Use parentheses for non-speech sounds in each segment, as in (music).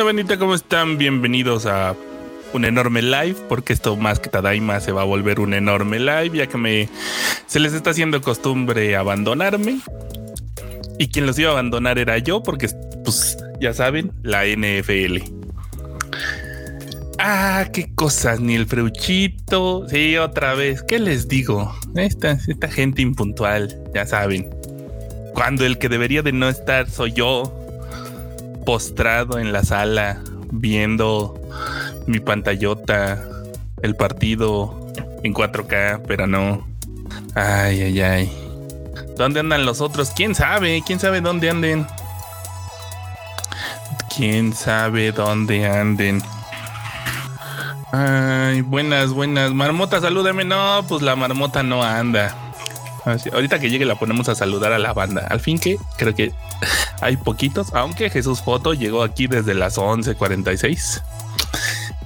onda, bandita? ¿Cómo están? Bienvenidos a un enorme live, porque esto más que Tadaima se va a volver un enorme live, ya que me se les está haciendo costumbre abandonarme. Y quien los iba a abandonar era yo, porque pues ya saben, la NFL. Ah, qué cosas, ni el freuchito. Sí, otra vez. ¿Qué les digo? Esta, esta gente impuntual, ya saben. Cuando el que debería de no estar soy yo, postrado en la sala, viendo mi pantallota, el partido en 4K, pero no. Ay, ay, ay. ¿Dónde andan los otros? ¿Quién sabe? ¿Quién sabe dónde anden? ¿Quién sabe dónde anden? Ay, buenas, buenas. Marmota, salúdame. No, pues la marmota no anda. Ahorita que llegue la ponemos a saludar a la banda. Al fin que creo que hay poquitos, aunque Jesús Foto llegó aquí desde las 11:46.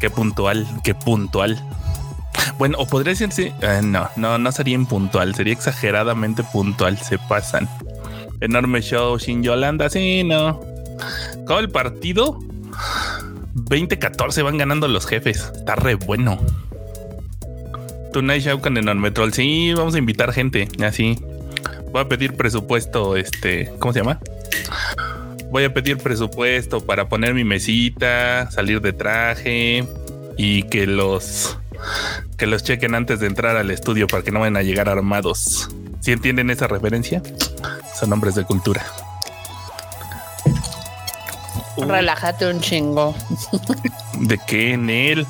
Qué puntual, qué puntual. Bueno, o podría decirse, eh, no, no, no sería impuntual, sería exageradamente puntual, se pasan. Enorme show sin Yolanda, sí, no. Como el partido, 20-14 van ganando los jefes, está re bueno. Tonight Show con Enorme Troll, sí, vamos a invitar gente, así. Voy a pedir presupuesto, este, ¿cómo se llama? Voy a pedir presupuesto para poner mi mesita, salir de traje y que los que los chequen antes de entrar al estudio para que no vayan a llegar armados. ¿Sí entienden esa referencia? Son nombres de cultura. Relájate un chingo. ¿De qué en él?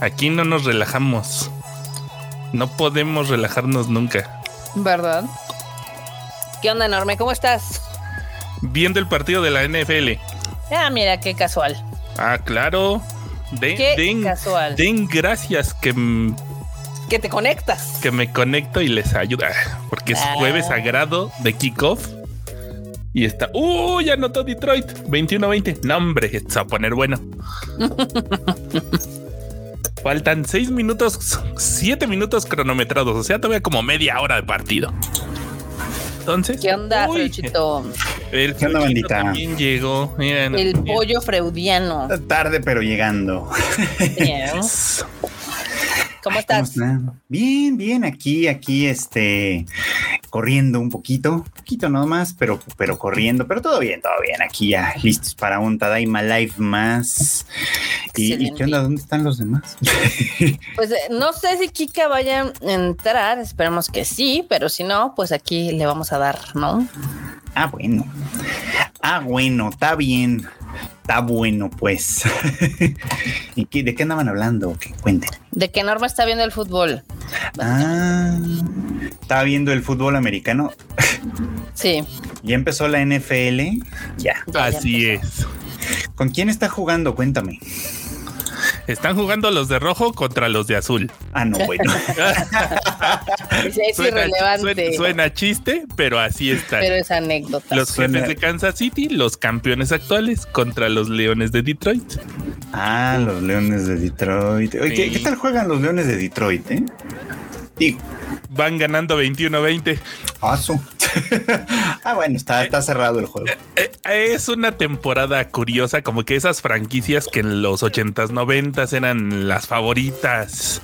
Aquí no nos relajamos. No podemos relajarnos nunca. ¿Verdad? ¿Qué onda, enorme? ¿Cómo estás? viendo el partido de la NFL. Ah, mira, qué casual. Ah, claro. Den, qué casual. Den gracias que... Que te conectas. Que me conecto y les ayuda. Porque es jueves ah. sagrado de kickoff. Y está... ¡Uh! Ya anotó Detroit. 21-20. No, hombre, esto va a poner bueno. (laughs) Faltan 6 minutos, 7 minutos cronometrados. O sea, todavía como media hora de partido. Entonces. ¿Qué onda, Freuchito? El ¿Qué onda, bandita? También llegó. el pollo freudiano. Tarde, pero llegando. ¿Cómo estás? bien, bien, aquí, aquí, este, corriendo un poquito, un poquito nomás, pero, pero corriendo, pero todo bien, todo bien, aquí ya listos para un Tadaima Live más. ¿Y, qué onda? ¿Dónde están los demás? (laughs) pues eh, no sé si Kika vaya a entrar, esperemos que sí, pero si no, pues aquí le vamos a dar, ¿no? Ah, bueno. Ah, bueno, está bien. Está bueno, pues. (laughs) ¿Y de qué andaban hablando? ¿Qué cuenten? De que Norma está viendo el fútbol. Ah, está viendo el fútbol americano. Sí. Ya empezó la NFL. Ya. Así es. ¿Con quién está jugando? Cuéntame. Están jugando los de rojo contra los de azul. Ah, no, bueno. (laughs) es (laughs) suena, irrelevante. Suena, chiste, pero así está. Pero es anécdota. Los jefes de Kansas City, los campeones actuales contra los Leones de Detroit. Ah, los Leones de Detroit. Oye, ¿qué, tal juegan los Leones de Detroit, eh? Van ganando 21-20. Ah, (laughs) ah, bueno, está, está cerrado el juego. Eh, eh, es una temporada curiosa, como que esas franquicias que en los 80s, 90s eran las favoritas.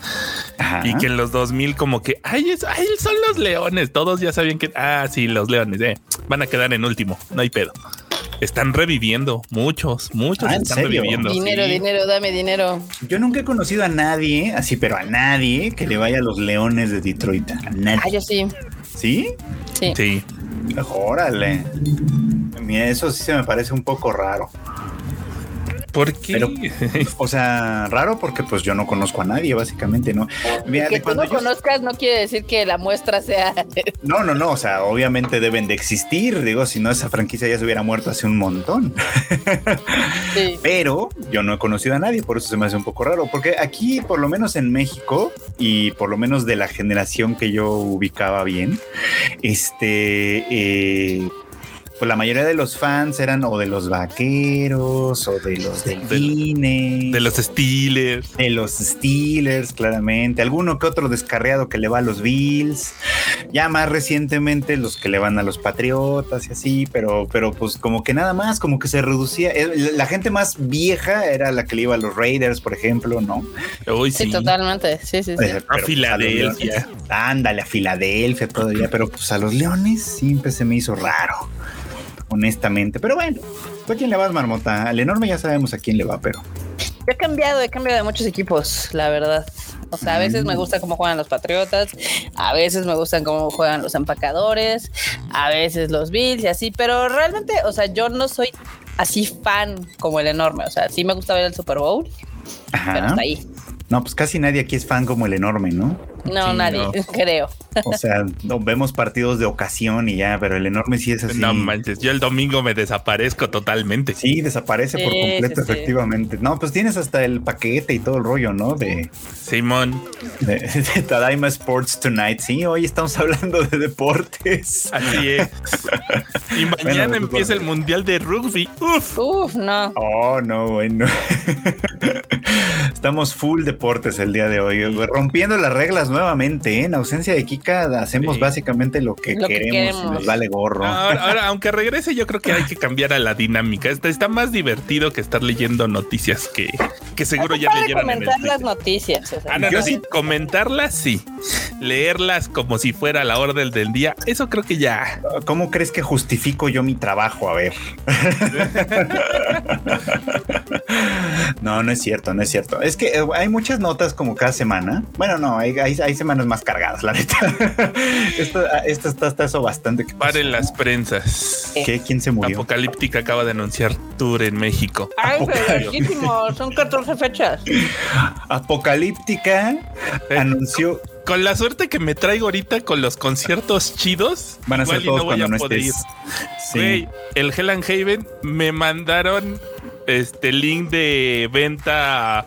Y que en los 2000 como que, ay, ay, son los leones. Todos ya sabían que, ah, sí, los leones, eh, van a quedar en último, no hay pedo. Están reviviendo, muchos, muchos ah, están reviviendo. Dinero, dinero, dame dinero. Yo nunca he conocido a nadie, así, pero a nadie que le vaya a los leones de Detroit. A nadie. Ah, yo sí. ¿Sí? Sí. Sí. Órale. Mira, eso sí se me parece un poco raro. ¿Por qué? o sea, raro porque pues yo no conozco a nadie, básicamente, ¿no? que tú no conozcas no quiere decir que la muestra sea... (laughs) no, no, no, o sea, obviamente deben de existir, digo, si no esa franquicia ya se hubiera muerto hace un montón. (laughs) sí. Pero yo no he conocido a nadie, por eso se me hace un poco raro, porque aquí, por lo menos en México, y por lo menos de la generación que yo ubicaba bien, este... Eh, pues la mayoría de los fans eran o de los vaqueros o de los delfines. De los Steelers. De los Steelers, claramente. Alguno que otro descarriado que le va a los Bills. Ya más recientemente los que le van a los Patriotas y así, pero, pero pues como que nada más, como que se reducía. Eh, la gente más vieja era la que le iba a los Raiders, por ejemplo, ¿no? sí. totalmente. Sí, sí, sí. a pues, Filadelfia. ándale, a Filadelfia todavía, pero pues a los Leones siempre se me hizo raro honestamente. Pero bueno, ¿tú a quién le vas, Marmota? Al enorme ya sabemos a quién le va, pero. Yo he cambiado, he cambiado de muchos equipos, la verdad. O sea, a veces me mm. gusta cómo juegan los Patriotas, a veces me gustan cómo juegan los empacadores, a veces los Bills y así, pero realmente, o sea, yo no soy así fan como el enorme. O sea, sí me gusta ver el Super Bowl, pero está ahí. No, pues casi nadie aquí es fan como el enorme, ¿no? No, nadie, (laughs) creo. O sea, no, vemos partidos de ocasión y ya, pero el enorme sí es así. No manches, yo el domingo me desaparezco totalmente. Sí, desaparece por completo, efectivamente. No, pues tienes hasta el paquete y todo el rollo, ¿no? De Simón. De, (laughs) Tadaima Sports Tonight. Sí, hoy estamos hablando de deportes. Así es. (laughs) y mañana pues, empieza el Mundial de Rugby. Uf. Uf, no. Oh, no, bueno. Estamos full deportes el día de hoy, rompiendo las reglas nuevamente. ¿eh? En ausencia de Kika, hacemos básicamente lo que, queremos, y nos vale gorro. Ahora, aunque regrese, yo creo que hay que cambiar a la dinámica. Está, está más divertido que estar leyendo noticias que, que seguro ya leyeron. comentar las noticias. Ah, yo sí, comentarlas sí. Leerlas como si fuera la orden del día, eso creo que ya. ¿Cómo crees que justifico yo mi trabajo? A ver. (laughs) (laughs) no, no es cierto, no es cierto. Es que eh, hay muchas notas como cada semana. Bueno, no, hay, hay, semanas más cargadas, la neta. (laughs) esto, esto está hasta eso bastante. Que Paren las prensas. ¿Qué? ¿Quién se murió? Apocalíptica acaba de anunciar tour en México. Ay, pero son 14 fechas. Apocalíptica eh, anunció con la suerte que me traigo ahorita con los conciertos chidos, van a ser todos cuando no estés. Sí. el Hell and Haven me mandaron este link de venta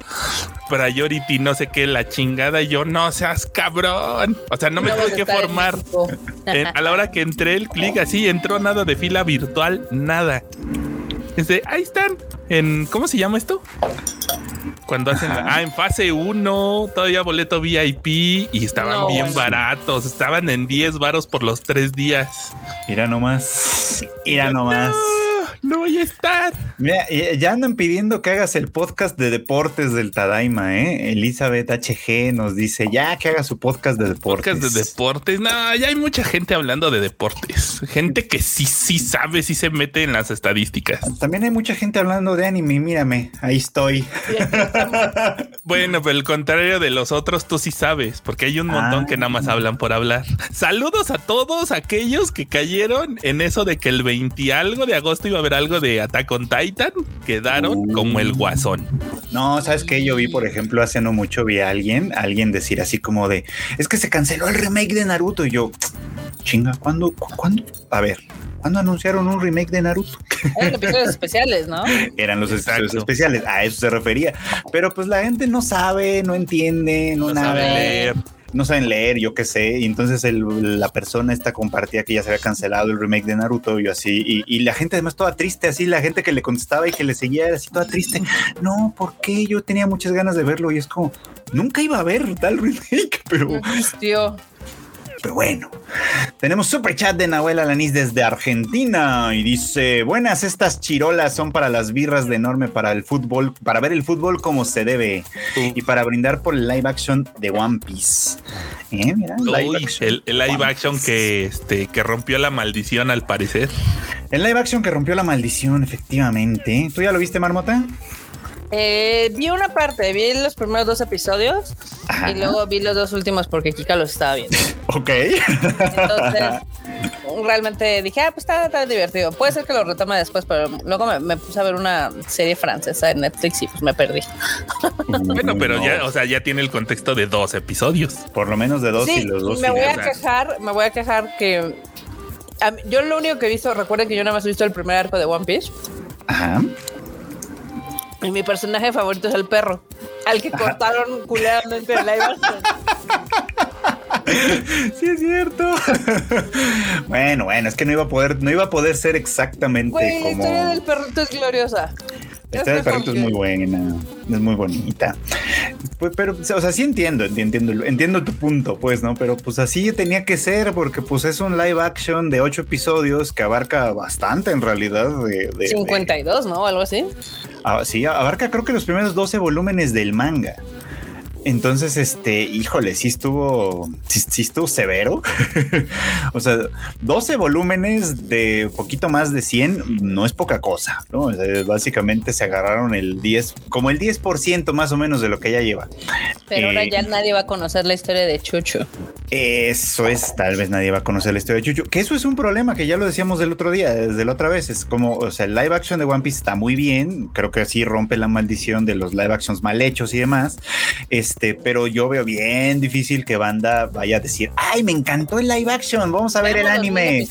priority, no sé qué, la chingada. Y yo, no seas cabrón. O sea, no me tuve que formar. a la hora que entré el clic así, entró nada de fila virtual, nada. Este, ahí están. En, ¿cómo se llama esto? Cuando hacen ah, en fase 1, todavía boleto VIP y estaban bien baratos. Estaban en 10 varos por los tres días. Mira nomás. Mira nomás no voy a estar. Mira, ya andan pidiendo que hagas el podcast de deportes del Tadaima, ¿eh? Elizabeth HG nos dice ya que haga su podcast de deportes. Podcast de deportes. No, ya hay mucha gente hablando de deportes. Gente que sí, sí sabe, sí se mete en las estadísticas. También hay mucha gente hablando de anime. Mírame, ahí estoy. (laughs) bueno, pero el contrario de los otros, tú sí sabes, porque hay un montón que nada más ah. hablan por hablar. Saludos a todos aquellos que cayeron en eso de que el 20 algo de agosto iba a haber algo de Attack on Titan, quedaron como el guasón. No, sabes que yo vi, por ejemplo, hace no mucho vi a alguien, alguien decir así como de es que se canceló el remake de Naruto. Y yo, chinga, ¿cuándo? ¿Cuándo? A ver, ¿Cuándo anunciaron un remake de Naruto? Eran episodios especiales, ¿no? (laughs) Eran los episodios especiales, a eso se refería. Pero pues la gente no sabe, no entiende, no, sabe leer no saben leer, yo qué sé, y entonces la persona esta compartía que ya se había cancelado el remake de Naruto y así, y, la gente además toda triste, así la gente que le contestaba y que le seguía era así toda triste, no, ¿por qué? Yo tenía muchas ganas de verlo y es como, nunca iba a ver tal remake, pero... pero bueno, tenemos super chat de Nahuel Alanis desde Argentina y dice: Buenas, estas chirolas son para las birras de enorme para el fútbol, para ver el fútbol como se debe y para brindar por el live action de One Piece. ¿Eh? el, live action que, este, que rompió la maldición al parecer. El live action que rompió la maldición, efectivamente. ¿Tú ya lo viste, Marmota? Eh, vi una parte, vi los primeros dos episodios y luego vi los dos últimos porque Kika los estaba viendo. (laughs) ok. Entonces, realmente dije, ah, pues está, divertido. Puede ser que lo retome después, pero luego me, puse a ver una serie francesa en Netflix y pues me perdí. (laughs) bueno, pero ya, o sea, ya tiene el contexto de dos episodios. Por lo menos de dos y los dos. Me voy a quejar, me voy a quejar que yo lo único que he visto, recuerden que yo nada más he visto el primer arco de One Piece. Ajá. Y mi personaje favorito es el perro, al que cortaron culeramente en live (laughs) sí es cierto. (laughs) bueno, bueno, es que no iba a poder, no iba a poder ser exactamente como. La historia del perrito es gloriosa. Historia del perrito es muy buena, es muy bonita. Pues, pero, o sea, sí entiendo, entiendo, entiendo tu punto, pues, ¿no? Pero pues así tenía que ser, porque pues es un live action de ocho episodios que abarca bastante en realidad. De, 52, ¿no? Algo así. Ah, sí, abarca creo que los primeros 12 volúmenes del manga. Entonces, este, híjole, sí estuvo, sí, estuvo severo. (laughs) o sea, 12 volúmenes de poquito más de 100 no es poca cosa, ¿no? básicamente se agarraron el 10, como el 10% más o menos de lo que ella lleva. Pero ahora eh, ya nadie va a conocer la historia de Chucho. Eso es, tal vez nadie va a conocer la historia de Chucho, que eso es un problema que ya lo decíamos del otro día, desde la otra vez. Es como, o sea, el live action de One Piece está muy bien, creo que así rompe la maldición de los live actions mal hechos y demás. Este, pero yo veo bien difícil que banda vaya a decir, ay, me encantó el live action, vamos a ver el anime,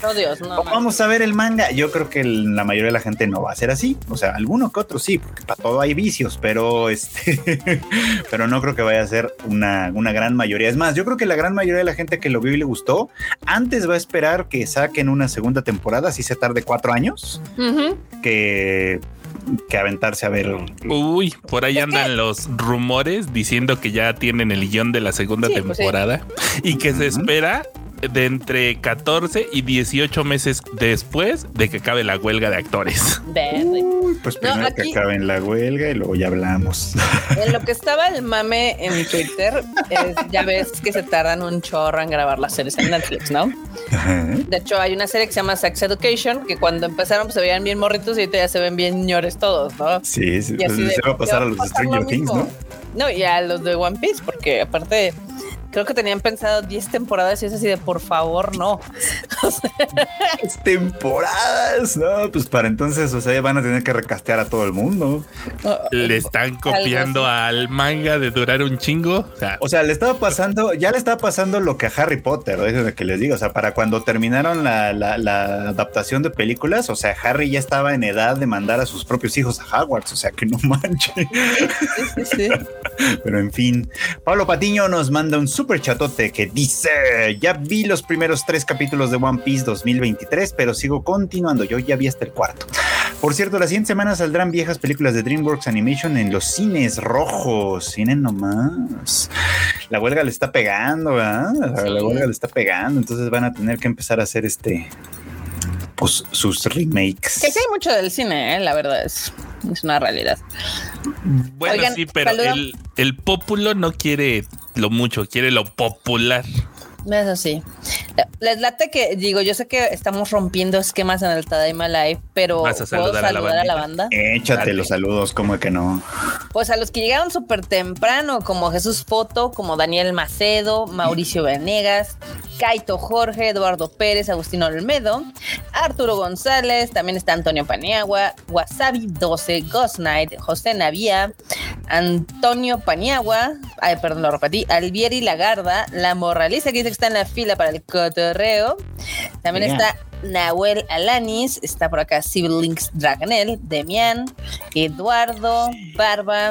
vamos a ver el manga. Yo creo que la mayoría de la gente no va a ser así, o sea, alguno que otro sí, porque para todo hay vicios, pero este, (laughs) pero no creo que vaya a ser una, una gran mayoría. Es más, yo creo que la gran mayoría de la gente que lo vio y le gustó, antes va a esperar que saquen una segunda temporada, si se tarde cuatro años, que que aventarse a ver. Uy, por ahí andan los rumores diciendo que ya tienen el guion de la segunda pues temporada y que se espera de entre 14 y 18 meses después de que acabe la huelga de actores. pues primero que acaben la huelga y luego ya hablamos. En lo que (laughs) estaba el mame en Twitter, ya ves que se tardan un chorro en grabar las series en Netflix, ¿no? De hecho, hay una serie que se llama Sex Education, que cuando empezaron pues, se veían bien morritos y ahorita ya se ven bien ñores todos, ¿no? Sí, sí, pues, se va a pasar a los Stranger Things, ¿no? No, y a los de One Piece, porque aparte creo que tenían pensado 10 temporadas y es así de por favor, no. 10 temporadas, no, pues para entonces, o sea, van a tener que recastear a todo el mundo. Le están copiando al manga de durar un chingo. O sea, le estaba pasando, ya le estaba pasando lo que a Harry Potter, de que les digo, o sea, para cuando terminaron la, adaptación de películas, o sea, Harry ya estaba en edad de mandar a sus propios hijos a Hogwarts, o sea, que no manche. Sí, sí, (laughs) Pero en fin, Pablo Patiño nos manda un super chatote que dice, ya vi los primeros tres capítulos de One Piece 2023, pero sigo continuando, yo ya vi hasta el cuarto. Por cierto, la siguiente semana saldrán viejas películas de DreamWorks Animation en los cines rojos, cine nomás. La huelga le está pegando. La, huelga le está pegando, entonces van a tener que empezar a hacer este pues sus remakes. Que sí hay mucho del cine, ¿eh? la verdad es, es una realidad. Bueno, sí, pero el, el populo no quiere lo mucho, quiere lo popular. Eso sí. Les late que, digo, yo sé que estamos rompiendo esquemas en el Tadaima Live, pero ¿puedo saludar, a, la banda? Échate los saludos, como que no? Pues a los que llegaron súper temprano, como Jesús Foto, como Daniel Macedo, Mauricio Venegas, Kaito Jorge, Eduardo Pérez, Agustino Olmedo, Arturo González, también está Antonio Paniagua, Wasabi 12, Ghost Knight, José Navía, Antonio Paniagua, ay, perdón, lo repetí, Alvieri Lagarda, La Morraliza, que dice que está en la fila para el cotorreo. También está Nahuel Alanis, está por acá Civil Links Dragonel, Demian, Eduardo, Barba,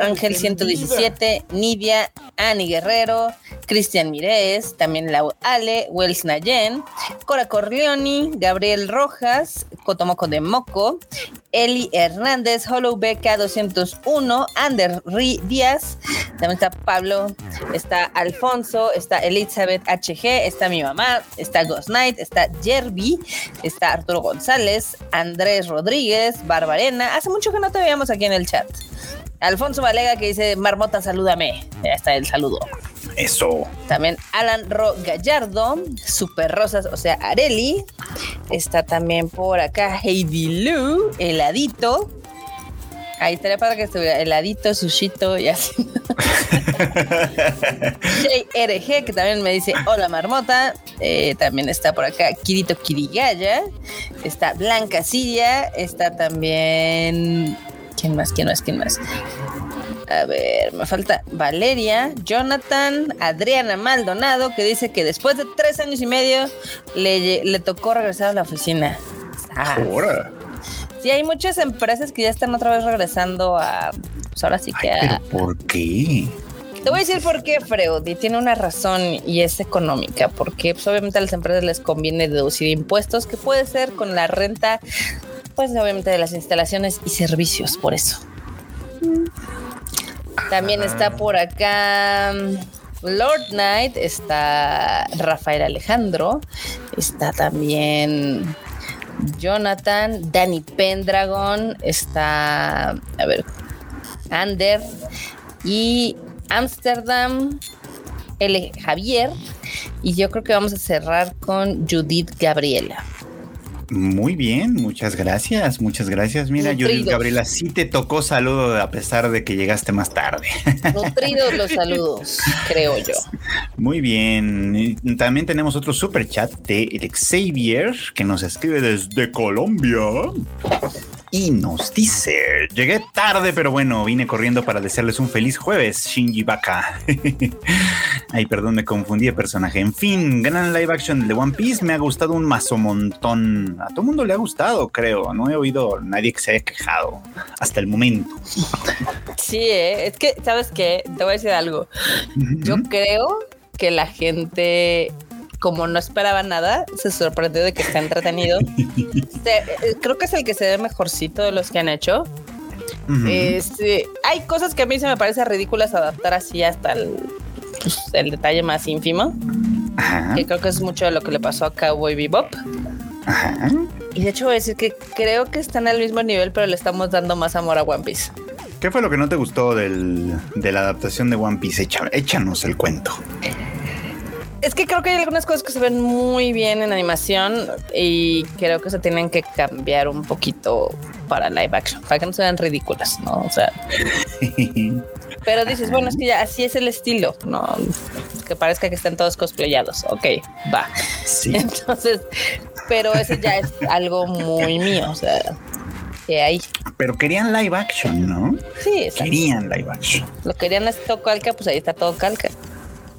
Ángel 117, Nidia, Ani Guerrero, Cristian Mirez, también la Ale, Wells Nayen, Cora Corleoni, Gabriel Rojas, Cotomoco de Moco, Eli Hernández, Hollow BK 201, Ander Díaz, también está Pablo, está Alfonso, está Elizabeth HG, está mi mamá, está Ghost Knight, está Jerby, está Arturo González, Andrés Rodríguez, Barbarena. Hace mucho que no te veíamos aquí en el chat. Alfonso Valega que dice, Marmota, salúdame. Ya está el saludo. Eso. También Alan Ro Gallardo, Super Rosas, o sea, Areli. Está también por acá Heidi Lu, Heladito. Ahí estaría para que estuviera heladito, sushito y así. (laughs) JRG, que también me dice hola marmota. Eh, también está por acá Kirito Kirigaya. Está Blanca Silla. Está también. ¿Quién más? ¿Quién más? ¿Quién más? A ver, me falta Valeria, Jonathan, Adriana Maldonado, que dice que después de tres años y medio le, tocó regresar a la oficina. Ahora. Sí, hay muchas empresas que ya están otra vez regresando a. Pues ahora sí que ¿Por qué? Te voy a decir por qué, Freud, y tiene una razón y es económica, porque pues, obviamente a las empresas les conviene deducir impuestos, que puede ser con la renta, pues obviamente de las instalaciones y servicios, por eso. También está por acá Lord Knight, está Rafael Alejandro, está también Jonathan, Danny Pendragon, está, a ver, Ander y Amsterdam, L. Javier. Y yo creo que vamos a cerrar con Judith Gabriela. Muy bien, muchas gracias, muchas gracias. Mira, Judith Gabriela, sí te tocó saludo a pesar de que llegaste más tarde. Nutridos los (laughs) saludos, creo yo. Muy bien. También tenemos otro super chat de Xavier que nos escribe desde Colombia y nos dice: Llegué tarde, pero bueno, vine corriendo para desearles un feliz jueves, Shinji Baka. (laughs) Ay, perdón, me confundí de personaje. En fin, gran live action de One Piece. Me ha gustado un mazo montón. A todo el mundo le ha gustado, creo. No he oído nadie que se haya quejado hasta el momento. Sí, ¿eh? es que, ¿sabes qué? Te voy a decir algo. Yo creo que la gente como no esperaba nada, se sorprendió de que está entretenido. (laughs) Eh, creo que es el que se ve mejorcito de los que han hecho. Este, hay cosas que a mí se me parecen ridículas adaptar así hasta el, pues, detalle más ínfimo. Que creo que es mucho de lo que le pasó a Cowboy Bebop. Y de hecho voy a decir que creo que están al mismo nivel, pero le estamos dando más amor a One Piece. ¿Qué fue lo que no te gustó del, de la adaptación de One Piece? échanos el cuento. Es que creo que hay algunas cosas que se ven muy bien en animación y creo que se tienen que cambiar un poquito para live action, para que no se vean ridículas, ¿no? O sea. (laughs) pero dices, bueno, es que ya así es el estilo, ¿no? Que parezca que están todos cosplayados. Ok, va. Sí. (laughs) Entonces, pero eso ya es algo muy mío, o sea. Que hay. Pero querían live action, ¿no? Sí, querían live action. Lo querían todo calca, pues ahí está todo calca.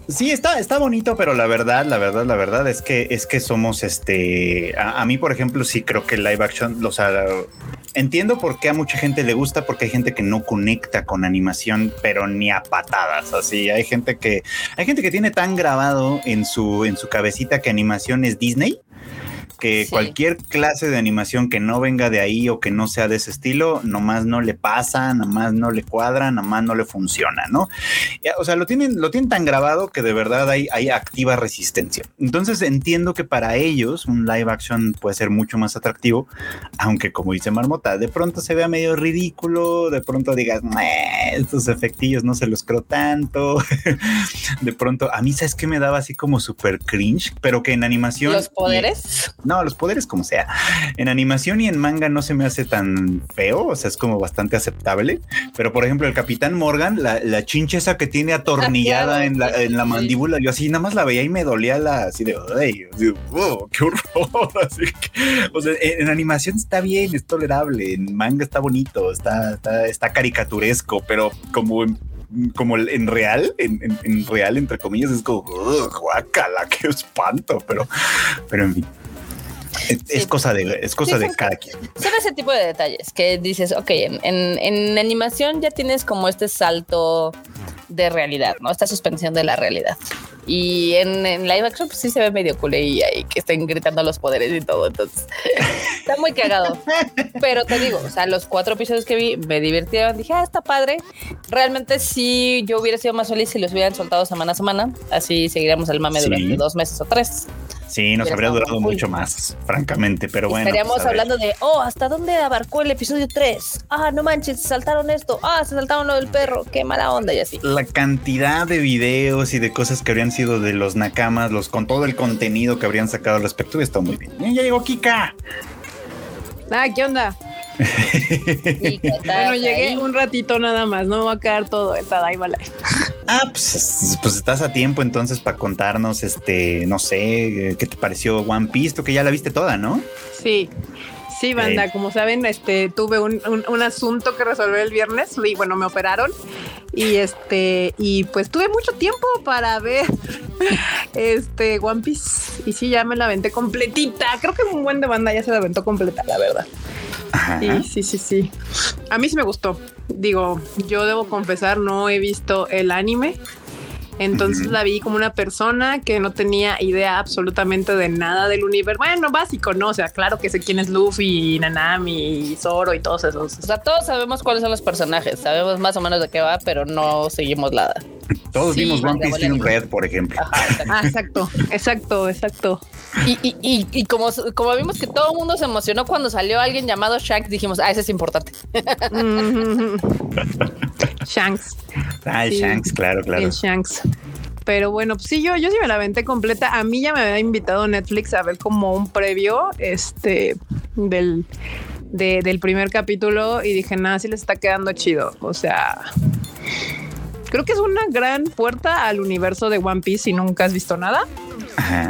Sí, está, está bonito, pero la verdad, la verdad, la verdad es que es que somos este. A, mí, por ejemplo, sí creo que live action, o sea, entiendo por qué a mucha gente le gusta, porque hay gente que no conecta con animación, pero ni a patadas. Así hay gente que hay gente que tiene tan grabado en su en su cabecita que animación es Disney que cualquier clase de animación que no venga de ahí o que no sea de ese estilo, nomás no le pasa, nomás no le cuadra, nomás no le funciona, ¿no? O sea, lo tienen, lo tienen tan grabado que de verdad hay, hay activa resistencia. Entonces entiendo que para ellos un live action puede ser mucho más atractivo, aunque como dice Marmota, de pronto se vea medio ridículo, de pronto digas, estos efectillos no se los creo tanto, (laughs) de pronto, a mí sabes que me daba así como súper cringe, pero que en animación... Los poderes. No, los poderes como sea. En animación y en manga no se me hace tan feo, o sea, es como bastante aceptable. Pero por ejemplo, el Capitán Morgan, la, la chincha esa que tiene atornillada (laughs) en, la, en la mandíbula, yo así nada más la veía y me dolía la así de, ay, oh, qué horror. (laughs) Así que, o sea, en, animación está bien, es tolerable, en manga está bonito, está, está, está caricaturesco, pero como en como en real, en, en, real, entre comillas, es como, guacala, qué espanto, pero, pero en fin. Es, cosa de, es cosa de cada quien. Son ese tipo de detalles que dices, ok, en, en, animación ya tienes como este salto de realidad, ¿no? Esta suspensión de la realidad. Y en, en live action, pues sí se ve medio culé y ahí que estén gritando los poderes y todo. Entonces, (laughs) está muy cagado. Pero te digo, o sea, los cuatro episodios que vi me divirtieron. Dije, ah, está padre. Realmente, sí, yo hubiera sido más feliz si los hubieran soltado semana a semana. Así seguiríamos el mame durante dos meses o tres. Sí, nos habría durado mucho más, francamente, pero bueno. Estaríamos pues, hablando de, oh, ¿hasta dónde abarcó el episodio 3? Ah, no manches, se saltaron esto. Ah, se saltaron lo del perro. Qué mala onda y así. La cantidad de videos y de cosas que habrían sido de los nakamas, los con todo el contenido que habrían sacado al respecto, está muy bien. Ya llegó Kika. Ah, ¿qué onda? (laughs) bueno, llegué un ratito nada más, no me va a quedar todo el Tadaima Live. Ah, pues, pues, estás a tiempo entonces para contarnos, este, no sé, qué te pareció One Piece, tú que ya la viste toda, ¿no? Sí. Sí, banda, como saben, este, tuve un, un, asunto que resolver el viernes y bueno, me operaron y este, y pues tuve mucho tiempo para ver (laughs) este One Piece y sí, ya me la aventé completita. Creo que un buen de banda ya se la aventó completa, la verdad. Sí, sí, sí, sí. a mí sí me gustó. Digo, yo debo confesar, no he visto el anime. Entonces la vi como una persona que no tenía idea absolutamente de nada del universo. Bueno, básico, ¿no? O sea, claro que sé quién es Luffy, Nanami, y Zoro y todos esos. O sea, todos sabemos cuáles son los personajes, sabemos más o menos de qué va, pero no seguimos nada. Todos vimos One Piece un Red, por ejemplo. Ah, exacto, exacto, exacto. Y, y, y, como, como vimos que todo el mundo se emocionó cuando salió alguien llamado Shanks, dijimos, ah, ese es importante. (laughs) Shanks. Ah, Shanks, claro, claro. El Shanks. Pero bueno, pues sí, yo, yo sí me la venté completa. A mí ya me había invitado Netflix a ver como un previo este del, del primer capítulo y dije, nada, sí les está quedando chido. O sea, creo que es una gran puerta al universo de One Piece si nunca has visto nada.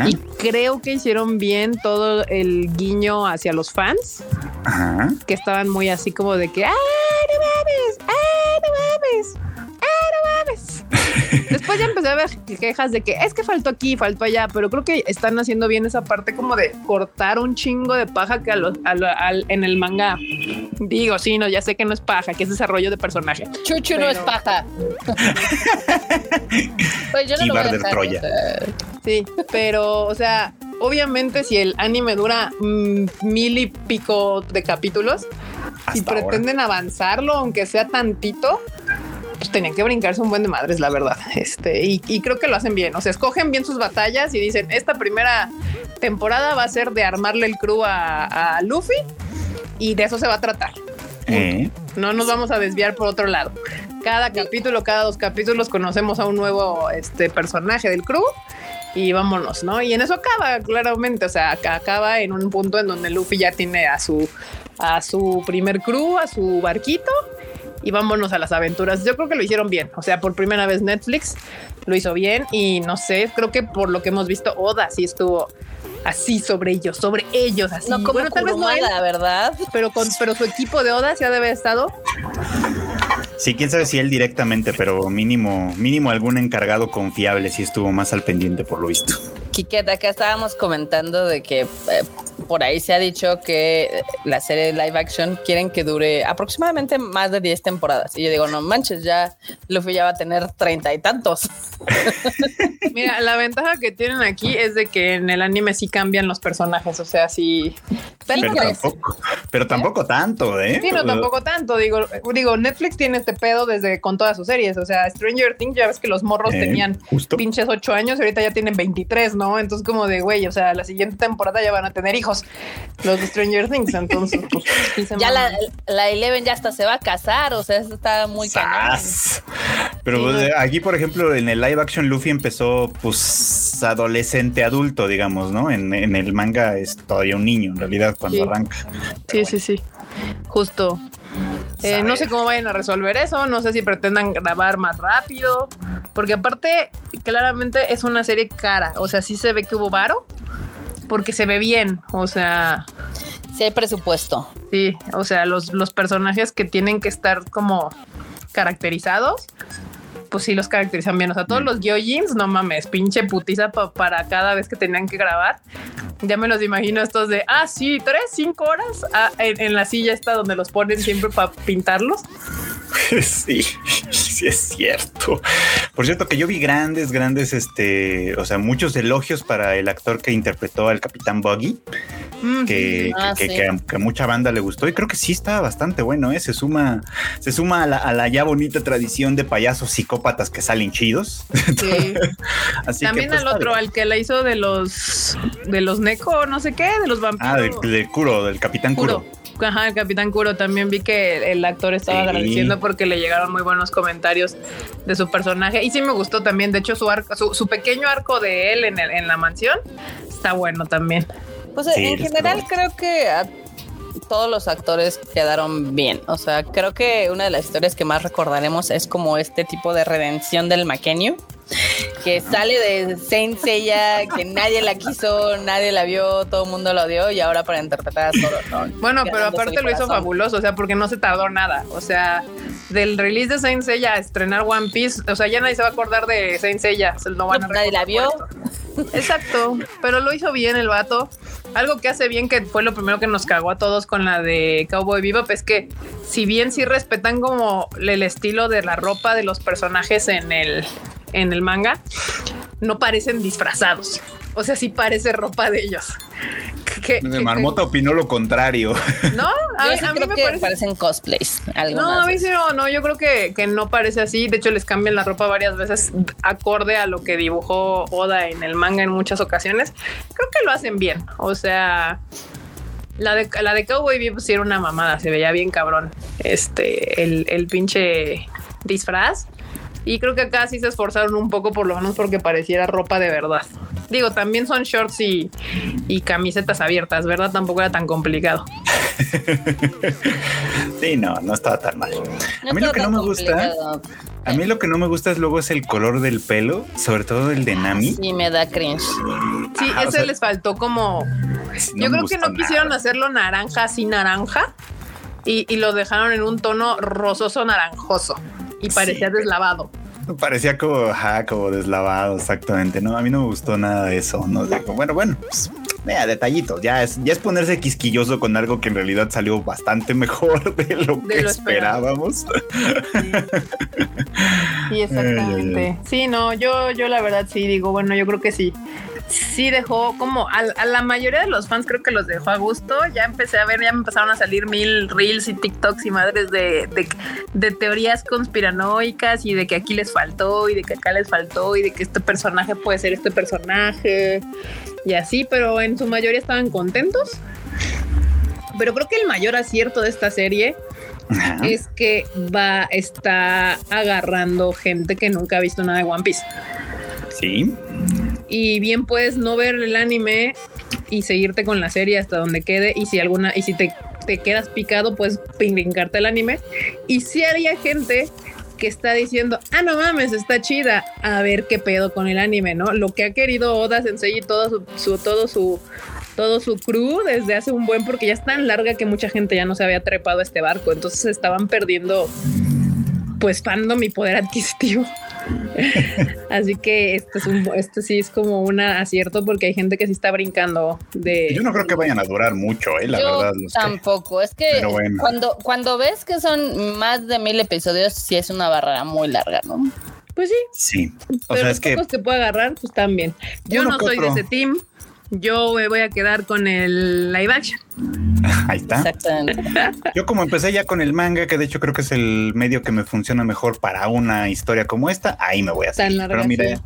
Y creo que hicieron bien todo el guiño hacia los fans, que estaban muy así como de que, ¡ah, no mames! ¡ah, no mames! Después ya empecé a ver quejas de que es que faltó aquí, faltó allá, pero creo que están haciendo bien esa parte como de cortar un chingo de paja que a los, en el manga digo, sí, no, ya sé que no es paja, que es desarrollo de personaje. Chuchu no es paja. (laughs) pues yo no lo voy a Troya. Sí, pero, o sea, obviamente si el anime dura mm, mil y pico de capítulos y pretenden avanzarlo, aunque sea tantito, pues tenían que brincarse un buen de madres, la verdad. Este, y, creo que lo hacen bien. O sea, escogen bien sus batallas y dicen, esta primera temporada va a ser de armarle el crew a, Luffy y de eso se va a tratar. Eh. No nos vamos a desviar por otro lado. Cada capítulo, cada dos capítulos conocemos a un nuevo este, personaje del crew y vámonos, ¿no? Y en eso acaba claramente, o sea, acaba en un punto en donde Luffy ya tiene a su a su primer crew, a su barquito y vámonos a las aventuras. Yo creo que lo hicieron bien. O sea, por primera vez Netflix lo hizo bien y no sé, creo que por lo que hemos visto, Oda sí estuvo así sobre ellos, sobre ellos, así. No, como bueno, tal vez no la ¿verdad? Pero con, pero su equipo de Oda se ha de haber estado. Sí, quién sabe si él directamente, pero mínimo, mínimo algún encargado confiable sí estuvo más al pendiente por lo visto. Quiqueta, acá estábamos comentando de que eh, por ahí se ha dicho que la serie live action quieren que dure aproximadamente más de 10 temporadas. Y yo digo, no manches, ya Luffy ya va a tener treinta y tantos. (laughs) Mira, la ventaja que tienen aquí es de que en el anime sí cambian los personajes, o sea, sí. Pero, tampoco, pero tampoco tanto, ¿eh? Sí, no, tampoco tanto. Digo, digo, Netflix tiene este pedo desde con todas sus series. O sea, Stranger Things, ya ves que los morros eh, tenían pinches ocho años y ahorita ya tienen 23, ¿no? Entonces, como de güey, o sea, la siguiente temporada ya van a tener hijos los de Stranger Things. Entonces, pues, (laughs) ya la, la, Eleven ya hasta se va a casar, o sea, eso está muy cañón. Pero pues, aquí, por ejemplo, en el live action Luffy empezó, pues, adolescente adulto, digamos, ¿no? En, el manga es todavía un niño, en realidad, cuando arranca. sí, sí, sí. Justo. Eh, no sé cómo vayan a resolver eso, no sé si pretendan grabar más rápido, porque aparte, claramente es una serie cara, o sea, sí se ve que hubo varo, porque se ve bien, o sea... Sí hay presupuesto. Sí, o sea, los, los personajes que tienen que estar como caracterizados, pues sí los caracterizan bien. O sea, todos mm. los Gyojins, no mames, pinche putiza para cada vez que tenían que grabar. Ya me los imagino estos de, ah, sí, tres, cinco horas ah, en, la silla esta donde los ponen siempre para pintarlos. (laughs) Sí, sí es cierto. Por cierto, que yo vi grandes, grandes, este, o sea, muchos elogios para el actor que interpretó al Capitán Buggy, mm, que, ah, que, a, mucha banda le gustó y creo que sí está bastante bueno, ¿eh? Se suma, se suma a la, a la ya bonita tradición de payasos psicópatas que salen chidos. Sí. (laughs) También pues, al otro, al que la hizo de los, de los Neko, no sé qué, de los vampiros. Ah, del, Kuro, del Capitán Kuro. Ajá, el Capitán Kuro también vi que el actor estaba agradeciendo porque le llegaron muy buenos comentarios de su personaje y sí me gustó también. De hecho, su arco, su, pequeño arco de él en, el, en la mansión está bueno también. Pues en general creo que todos los actores quedaron bien. O sea, creo que una de las historias que más recordaremos es como este tipo de redención del Makenio que sale de Saint Seiya, que nadie la quiso, nadie la vio, todo el mundo la odió y ahora para interpretar a Zoro, Bueno, pero aparte lo hizo fabuloso, o sea, porque no se tardó nada. O sea, del release de Saint Seiya a estrenar One Piece, o sea, ya nadie se va a acordar de Saint Seiya, no van a Nadie la vio. Exacto, pero lo hizo bien el vato. Algo que hace bien, que fue lo primero que nos cagó a todos con la de Cowboy Bebop, es que si bien sí respetan como el estilo de la ropa de los personajes en el, en el manga, no parecen disfrazados. O sea, sí parece ropa de ellos. Que, de Marmota opinó lo contrario. No, a, mí, me parece... parecen cosplays. no, a mí sí no, no, yo creo que, que, no parece así. De hecho, les cambian la ropa varias veces acorde a lo que dibujó Oda en el manga en muchas ocasiones. Creo que lo hacen bien. O sea, la de, la de Cowboy Bebop sí era una mamada, se veía bien cabrón. Este, el, el pinche disfraz. Y creo que acá sí se esforzaron un poco, por lo menos porque pareciera ropa de verdad. Digo, también son shorts y, camisetas abiertas, ¿verdad? Tampoco era tan complicado. (laughs) sí, no, no estaba tan mal. a mí lo que no me gusta, a mí lo que no me gusta es luego es el color del pelo, sobre todo el de Nami. Sí, me da cringe. Sí, ese les faltó como. yo creo que no quisieron hacerlo naranja así naranja y, y lo dejaron en un tono rososo naranjoso y parecía deslavado. (laughs) Parecía como, como deslavado, exactamente. No, a mí no me gustó nada de eso. No bueno, bueno, pues, detallitos. Ya es, ya es ponerse quisquilloso con algo que en realidad salió bastante mejor (laughs) de lo que esperábamos. Sí. exactamente. sí, no, yo, yo la verdad sí digo, bueno, yo creo que sí sí dejó como a, la mayoría de los fans creo que los dejó a gusto. Ya empecé a ver, ya me empezaron a salir mil reels y TikToks y madres de, de, teorías conspiranoicas y de que aquí les faltó y de que acá les faltó y de que este personaje puede ser este personaje y así, pero en su mayoría estaban contentos. Pero creo que el mayor acierto de esta serie es que va, está agarrando gente que nunca ha visto nada de One Piece. Sí y bien puedes no ver el anime y seguirte con la serie hasta donde quede y si alguna y si te, te quedas picado puedes brincarte el anime y si haría gente que está diciendo, ah, no mames, está chida, a ver qué pedo con el anime, ¿no? Lo que ha querido Oda Sensei y todo su, su, todo su todo su crew desde hace un buen porque ya es tan larga que mucha gente ya no se había trepado a este barco, entonces estaban perdiendo pues fandom y poder adquisitivo. (laughs) Así que esto es un, esto sí es como un acierto porque hay gente que sí está brincando de. Yo no creo que vayan a durar mucho, eh, la verdad. tampoco. Es que cuando, cuando ves que son más de mil episodios, sí es una barrera muy larga, ¿no? Pues sí. Sí. O Pero sea, es que. que puede agarrar, pues también. Yo no soy de ese team yo me voy a quedar con el live action. (laughs) Ahí está. Exactamente. Yo como empecé ya con el manga, que de hecho creo que es el medio que me funciona mejor para una historia como esta, ahí me voy a hacer. Pero mira,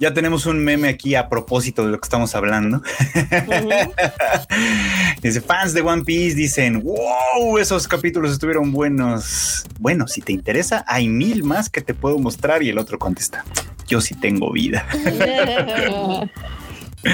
ya tenemos un meme aquí a propósito de lo que estamos hablando. (laughs) Dice, fans de One Piece dicen, wow, esos capítulos estuvieron buenos. Bueno, si te interesa, hay mil más que te puedo mostrar. Y el otro contesta, yo sí tengo vida. (laughs)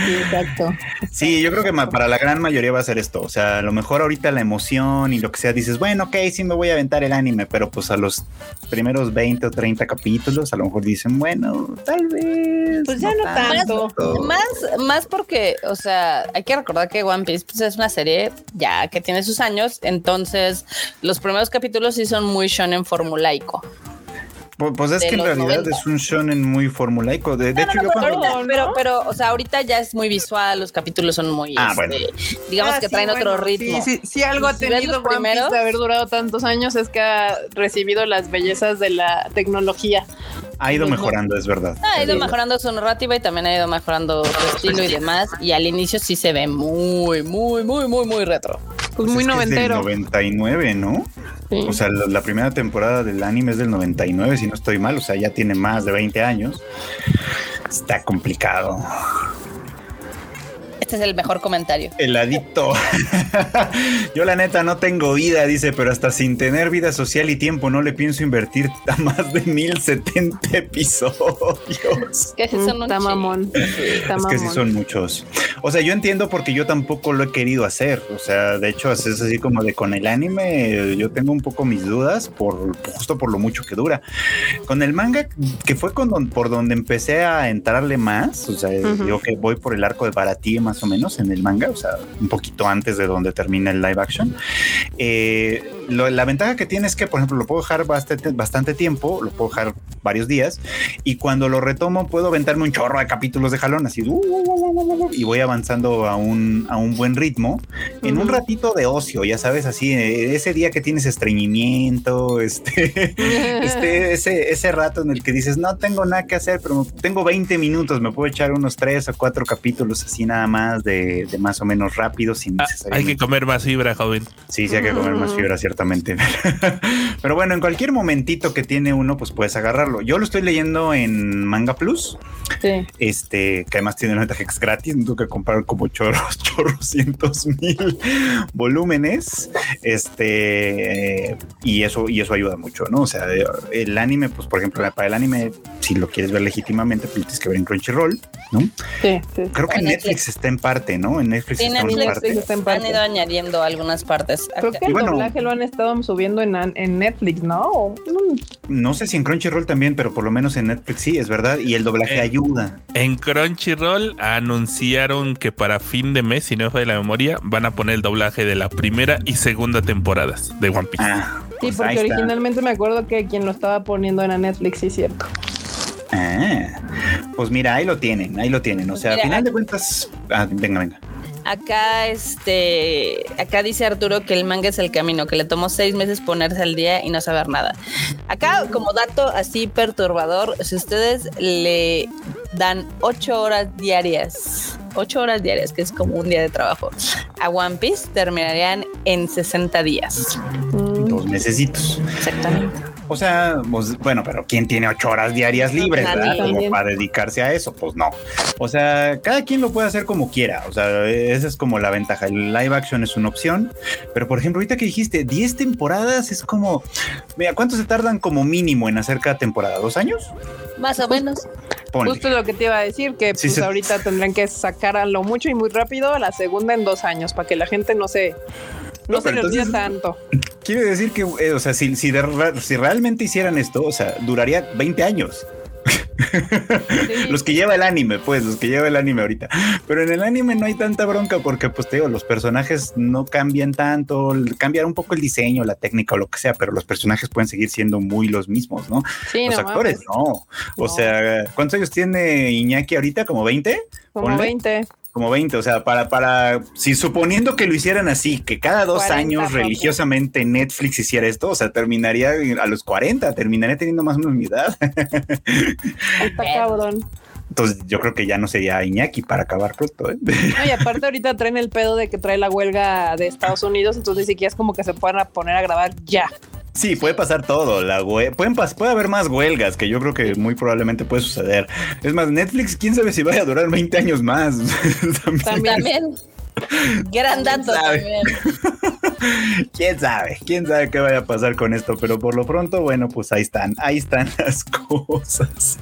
Sí, exacto. Sí, yo creo que para la gran mayoría va a ser esto. O sea, a lo mejor ahorita la emoción y lo que sea, dices, bueno, ok, sí me voy a aventar el anime, pero pues a los primeros 20 o 30 capítulos, a lo mejor dicen, bueno, tal vez. Pues ya no, tanto. Más, más porque, o sea, hay que recordar que One Piece pues, es una serie ya que tiene sus años, entonces los primeros capítulos sí son muy shonen formulaico. Pues, es que en realidad es un shonen muy formulaico. De, hecho, yo cuando... pero, pero, o sea, ahorita ya es muy visual, los capítulos son muy, ah, este, digamos ah, que traen otro ritmo. Sí, sí, algo ha tenido One de haber durado tantos años es que ha recibido las bellezas de la tecnología. Ha ido mejorando, es verdad. Ha ido mejorando su narrativa y también ha ido mejorando su estilo y demás. Y al inicio sí se ve muy, muy, muy, muy, muy retro. Pues, muy noventero. Es 99, ¿no? O sea, la, primera temporada del anime es del 99, si no estoy mal. O sea, ya tiene más de 20 años. Está complicado. Este es el mejor comentario. El adicto. (laughs) Yo la neta no tengo vida, dice, pero hasta sin tener vida social y tiempo no le pienso invertir a más de 1070 episodios. Que si son Está mamón. es que sí son muchos. O sea, yo entiendo porque yo tampoco lo he querido hacer. O sea, de hecho, es así como de con el anime, yo tengo un poco mis dudas por justo por lo mucho que dura. Con el manga, que fue con por donde empecé a entrarle más, o sea, yo que voy por el arco de Baratí más o menos en el manga, o sea, un poquito antes de donde termina el live action. Eh, la ventaja que tiene es que, por ejemplo, lo puedo dejar bastante, bastante tiempo, lo puedo dejar varios días y cuando lo retomo puedo aventarme un chorro de capítulos de jalón, así uh, uh, uh, y voy avanzando a un, a un buen ritmo en un ratito de ocio, ya sabes, así eh, ese día que tienes estreñimiento, (laughs) este, este, ese, ese rato en el que dices, no tengo nada que hacer, pero tengo 20 minutos, me puedo echar unos tres o cuatro capítulos así nada más de, más o menos rápido sin ah, Hay que comer más fibra, joven. Sí, sí, hay que comer más fibra, ciertamente. (laughs) pero bueno, en cualquier momentito que tiene uno, pues puedes agarrarlo. Yo lo estoy leyendo en Manga Plus. Sí. Este, que además tiene una ventaja gratis, no tengo que comprar como chorros, (laughs) chorros, cientos mil volúmenes. Este, y eso, y eso ayuda mucho, ¿no? O sea, el anime, pues por ejemplo, para el anime, si lo quieres ver legítimamente, pues tienes que ver en Crunchyroll, ¿no? Sí, sí. Creo que Netflix. está en parte, ¿no? En Netflix, está, en parte. está en parte. Han ido añadiendo algunas partes. Creo que el doblaje lo han estado subiendo en, en Netflix, ¿no? No sé si en Crunchyroll también, pero por lo menos en Netflix sí, es verdad. Y el doblaje eh, ayuda. En Crunchyroll anunciaron que para fin de mes, si no me falla la memoria, van a poner el doblaje de la primera y segunda temporadas de One Piece. Ah, sí, pues porque originalmente me acuerdo que quien lo estaba poniendo era Netflix, sí, cierto. Ah, pues mira, ahí lo tienen, ahí lo tienen. O sea, al final de cuentas, ah, venga, venga. Acá, este, acá dice Arturo que el manga es el camino, que le tomó seis meses ponerse al día y no saber nada. Acá, como dato así perturbador, si ustedes le dan ocho horas diarias, ocho horas diarias, que es como un día de trabajo, a One Piece terminarían en 60 días. Dos mesecitos. Exactamente. O sea, pues, bueno, pero ¿quién tiene ocho horas diarias libres, verdad? Como para dedicarse a eso, pues no. O sea, cada quien lo puede hacer como quiera. O sea, esa es como la ventaja. El live action es una opción, pero por ejemplo, ahorita que dijiste 10 temporadas es como, mira, ¿cuánto se tardan como mínimo en hacer cada temporada? ¿Dos años? Más o menos. Justo lo que te iba a decir, que pues ahorita tendrán que sacar a lo mucho y muy rápido a la segunda en dos años para que la gente no se no, se le olvida tanto. Quiere decir que, eh, o sea, si, si, si realmente hicieran esto, o sea, duraría 20 años. los que lleva el anime, pues, los que lleva el anime ahorita. Pero en el anime no hay tanta bronca porque, pues, te digo, los personajes no cambian tanto, cambian un poco el diseño, la técnica o lo que sea, pero los personajes pueden seguir siendo muy los mismos, ¿no? los actores no. O sea, ¿cuántos años tiene Iñaki ahorita? ¿Como 20? Como 20 como 20, o sea, para, para, si suponiendo que lo hicieron así, que cada dos años religiosamente Netflix hiciera esto, o sea, terminaría a los 40, terminaría teniendo más o menos mi edad. Está cabrón. Entonces yo creo que ya no sería Iñaki para acabar pronto. ¿eh? y aparte ahorita traen el pedo de que trae la huelga de Estados Unidos, entonces ni siquiera es como que se puedan poner a grabar ya. Sí, puede pasar todo. La pueden puede haber más huelgas que yo creo que muy probablemente puede suceder. Es más, Netflix, quién sabe si vaya a durar 20 años más. (laughs) también. Gran dato también. (laughs) quién sabe, quién sabe qué vaya a pasar con esto, pero por lo pronto, bueno, pues ahí están, ahí están (laughs) las cosas.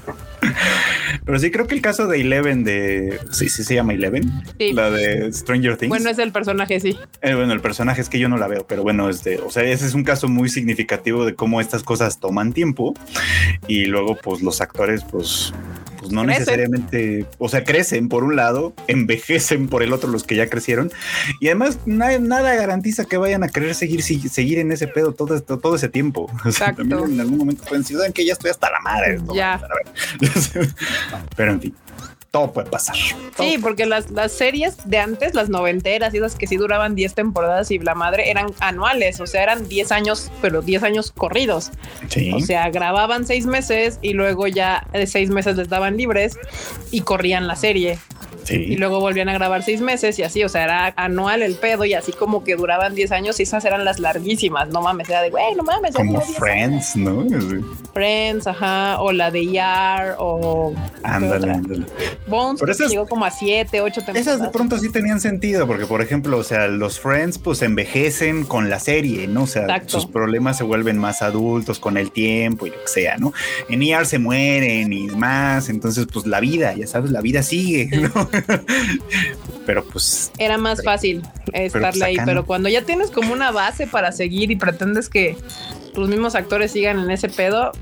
Pero sí creo que el caso de Eleven de sí, sí se llama Eleven, la de Stranger Things. Bueno, es el personaje, sí. Eh, bueno, el personaje es que yo no la veo, pero bueno, este, o sea, ese es un caso muy significativo de cómo estas cosas toman tiempo y luego, pues, los actores, pues, pues no necesariamente, o sea, crecen por un lado, (laughs) envejecen por el otro los que ya crecieron y además nada, nada garantiza que vayan a querer seguir seguir en ese pedo todo, todo ese tiempo. (laughs) O sea, también en algún momento pueden decir, que ya estoy hasta la madre. Ya. (laughs) Pero en fin todo puede pasar. Sí, porque las, las, series de antes, las noventeras y esas que sí duraban 10 temporadas y la madre eran anuales, o sea, eran 10 años, pero 10 años corridos. Sí. O sea, grababan seis meses y luego ya de seis meses les daban libres y corrían la serie. Y luego volvían a grabar seis meses y así, o sea, era anual el pedo y así como que duraban 10 años y esas eran las larguísimas, no mames, era de, güey, no mames. Como Friends, ¿no? Friends, ajá, o la de ER o... Ándale, ándale. Bones llegó como a 7, 8 temporadas. Esas de pronto sí tenían sentido porque, por ejemplo, o sea, los Friends pues envejecen con la serie, ¿no? O sea, sus problemas se vuelven más adultos con el tiempo y lo que sea, ¿no? En ER se mueren y más, entonces pues la vida, ya sabes, la vida sigue, ¿no? (laughs) pero pues... Era más fácil estarle ahí, pero cuando ya tienes como una base para seguir y pretendes que tus mismos actores sigan en ese pedo,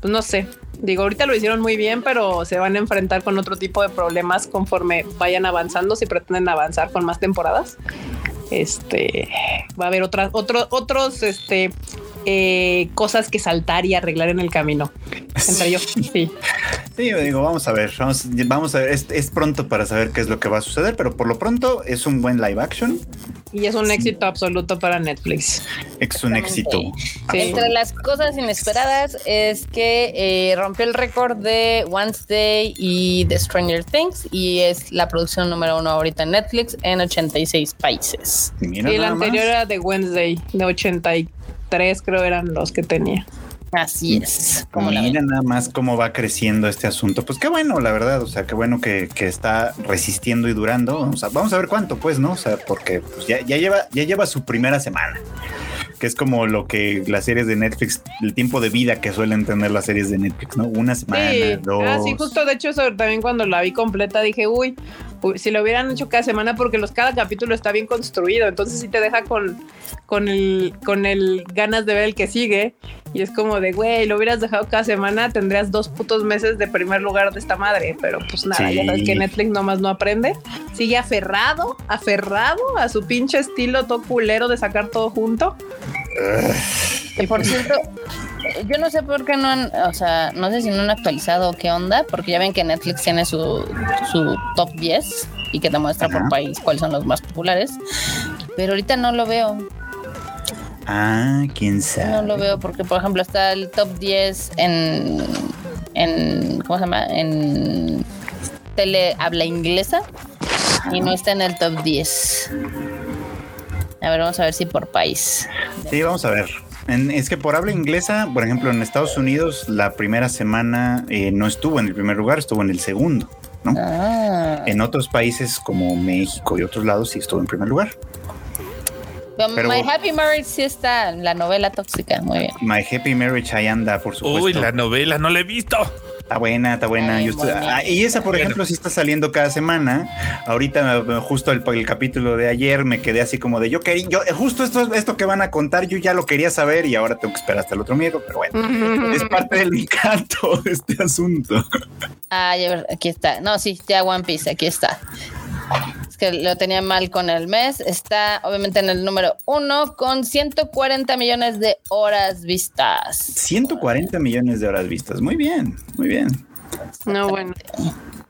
pues no sé. Digo, ahorita lo hicieron muy bien, pero se van a enfrentar con otro tipo de problemas conforme vayan avanzando, si pretenden avanzar con más temporadas. este va a haber otras, otros, otros, este eh, cosas que saltar y arreglar en el camino. Entre yo, (laughs) sí. Sí, digo, vamos a ver, vamos, a ver, es, pronto para saber qué es lo que va a suceder, pero por lo pronto es un buen live action. Y es un éxito absoluto para Netflix. Es un éxito. Entre las cosas inesperadas es que eh, rompió el récord de Wednesday y The Stranger Things y es la producción número uno ahorita en Netflix en 86 países. y la anterior era de Wednesday, de 83 creo eran los que tenía. Así es. Como Mira nada más cómo va creciendo este asunto. Pues qué bueno, la verdad. O sea, qué bueno que, está resistiendo y durando. Vamos a, vamos a ver cuánto, pues, ¿no? O sea, porque pues, ya, lleva, ya lleva su primera semana que es como lo que las series de Netflix, el tiempo de vida que suelen tener las series de Netflix, ¿no? Una semana, dos. Ah, sí, justo de hecho, eso también cuando la vi completa dije, uy, si lo hubieran hecho cada semana, porque los cada capítulo está bien construido, entonces sí te deja con, con el, con el ganas de ver el que sigue. Y es como de, güey, lo hubieras dejado cada semana, tendrías dos putos meses de primer lugar de esta madre. Pero pues nada, ya sabes que Netflix nomás no aprende. Sigue aferrado, aferrado a su pinche estilo todo culero de sacar todo junto. Y por cierto, yo no sé por qué no han, o sea, no sé si no han actualizado qué onda, porque ya ven que Netflix tiene su, su top 10 y que te muestra por país cuáles son los más populares, pero ahorita no lo veo. Ah, quién sabe. No lo veo porque, por ejemplo, está el top 10 en, en ¿cómo se llama? En tele habla inglesa y no está en el top 10. A ver, vamos a ver si por país. Sí, vamos a ver. Es que por habla inglesa, por ejemplo, en Estados Unidos, la primera semana eh, no estuvo en el primer lugar, estuvo en el segundo. ¿no? Ah. En otros países como México y otros lados sí estuvo en primer lugar. My Happy Marriage sí está en la novela tóxica, muy bien. My Happy Marriage ahí anda, por supuesto. Uy, la novela, no la he visto. Está buena, está buena. Ah, y esa, por ejemplo, sí está saliendo cada semana. Ahorita, justo el, el, capítulo de ayer, me quedé así como de yo quería, yo, justo esto, esto que van a contar, yo ya lo quería saber y ahora tengo que esperar hasta el otro miércoles, pero bueno, (laughs) es parte del encanto de este asunto. Ah, aquí está. No, sí, ya One Piece, aquí está. Es que lo tenía mal con el mes. Está obviamente en el número uno con 140 millones de horas vistas. 140 millones de horas vistas. Muy bien, muy bien. No, bueno.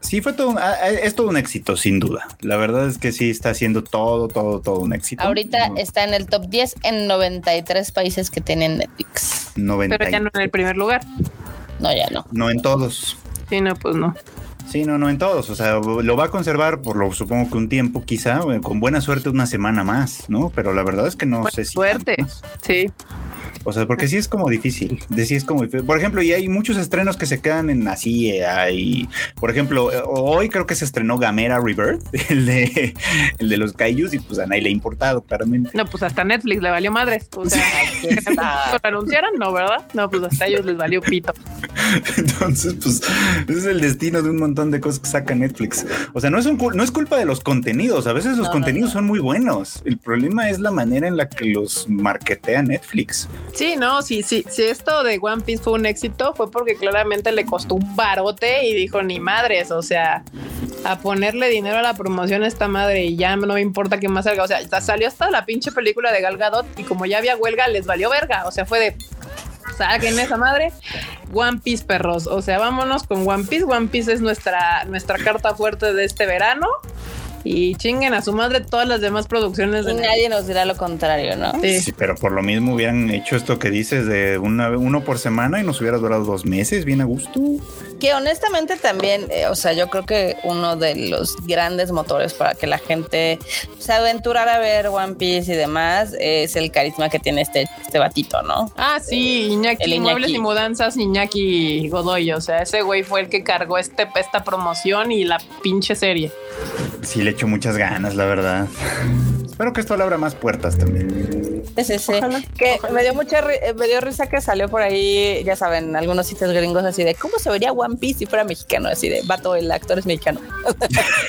Sí, fue todo, ah, ah, es todo un éxito, sin duda. La verdad es que sí está haciendo todo, todo, todo un éxito. Ahorita está en el top 10 en 93 países que tienen Netflix. Pero ya no en el primer lugar. No, ya no. No en todos. Sí, no, pues no. Sí, no, no en todos. O sea, lo va a conservar por lo supongo que un tiempo, quizá, eh, con buena suerte una semana más, ¿no? Pero la verdad es que no sé si. Suerte, sí. O sea, porque sí es como difícil. De sí es como Por ejemplo, y hay muchos estrenos que se quedan en así. Eh, hay, por ejemplo, eh, hoy creo que se estrenó Gamera Rebirth, (laughs) el de, el de los Kaijus, y pues a nadie le ha importado, claramente. No, pues hasta Netflix le valió madres. O sea, (laughs) ¿lo anunciaron? No, ¿verdad? No, pues hasta ellos les valió pito. (laughs) Entonces, pues, ese es el destino de un montón de cosas que saca Netflix. O sea, no es, un, no es culpa de los contenidos. A veces los contenidos son muy buenos. El problema es la manera en la que los marketea Netflix. Sí, no, sí, sí, si esto de One Piece fue un éxito, fue porque claramente le costó un barote y dijo, ni madres, o sea, a ponerle dinero a la promoción a esta madre y ya no me importa que más salga. O sea, salió hasta la pinche película de Gal Gadot y como ya había huelga, les valió verga. O sea, fue de saquen esa madre. One Piece, perros. O sea, vámonos con One Piece. One Piece es nuestra, nuestra carta fuerte de este verano y chinguen a su madre todas las demás producciones. De nadie nos dirá lo contrario, ¿no? Sí. pero por lo mismo hubieran hecho esto que dices de una, uno por semana y nos hubiera durado dos meses, bien a gusto. Que honestamente también, eh, o sea, yo creo que uno de los grandes motores para que la gente se aventurara a ver One Piece y demás es el carisma que tiene este, este batito, ¿no? Ah, sí, Iñaki, el Muebles y Mudanzas, Iñaki Godoy, o sea, ese güey fue el que cargó este, esta promoción y la pinche serie. Sí, le echo muchas ganas, la verdad. Espero que esto le abra más puertas también. Sí, sí, Que me dio mucha me dio risa que salió por ahí, ya saben, algunos sitios gringos así de cómo se vería One Piece si fuera mexicano, así de vato, el actor es mexicano.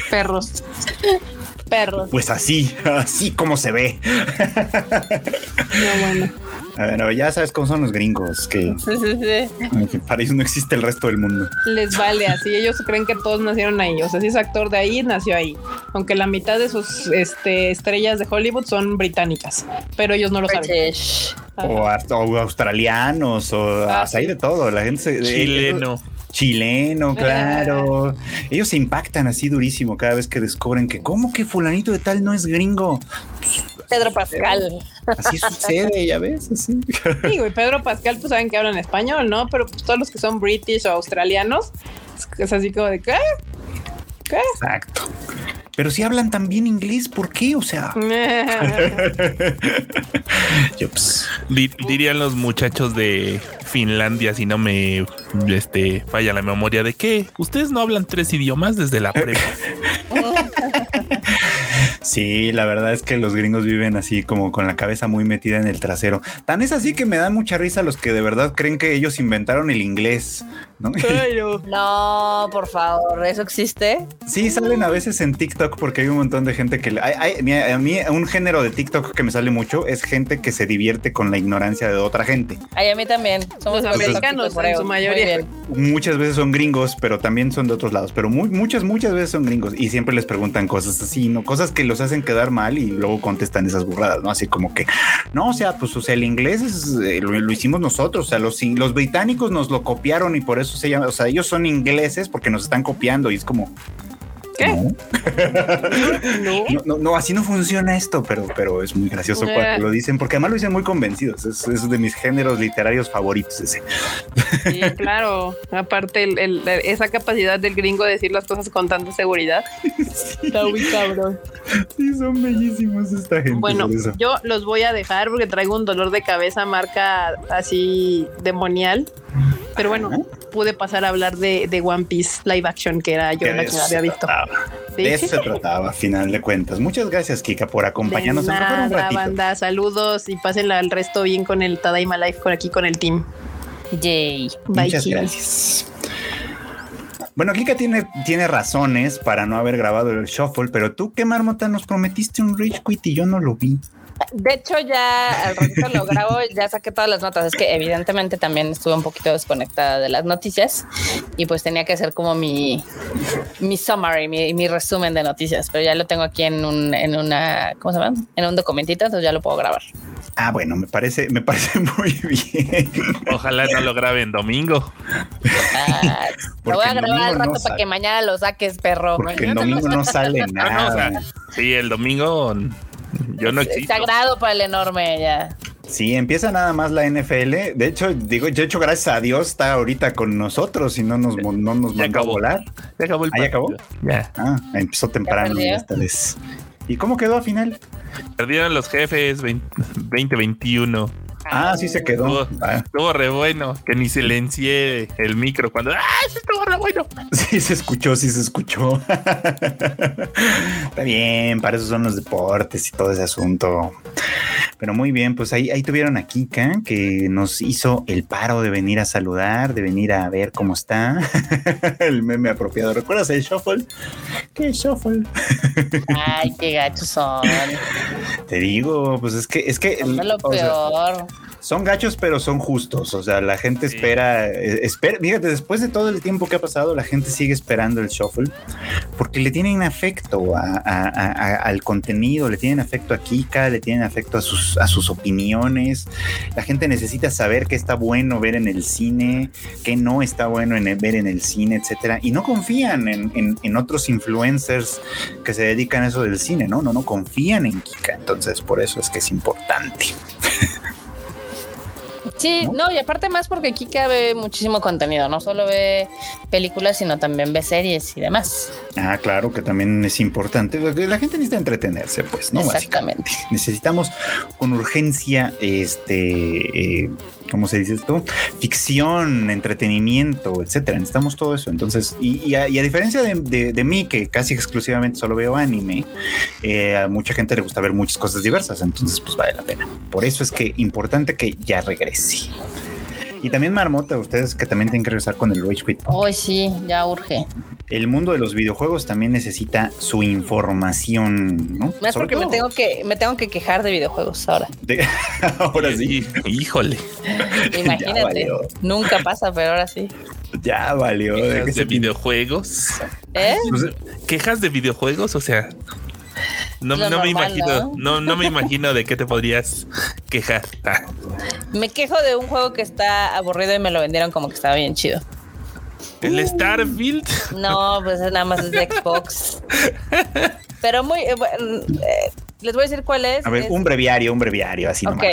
Perros. (laughs) Perros. Pues así, (laughs) así como se ve. No, bueno. Bueno, ya sabes cómo son los gringos, que, para ellos no existe el resto del mundo. Les vale así, ellos creen que todos nacieron ahí. O sea, si es actor de ahí, nació ahí. Aunque la mitad de sus este, estrellas de Hollywood son británicas, pero ellos no lo saben. O, australianos, o ah, hay de todo. La gente chileno. Chileno, claro. Ellos se impactan así durísimo cada vez que descubren que, ¿cómo que fulanito de tal no es gringo? Pedro Pascal. Así sucede, ya ves, así. Sí, güey, Pedro Pascal, pues saben que hablan español, ¿no? Pero pues todos los que son british o australianos, es así como de, ¿qué? ¿Qué? Exacto. Pero si hablan también inglés, ¿por qué? O sea. (laughs) Pues, dirían los muchachos de Finlandia, si no me este, falla la memoria, de que ustedes no hablan tres idiomas desde la prepa. (laughs) Sí, la verdad es que los gringos viven así como con la cabeza muy metida en el trasero. Tan es así que me dan mucha risa los que de verdad creen que ellos inventaron el inglés. ¿No? (laughs) no, por favor, ¿eso existe? Sí, salen a veces en TikTok porque hay un montón de gente que... Hay, a mí un género de TikTok que me sale mucho es gente que se divierte con la ignorancia de otra gente. Ay, a mí también. Somos los americanos en su mayoría. Muchas veces son gringos, pero también son de otros lados. Pero muchas, muchas veces son gringos y siempre les preguntan cosas así, ¿no? Cosas que los hacen quedar mal y luego contestan esas burradas, ¿no? Así como que, no, o sea, pues, o sea, el inglés eh, lo, hicimos nosotros, o sea, los, los británicos nos lo copiaron y por eso se llama, o sea, ellos son ingleses porque nos están copiando y es como, ¿Qué? No. (laughs) No, así no funciona esto, pero, pero es muy gracioso cuando lo dicen, porque además lo dicen muy convencidos. Es, es de mis géneros literarios favoritos ese. Sí, claro. Aparte, esa capacidad del gringo de decir las cosas con tanta seguridad. Está muy cabrón. Sí, son bellísimos esta gente. Bueno, yo los voy a dejar porque traigo un dolor de cabeza marca así demonial. Pero bueno, pude pasar a hablar de, de One Piece live action, que era yo la que había visto. De eso se trataba, a final de cuentas. Muchas gracias, Kika, por acompañarnos. De nada, un ratito. banda, saludos y pásenla al resto bien con el Tadaima Life, con aquí con el team. Yay. Muchas gracias. Bueno, Kika tiene, tiene razones para no haber grabado el shuffle, pero tú, ¿qué marmota nos prometiste un Rich Quit y yo no lo vi? De hecho, ya al ratito lo grabo, ya saqué todas las notas. Es que evidentemente también estuve un poquito desconectada de las noticias y pues tenía que hacer como mi, mi summary, mi, mi resumen de noticias, pero ya lo tengo aquí en un, en una, ¿cómo se llama? En un documentito, entonces ya lo puedo grabar. Ah, bueno, me parece, me parece (laughs) muy bien. Ojalá no lo grabe en domingo. Ah, lo (laughs) voy a grabar al rato para que mañana lo saques, perro. Porque el domingo no sale nada. sí, el domingo (laughs) yo no existo. Sagrado para el enorme ya. Sí, empieza nada más la NFL. De hecho, digo, de hecho, gracias a Dios está ahorita con nosotros y no nos, no nos mandó a volar. Ya acabó el ¿Ah, ¿Ya acabó? Ya. Ah, empezó temprano esta vez. ¿Y cómo quedó al final? Perdieron los jefes 2021. Ah, sí se quedó. Estuvo, re bueno, que ni silencié el micro cuando. ¡Ah, estuvo re bueno! (laughs) Sí se escuchó, sí se escuchó. (laughs) Está bien, para eso son los deportes y todo ese asunto. Pero muy bien, pues ahí, ahí tuvieron a Kika que nos hizo el paro de venir a saludar, de venir a ver cómo está. (laughs) el meme apropiado. ¿Recuerdas el shuffle? ¿Qué shuffle? Ay, qué gachos son. Te digo, pues es que es que lo peor son gachos, pero son justos. O sea, la gente espera, eh, espera. Fíjate, después de todo el tiempo que ha pasado, la gente sigue esperando el shuffle porque le tienen afecto al contenido, le tienen afecto a Kika, le tienen afecto a sus, a sus opiniones. La gente necesita saber qué está bueno ver en el cine, qué no está bueno en ver en el cine, etcétera. Y no confían en, en otros influencers que se dedican a eso del cine, ¿no? No, no confían en Kika. Entonces, por eso es que es importante. (laughs) Sí, ¿no? y aparte más porque Kika ve muchísimo contenido, no solo ve películas, sino también ve series y demás. Ah, claro, que también es importante. La gente necesita entretenerse, pues, ¿no? Exactamente. Necesitamos con urgencia, este, eh, ¿cómo se dice esto? Ficción, entretenimiento, etcétera. Necesitamos todo eso. Entonces, y, a, diferencia de, mí, que casi exclusivamente solo veo anime, eh, a mucha gente le gusta ver muchas cosas diversas. Entonces, pues vale la pena. Por eso es que importante que ya regrese. Y también Marmota, ustedes que también tienen que regresar con el Rage Quit. Hoy sí, ya urge. El mundo de los videojuegos también necesita su información, ¿no? Más porque me tengo que me tengo que quejar de videojuegos ahora. (laughs) ahora sí. Híjole. (laughs) Imagínate. Nunca pasa, pero ahora sí. Ya valió. ¿Quejas de, videojuegos? ¿Eh? ¿Quejas de videojuegos? O sea, no, me imagino, ¿no? ¿no? me imagino de qué te podrías quejar. Me quejo de un juego que está aburrido y me lo vendieron como que estaba bien chido. ¿El. Starfield? No, pues nada más es de Xbox. (laughs) Pero muy eh, eh, les voy a decir cuál es. A ver, un breviario, un breviario, así Ok.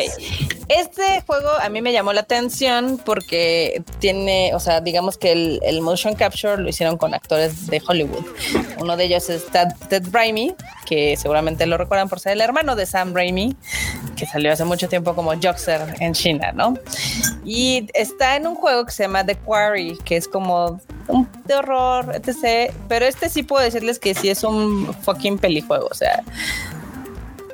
Este juego a mí me llamó la atención porque tiene, o sea, digamos que el, motion capture lo hicieron con actores de Hollywood. Uno de ellos es Ted, Raimi, que seguramente lo recuerdan por ser el hermano de Sam Raimi, que salió hace mucho tiempo como Joxer en China, ¿no? Y está en un juego que se llama The Quarry, que es como un de horror, etc. Pero este sí puedo decirles que sí es un fucking pelijuego, o sea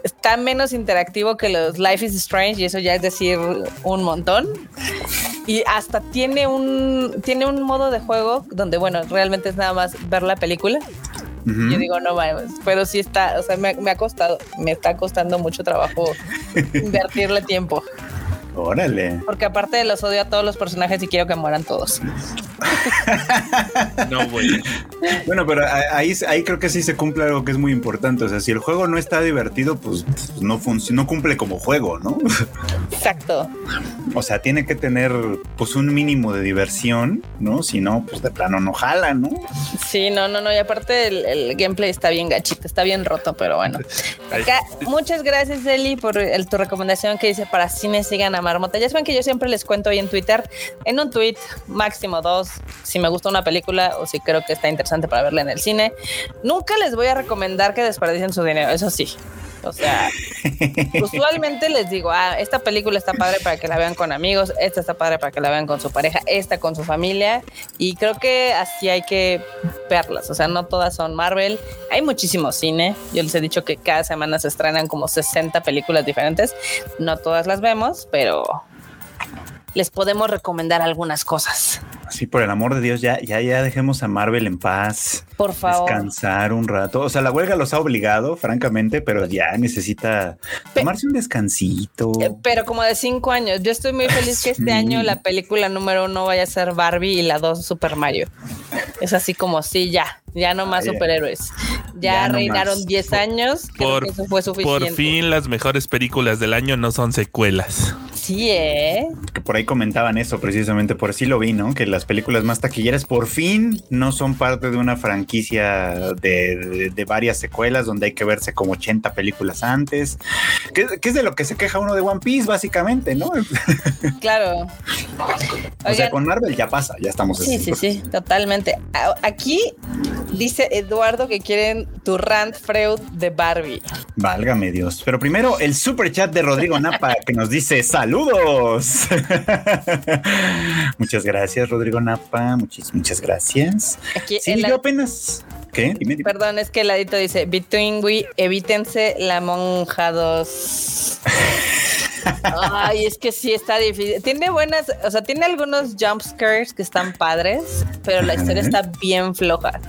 está menos interactivo que los Life is Strange y eso ya es decir un montón. Y hasta tiene un, tiene un modo de juego donde, bueno, realmente es nada más ver la película. Yo digo, no mames, pero sí está, o sea, me, me ha costado, me está costando mucho trabajo (laughs) invertirle tiempo. Órale. Porque aparte de los odio a todos los personajes y quiero que mueran todos. (laughs) no, bueno. Bueno, pero ahí, ahí creo que sí se cumple algo que es muy importante. O sea, si el juego no está divertido, pues, pues no, no cumple como juego, ¿no? Exacto. O sea, tiene que tener pues un mínimo de diversión, ¿no? Si no, pues de plano no jala, ¿no? Sí, no, no, no. Y aparte el, gameplay está bien gachito, está bien roto, pero bueno. Acá, muchas gracias, Eli, por el, tu recomendación que dice para cine sigan a Marmota. Ya saben que yo siempre les cuento ahí en Twitter, en un tweet, máximo dos, si me gusta una película o si creo que está interesante para verla en el cine. Nunca les voy a recomendar que desperdicien su dinero, eso sí. O sea, usualmente les digo, ah, esta película está padre para que la vean con amigos, esta está padre para que la vean con su pareja, esta con su familia. Y creo que así hay que verlas. O sea, no todas son Marvel. Hay muchísimo cine. Yo les he dicho que cada semana se estrenan como 60 películas diferentes. No todas las vemos, pero les podemos recomendar algunas cosas. Sí, por el amor de Dios, ya, ya, ya dejemos a Marvel en paz. Por favor. Descansar un rato. O sea, la huelga los ha obligado, francamente, pero ya necesita tomarse un descansito. Eh, pero como de cinco años. Yo estoy muy feliz que este año la película número uno vaya a ser Barbie y la dos Super Mario. Es así como, sí, ya, ya no más superhéroes. Ya, reinaron 10 años. Por, que eso fue suficiente. Por fin las mejores películas del año no son secuelas. Sí, ¿eh? Que por ahí comentaban eso precisamente, por así lo vi, ¿no? Que las películas más taquilleras por fin no son parte de una franquicia de, varias secuelas donde hay que verse como 80 películas antes, que, es de lo que se queja uno de One Piece, básicamente, ¿no? (laughs) Claro. o sea, con Marvel ya pasa, ya estamos. Sí, sí, sí, totalmente. Aquí dice Eduardo que quieren tu rant Freud de Barbie. Válgame Dios. Pero primero el super chat de Rodrigo Napa que nos dice salud saludos. (laughs) muchas gracias, Rodrigo Napa. Muchas, muchas gracias. Aquí sí, yo apenas. ¿Qué? Perdón, es que el ladito dice Between we, evítense la monja 2. (laughs) Ay, es que sí está difícil. Tiene buenas, o sea, tiene algunos jump scares que están padres, pero la historia está bien floja.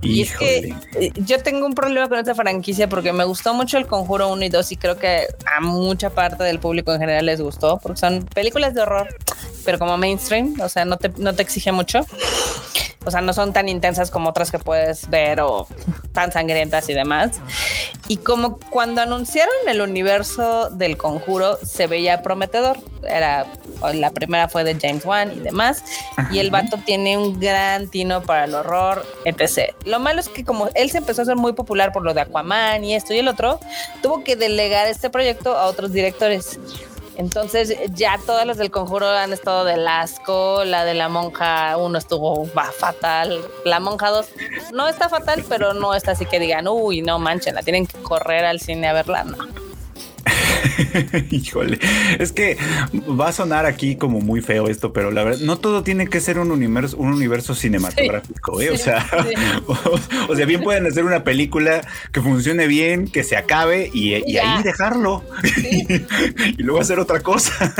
Y es que eh, yo tengo un problema con esta franquicia porque me gustó mucho el Conjuro 1 y 2 y creo que a mucha parte del público en general les gustó porque son películas de horror, pero como mainstream, o sea, no te, no te exige mucho. O sea, no son tan intensas como otras que puedes ver o tan sangrientas y demás. Y como cuando anunciaron el universo del conjuro, se veía prometedor. Era la primera fue de James Wan y demás. Y el vato tiene un gran tino para el horror, etc. Lo malo es que como él se empezó a ser muy popular por lo de Aquaman y esto y el otro, tuvo que delegar este proyecto a otros directores. Entonces ya todas las del conjuro han estado del asco, la de la monja uno estuvo fatal, la monja 2 no está fatal, pero no está así que digan, uy, no manchen, la tienen que correr al cine a verla, no. (laughs) Híjole, es que va a sonar aquí como muy feo esto, pero la verdad, no todo tiene que ser un universo, un universo cinematográfico, ¿eh? o sea, (laughs) o, sea, bien pueden hacer una película que funcione bien, que se acabe y, ahí dejarlo (laughs) y luego hacer otra cosa.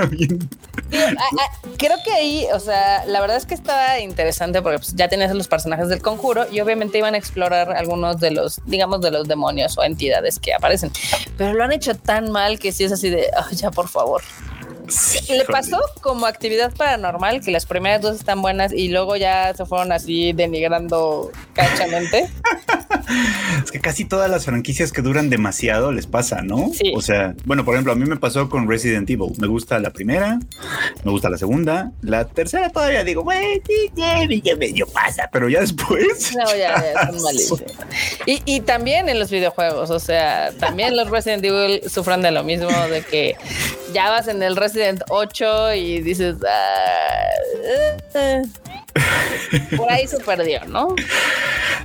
creo que ahí, o sea, la verdad es que estaba interesante porque pues, ya tenías los personajes del conjuro y obviamente iban a explorar algunos de los, digamos, de los demonios o entidades que aparecen, pero lo han hecho tan mal que sí es así de, ya por favor. Le pasó como actividad paranormal que las primeras dos están buenas y luego ya se fueron así denigrando cachamente. (laughs) es que casi todas las franquicias que duran demasiado les pasa, ¿no? O sea, bueno, por ejemplo, a mí me pasó con Resident Evil. Me gusta la primera, me gusta la segunda, la tercera todavía digo, güey, ya medio pasa, pero ya después. No, ya, ya (laughs) son malísimos. Y, y también en los videojuegos, o sea, también los Resident Evil sufren de lo mismo, de que ya vas en el Resident 8 y dices, ah, eh, por ahí se perdió, ¿no?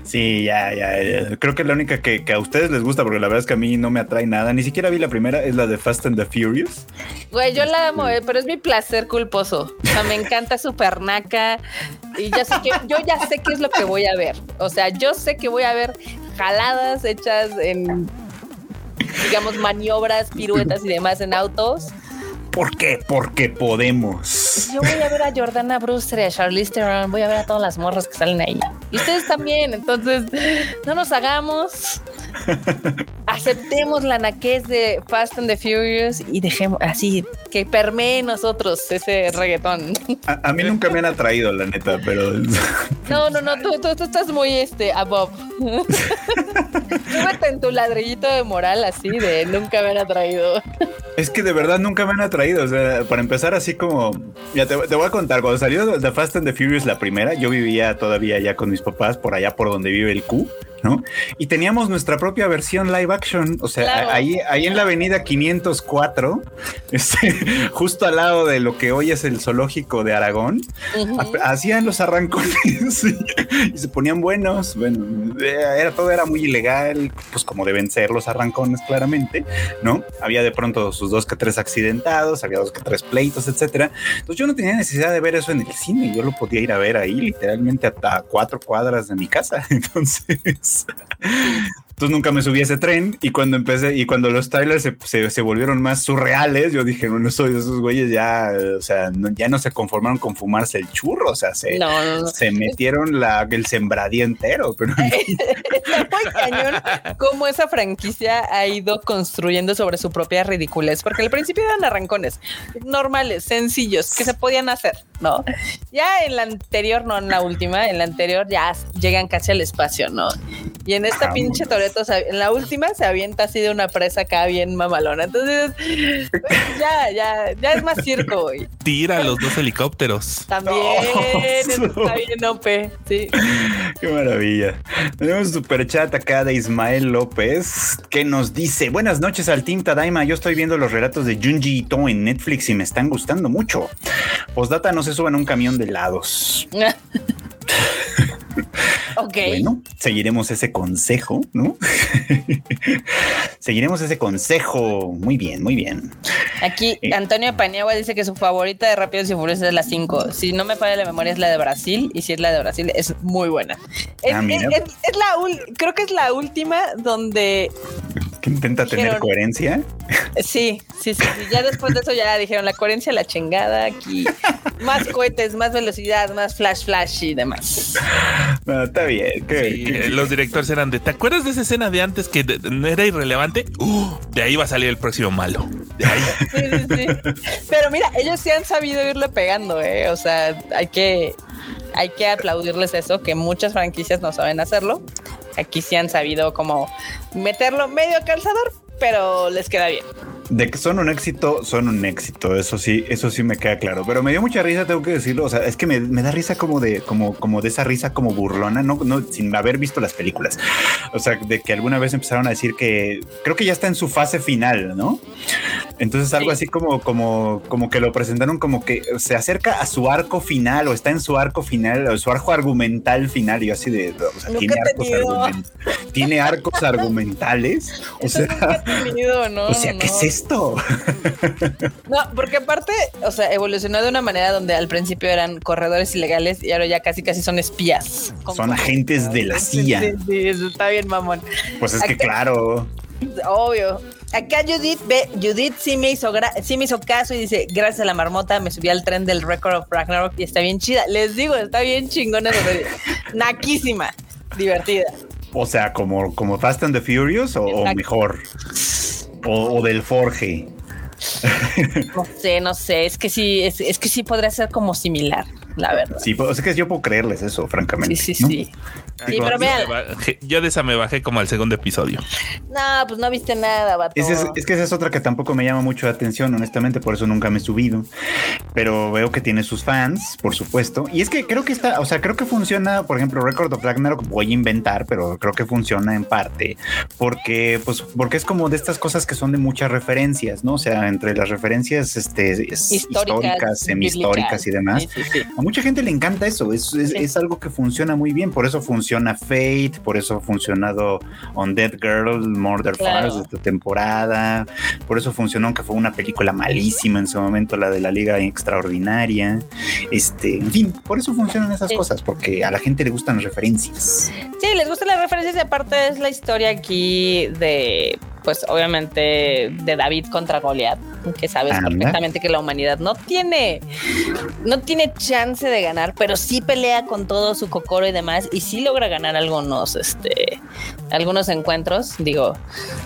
Sí, ya, ya, Creo que la única que, a ustedes les gusta, porque la verdad es que a mí no me atrae nada. Ni siquiera vi la primera, es la de Fast and the Furious. Güey, yo la amo, eh, pero es mi placer culposo. O sea, me encanta su pernaca y ya sé que, yo ya sé qué es lo que voy a ver. O sea, yo sé que voy a ver jaladas hechas en digamos, maniobras, piruetas y demás en autos. ¿Por qué? Porque podemos. Yo voy a ver a Jordana Brewster y a Charlize Theron. Voy a ver a todas las morras que salen ahí. Y ustedes también. Entonces, no nos hagamos. Aceptemos la naquez de Fast and the Furious y dejemos así que permee nosotros ese reggaetón. A, mí nunca me han atraído, la neta, pero. No, no, no, tú, tú, estás muy este above. Súbete en tu ladrillito de moral así de nunca me han atraído. Es que de verdad nunca me han atraído. O sea, para empezar, así como. Ya te, voy a contar. Cuando salió The Fast and the Furious la primera, yo vivía todavía ya con mis papás por allá por donde vive el Q. ¿no? Y teníamos nuestra propia versión live action, o sea, ahí, ahí en la avenida 504, (laughs) este, justo al lado de lo que hoy es el zoológico de Aragón, hacían los arrancones (laughs) y, se ponían buenos, bueno, era todo era muy ilegal, pues como deben ser los arrancones claramente, ¿no? Había de pronto sus dos que tres accidentados, había dos que tres pleitos, etcétera. Entonces yo no tenía necesidad de ver eso en el cine, yo lo podía ir a ver ahí literalmente hasta cuatro cuadras de mi casa. (laughs) Entonces, yes. (laughs) entonces nunca me subí a ese tren y cuando empecé y cuando los trailers se, volvieron más surreales, yo dije, no soy de esos güeyes ya, o sea, ya no se conformaron con fumarse el churro, o sea, se, se metieron la, el sembradío entero. Pero Está (laughs) muy cañón cómo esa franquicia ha ido construyendo sobre su propia ridiculez, porque al principio eran arrancones normales, sencillos, que se podían hacer, ¿no? Ya en la anterior, no en la última, en la anterior ya llegan casi al espacio, ¿no? Y en esta pinche En la última se avienta así de una presa acá bien mamalona. Entonces, ya, ya, ya es más circo, güey. Tira los dos helicópteros. También, está bien OP, sí. Qué maravilla. Tenemos un super chat acá de Ismael López que nos dice: Buenas noches al Team Tadaima. Yo estoy viendo los relatos de Junji Ito en Netflix y me están gustando mucho. Postdata no se suban a un camión de helados. (laughs) Ok. Bueno, seguiremos ese consejo, ¿no? (laughs) seguiremos ese consejo. Muy bien, muy bien. Aquí eh, Antonio Paniagua dice que su favorita de Rápidos y Furiosos es la 5. Si no me falla la memoria es la de Brasil y si es la de Brasil es muy buena. Es, ah, la creo que es la última donde que intenta tener coherencia. Sí, sí, sí, Ya después de eso ya dijeron la coherencia, la chingada, aquí más cohetes, más velocidad, más flash, flash y demás. está bien. Eh, los directores eran de, ¿te acuerdas de esa escena de antes que no era irrelevante? Uh, de ahí va a salir el próximo malo. De ahí. Sí, sí, sí. Pero mira, ellos sí han sabido irle pegando, ¿eh? O sea, hay que, hay que aplaudirles eso, que muchas franquicias no saben hacerlo aquí sí han sabido como meterlo medio calzador, pero les queda bien. De que son un éxito, son un éxito. Eso sí, eso sí me queda claro. Pero me dio mucha risa, tengo que decirlo. O sea, es que me, da risa como de, como, como de esa risa como burlona, no, no, sin haber visto las películas. O sea, de que alguna vez empezaron a decir que creo que ya está en su fase final, ¿no? Entonces algo así como, como, como que lo presentaron como que se acerca a su arco final o está en su arco final, o su arco argumental final. Y yo así de, o sea, tiene arcos, tiene arcos argumentales. (laughs) O sea, no, o sea, ¿qué es esto? (laughs) no, porque aparte, o sea, evolucionó de una manera donde al principio eran corredores ilegales y ahora ya casi casi son espías. Son agentes de la CIA. Sí, sí, está bien, mamón. Pues es que claro. Obvio. Acá Judith ve, Judith sí me hizo sí me hizo caso y dice, gracias a la marmota me subí al tren del Record of Ragnarok y está bien chida. Les digo, está bien chingona, (laughs) naquísima, divertida. O sea, como, como Fast and the Furious o, mejor. O, del Forge. No sé, no sé. Es que sí, es, es que sí podría ser como similar la verdad. Sí, pues, es que yo puedo creerles eso, francamente. Sí, sí, sí. Sí, pero yo de esa me bajé como al segundo episodio. No, pues no viste nada, vato. Es, que esa es otra que tampoco me llama mucho la atención, honestamente, por eso nunca me he subido. Pero veo que tiene sus fans, por supuesto. Y es que creo que está, o sea, creo que funciona, por ejemplo, Record of Ragnarok, voy a inventar, pero creo que funciona en parte. Porque, pues, porque es como de estas cosas que son de muchas referencias, ¿no? O sea, entre las referencias este, históricas, semi-históricas y demás. Sí, sí, mucha gente le encanta eso, es, es, algo que funciona muy bien, por eso funciona Fate, por eso ha funcionado On Dead Girl, Murder claro. de esta temporada, por eso funcionó, aunque fue una película malísima en su momento, la de la Liga Extraordinaria, este, en fin, por eso funcionan esas cosas, porque a la gente le gustan las referencias. Sí, les gustan las referencias y aparte es la historia aquí de pues obviamente de David contra Goliat, que sabes perfectamente que la humanidad no tiene, no tiene chance de ganar, pero sí pelea con todo su cocoro y demás, y sí logra ganar algunos, este, algunos encuentros. Digo,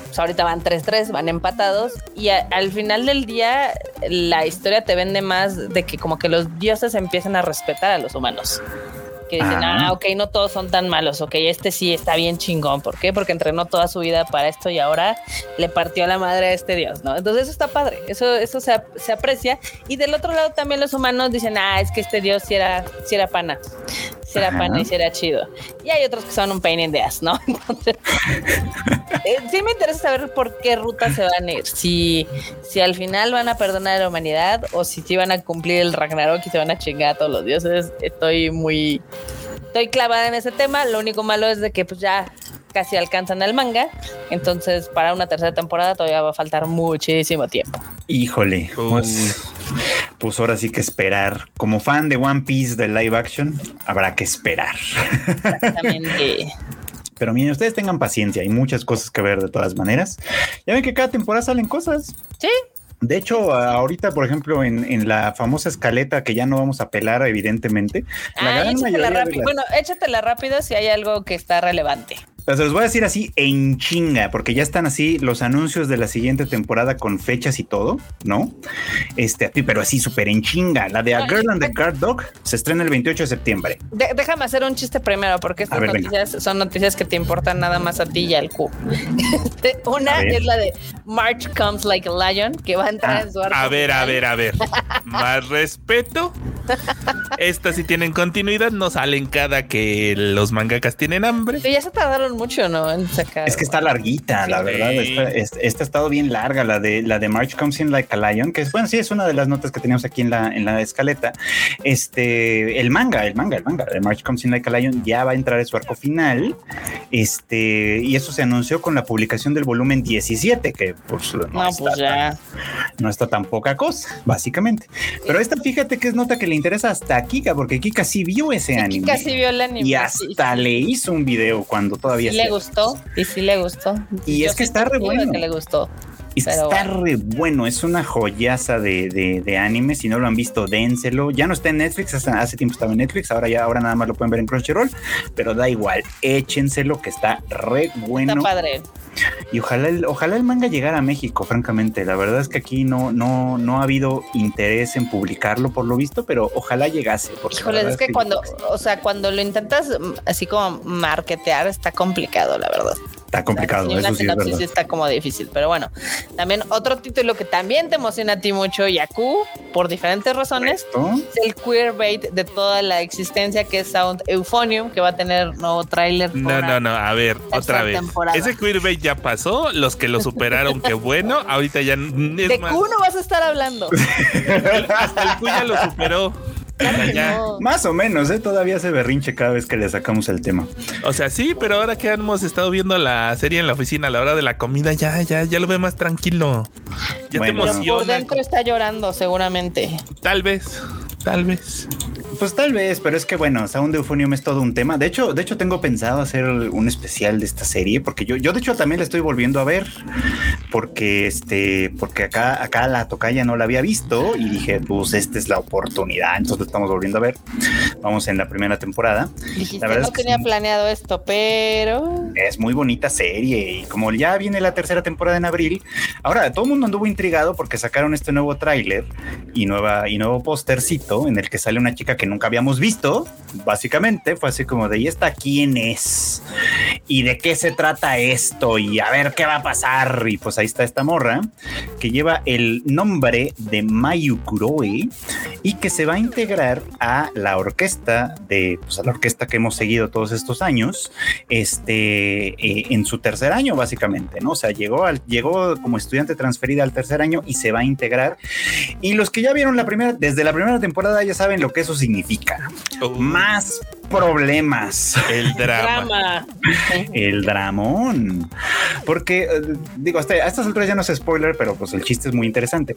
pues ahorita van 3-3, van empatados, y al final del día la historia te vende más de que como que los dioses empiezan a respetar a los humanos que dicen, ah, ok, no todos son tan malos, ok, este sí está bien chingón. ¿Por qué? Porque entrenó toda su vida para esto y ahora le partió la madre a este dios, ¿no? Entonces eso está padre, eso, eso se, se aprecia. Y del otro lado también los humanos dicen, ah, es que este dios sí era, sí era pana si era pana y si era chido. Y hay otros que son un pain in the ass, ¿no? (laughs) Entonces, eh, sí me interesa saber por qué ruta se van a ir. Si, si al final van a perdonar a la humanidad o si sí van a cumplir el Ragnarok y se van a chingar a todos los dioses. Estoy muy... Estoy clavada en ese tema. Lo único malo es de que pues ya casi alcanzan el manga. Entonces, para una tercera temporada todavía va a faltar muchísimo tiempo. Híjole, pues, pues, ahora sí que esperar. Como fan de One Piece de live action, habrá que esperar. Exactamente. (laughs) Pero miren, ustedes tengan paciencia, hay muchas cosas que ver de todas maneras. Ya ven que cada temporada salen cosas. Sí, de hecho, ahorita, por ejemplo, en, la famosa escaleta que ya no vamos a pelar, evidentemente. La ah, échatela Bueno, échatela rápido si hay algo que está relevante. Se los voy a decir así en chinga, porque ya están así los anuncios de la siguiente temporada con fechas y todo, ¿no? Este, pero así súper en chinga. La de A Girl and the Guard Dog se estrena el 28 de septiembre. déjame hacer un chiste primero, porque estas noticias son noticias que te importan nada más a ti y al Q. Una es la de March Comes Like a Lion, que va Ah, a ver, a ver, a ver. Más respeto. (laughs) Estas sí tienen continuidad, no salen cada que los mangakas tienen hambre. ya se tardaron mucho, ¿no? En sacar. Es que está larguita, la verdad. Esta, ha estado bien larga, la de la de March Comes in Like a Lion, que es bueno, sí, es una de las notas que teníamos aquí en la, en la escaleta. Este, el manga, el manga, el manga de March Comes in Like a Lion ya va a entrar en su arco final. Este, y eso se anunció con la publicación del volumen 17, que pues no, pues ya no está tan poca cosa, básicamente. Pero esta, fíjate que es nota que le interesa hasta a Kika, porque Kika sí vio ese anime. Kika sí vio el anime. Y hasta le hizo un video cuando todavía sí le gustó, y sí le gustó. Y es que está re bueno. Que le gustó. Está re bueno, es una joyaza de, de, anime. Si no lo han visto, dénselo. Ya no está en Netflix, hace, tiempo estaba en Netflix, ahora ya, ahora nada más lo pueden ver en Crunchyroll, pero da igual, échenselo que está re bueno. Está padre. Y ojalá el, ojalá el manga llegara a México, francamente. La verdad es que aquí no, no, no ha habido interés en publicarlo por lo visto, pero ojalá llegase. Híjole, es que, cuando, o sea, cuando lo intentas mm, así como marketear, está complicado, la verdad. Está complicado. eso sí es está como difícil. Pero bueno, también otro título que también te emociona a ti mucho, Yaku, por diferentes razones, es el queerbait de toda la existencia que es Sound Euphonium, que va a tener nuevo tráiler. No, no, no, a ver, otra vez. Ese queerbait ya pasó, los que lo superaron, qué bueno. Ahorita ya es De Q no vas a estar hablando. (laughs) hasta el Q ya lo superó. Más o menos, ¿eh? todavía se berrinche cada vez que le sacamos el tema. O sea, sí, pero ahora que hemos estado viendo la serie en la oficina a la hora de la comida, ya, ya, ya lo ve más tranquilo. Ya te emociona. Por dentro está llorando, seguramente. Tal vez, tal vez. Pues tal vez, pero es que bueno, Sound Euphonium es todo un tema. De hecho, de hecho tengo pensado hacer un especial de esta serie porque yo, yo de hecho también la estoy volviendo a ver porque este, porque acá, acá la tocaya no la había visto y dije, pues esta es la oportunidad. Entonces estamos volviendo a ver. Vamos en la primera temporada. la verdad no tenía planeado esto, pero es muy bonita serie y como ya viene la tercera temporada en abril, ahora todo el mundo anduvo intrigado porque sacaron este nuevo tráiler y nueva y nuevo póstercito en el que sale una chica que nunca habíamos visto, básicamente, fue así como de, ¿y esta quién es? ¿Y de qué se trata esto? Y a ver qué va a pasar. Y pues ahí está esta morra que lleva el nombre de Mayu Kuroe y que se va a integrar a la orquesta de, pues a la orquesta que hemos seguido todos estos años, este, eh, en su tercer año, básicamente, ¿no? O sea, llegó, al, llegó como estudiante transferida al tercer año y se va a integrar. Y los que ya vieron la primera, desde la primera temporada ya saben lo que eso significa significa. Oh. Más problemas. El drama. el dramón. Porque, eh, digo, hasta a estas alturas ya no es spoiler, pero pues el chiste es muy interesante.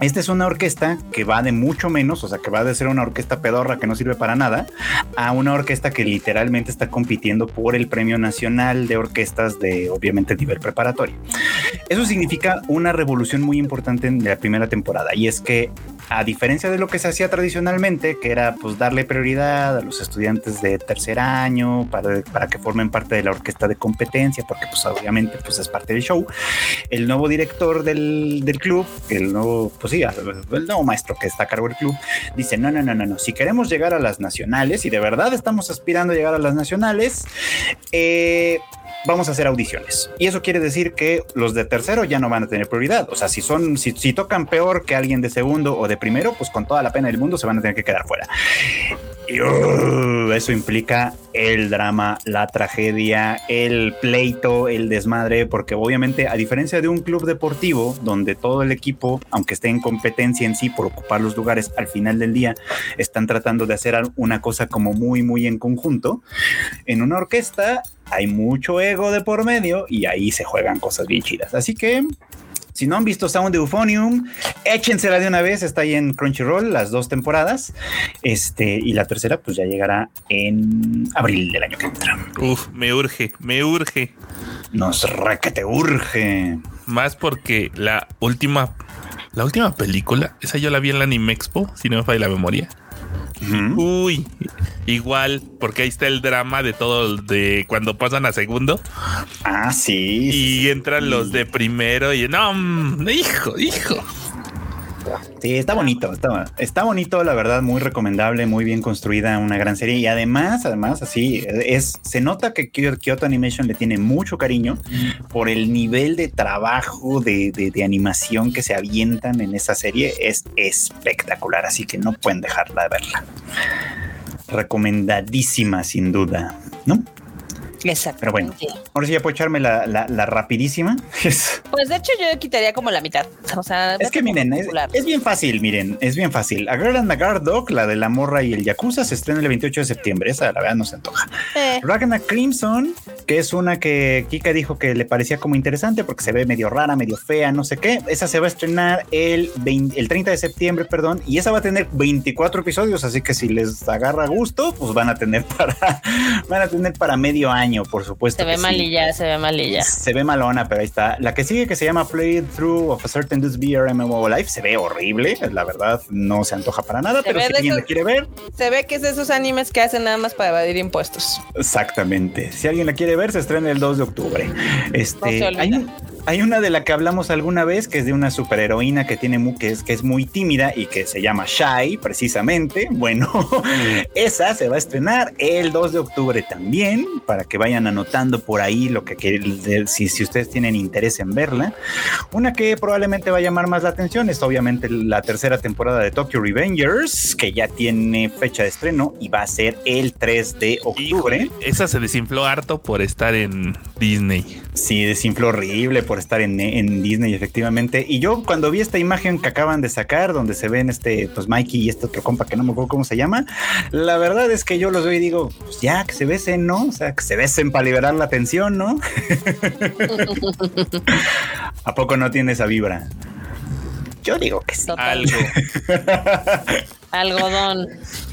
Esta es una orquesta que va de mucho menos, o sea, que va de ser una orquesta pedorra que no sirve para nada, a una orquesta que literalmente está compitiendo por el Premio Nacional de Orquestas de, obviamente, nivel preparatorio. Eso significa una revolución muy importante en la primera temporada, y es que a diferencia de lo que se hacía tradicionalmente, que era pues darle prioridad a los estudiantes de tercer año para, para que formen parte de la orquesta de competencia, porque pues obviamente pues es parte del show, el nuevo director del, del club, el nuevo, pues sí, el nuevo maestro que está a cargo del club, dice, no, no, no, no, no, si queremos llegar a las nacionales y de verdad estamos aspirando a llegar a las nacionales, eh, vamos a hacer audiciones. Y eso quiere decir que los de tercero ya no van a tener prioridad. O sea, si son, si, tocan peor que alguien de segundo o de primero, pues con toda la pena del mundo se van a tener que quedar fuera. Y eso implica el drama, la tragedia, el pleito, el desmadre, porque obviamente a diferencia de un club deportivo donde todo el equipo, aunque esté en competencia en sí por ocupar los lugares al final del día, están tratando de hacer una cosa como muy, muy en conjunto, en una orquesta hay mucho ego de por medio y ahí se juegan cosas bien chidas. Así que si no han visto Sound Euphonium, échensela de una vez. Está ahí en Crunchyroll las dos temporadas. Este, y la tercera, pues ya llegará en abril del año que entra. Uf, me urge, me urge. Nos te urge. Más porque la última, la última película, esa yo la vi en la Anime Expo, si no me falla la memoria. Uy, igual, porque ahí está el drama de todo, de cuando pasan a segundo. Ah, sí. Y entran los de primero y no, mm, hijo, hijo. Sí, está bonito, está, está, bonito, la verdad, muy recomendable, muy bien construida, una gran serie y además, además, así es, se nota que Kyoto Animation le tiene mucho cariño por el nivel de trabajo de, de animación que se avientan en esa serie, es espectacular, así que no pueden dejarla de verla. Recomendadísima, sin duda, ¿no? Exacto. Pero bueno, ahora sí ya puedo echarme la, la, rapidísima. (laughs) pues de hecho yo quitaría como la mitad. O sea, es que miren, es, bien fácil, miren, es bien fácil. A Girl and a Dog, la de la morra y el Yakuza, se estrena el 28 de septiembre. Esa la verdad no se antoja. Eh. Ragnar Crimson, que es una que Kika dijo que le parecía como interesante porque se ve medio rara, medio fea, no sé qué. Esa se va a estrenar el, el 30 de septiembre, perdón, y esa va a tener 24 episodios, así que si les agarra gusto, pues van a tener (laughs) para, van a tener para medio año por supuesto. Se ve malilla, se ve malilla. Se ve malona, pero ahí está. La que sigue, que se llama Play Through of a Certain This VR MMO Life, se ve horrible. La verdad, no se antoja para nada, pero si alguien la quiere ver. Se ve que es de esos animes que hacen nada más para evadir impuestos. Exactamente. Si alguien la quiere ver, se estrena el 2 de octubre. Este, hay una de la que hablamos alguna vez, que es de una superheroína que tiene que es, que es muy tímida y que se llama Shy, precisamente. Bueno, (laughs) esa se va a estrenar el 2 de octubre también, para que vayan anotando por ahí lo que si, si ustedes tienen interés en verla. Una que probablemente va a llamar más la atención es obviamente la tercera temporada de Tokyo Revengers, que ya tiene fecha de estreno y va a ser el 3 de octubre. esa se desinfló harto por estar en Disney. Sí, desinfló horrible por estar en, Disney, efectivamente. Y yo cuando vi esta imagen que acaban de sacar, donde se ven este, pues Mikey y este otro compa que no me acuerdo cómo se llama, la verdad es que yo los veo y digo, pues ya, que se besen, ¿no? O sea, que se besen para liberar la tensión, ¿no? (laughs) ¿A poco no tiene esa vibra? Yo digo que sí. Algo. (laughs) Algodón.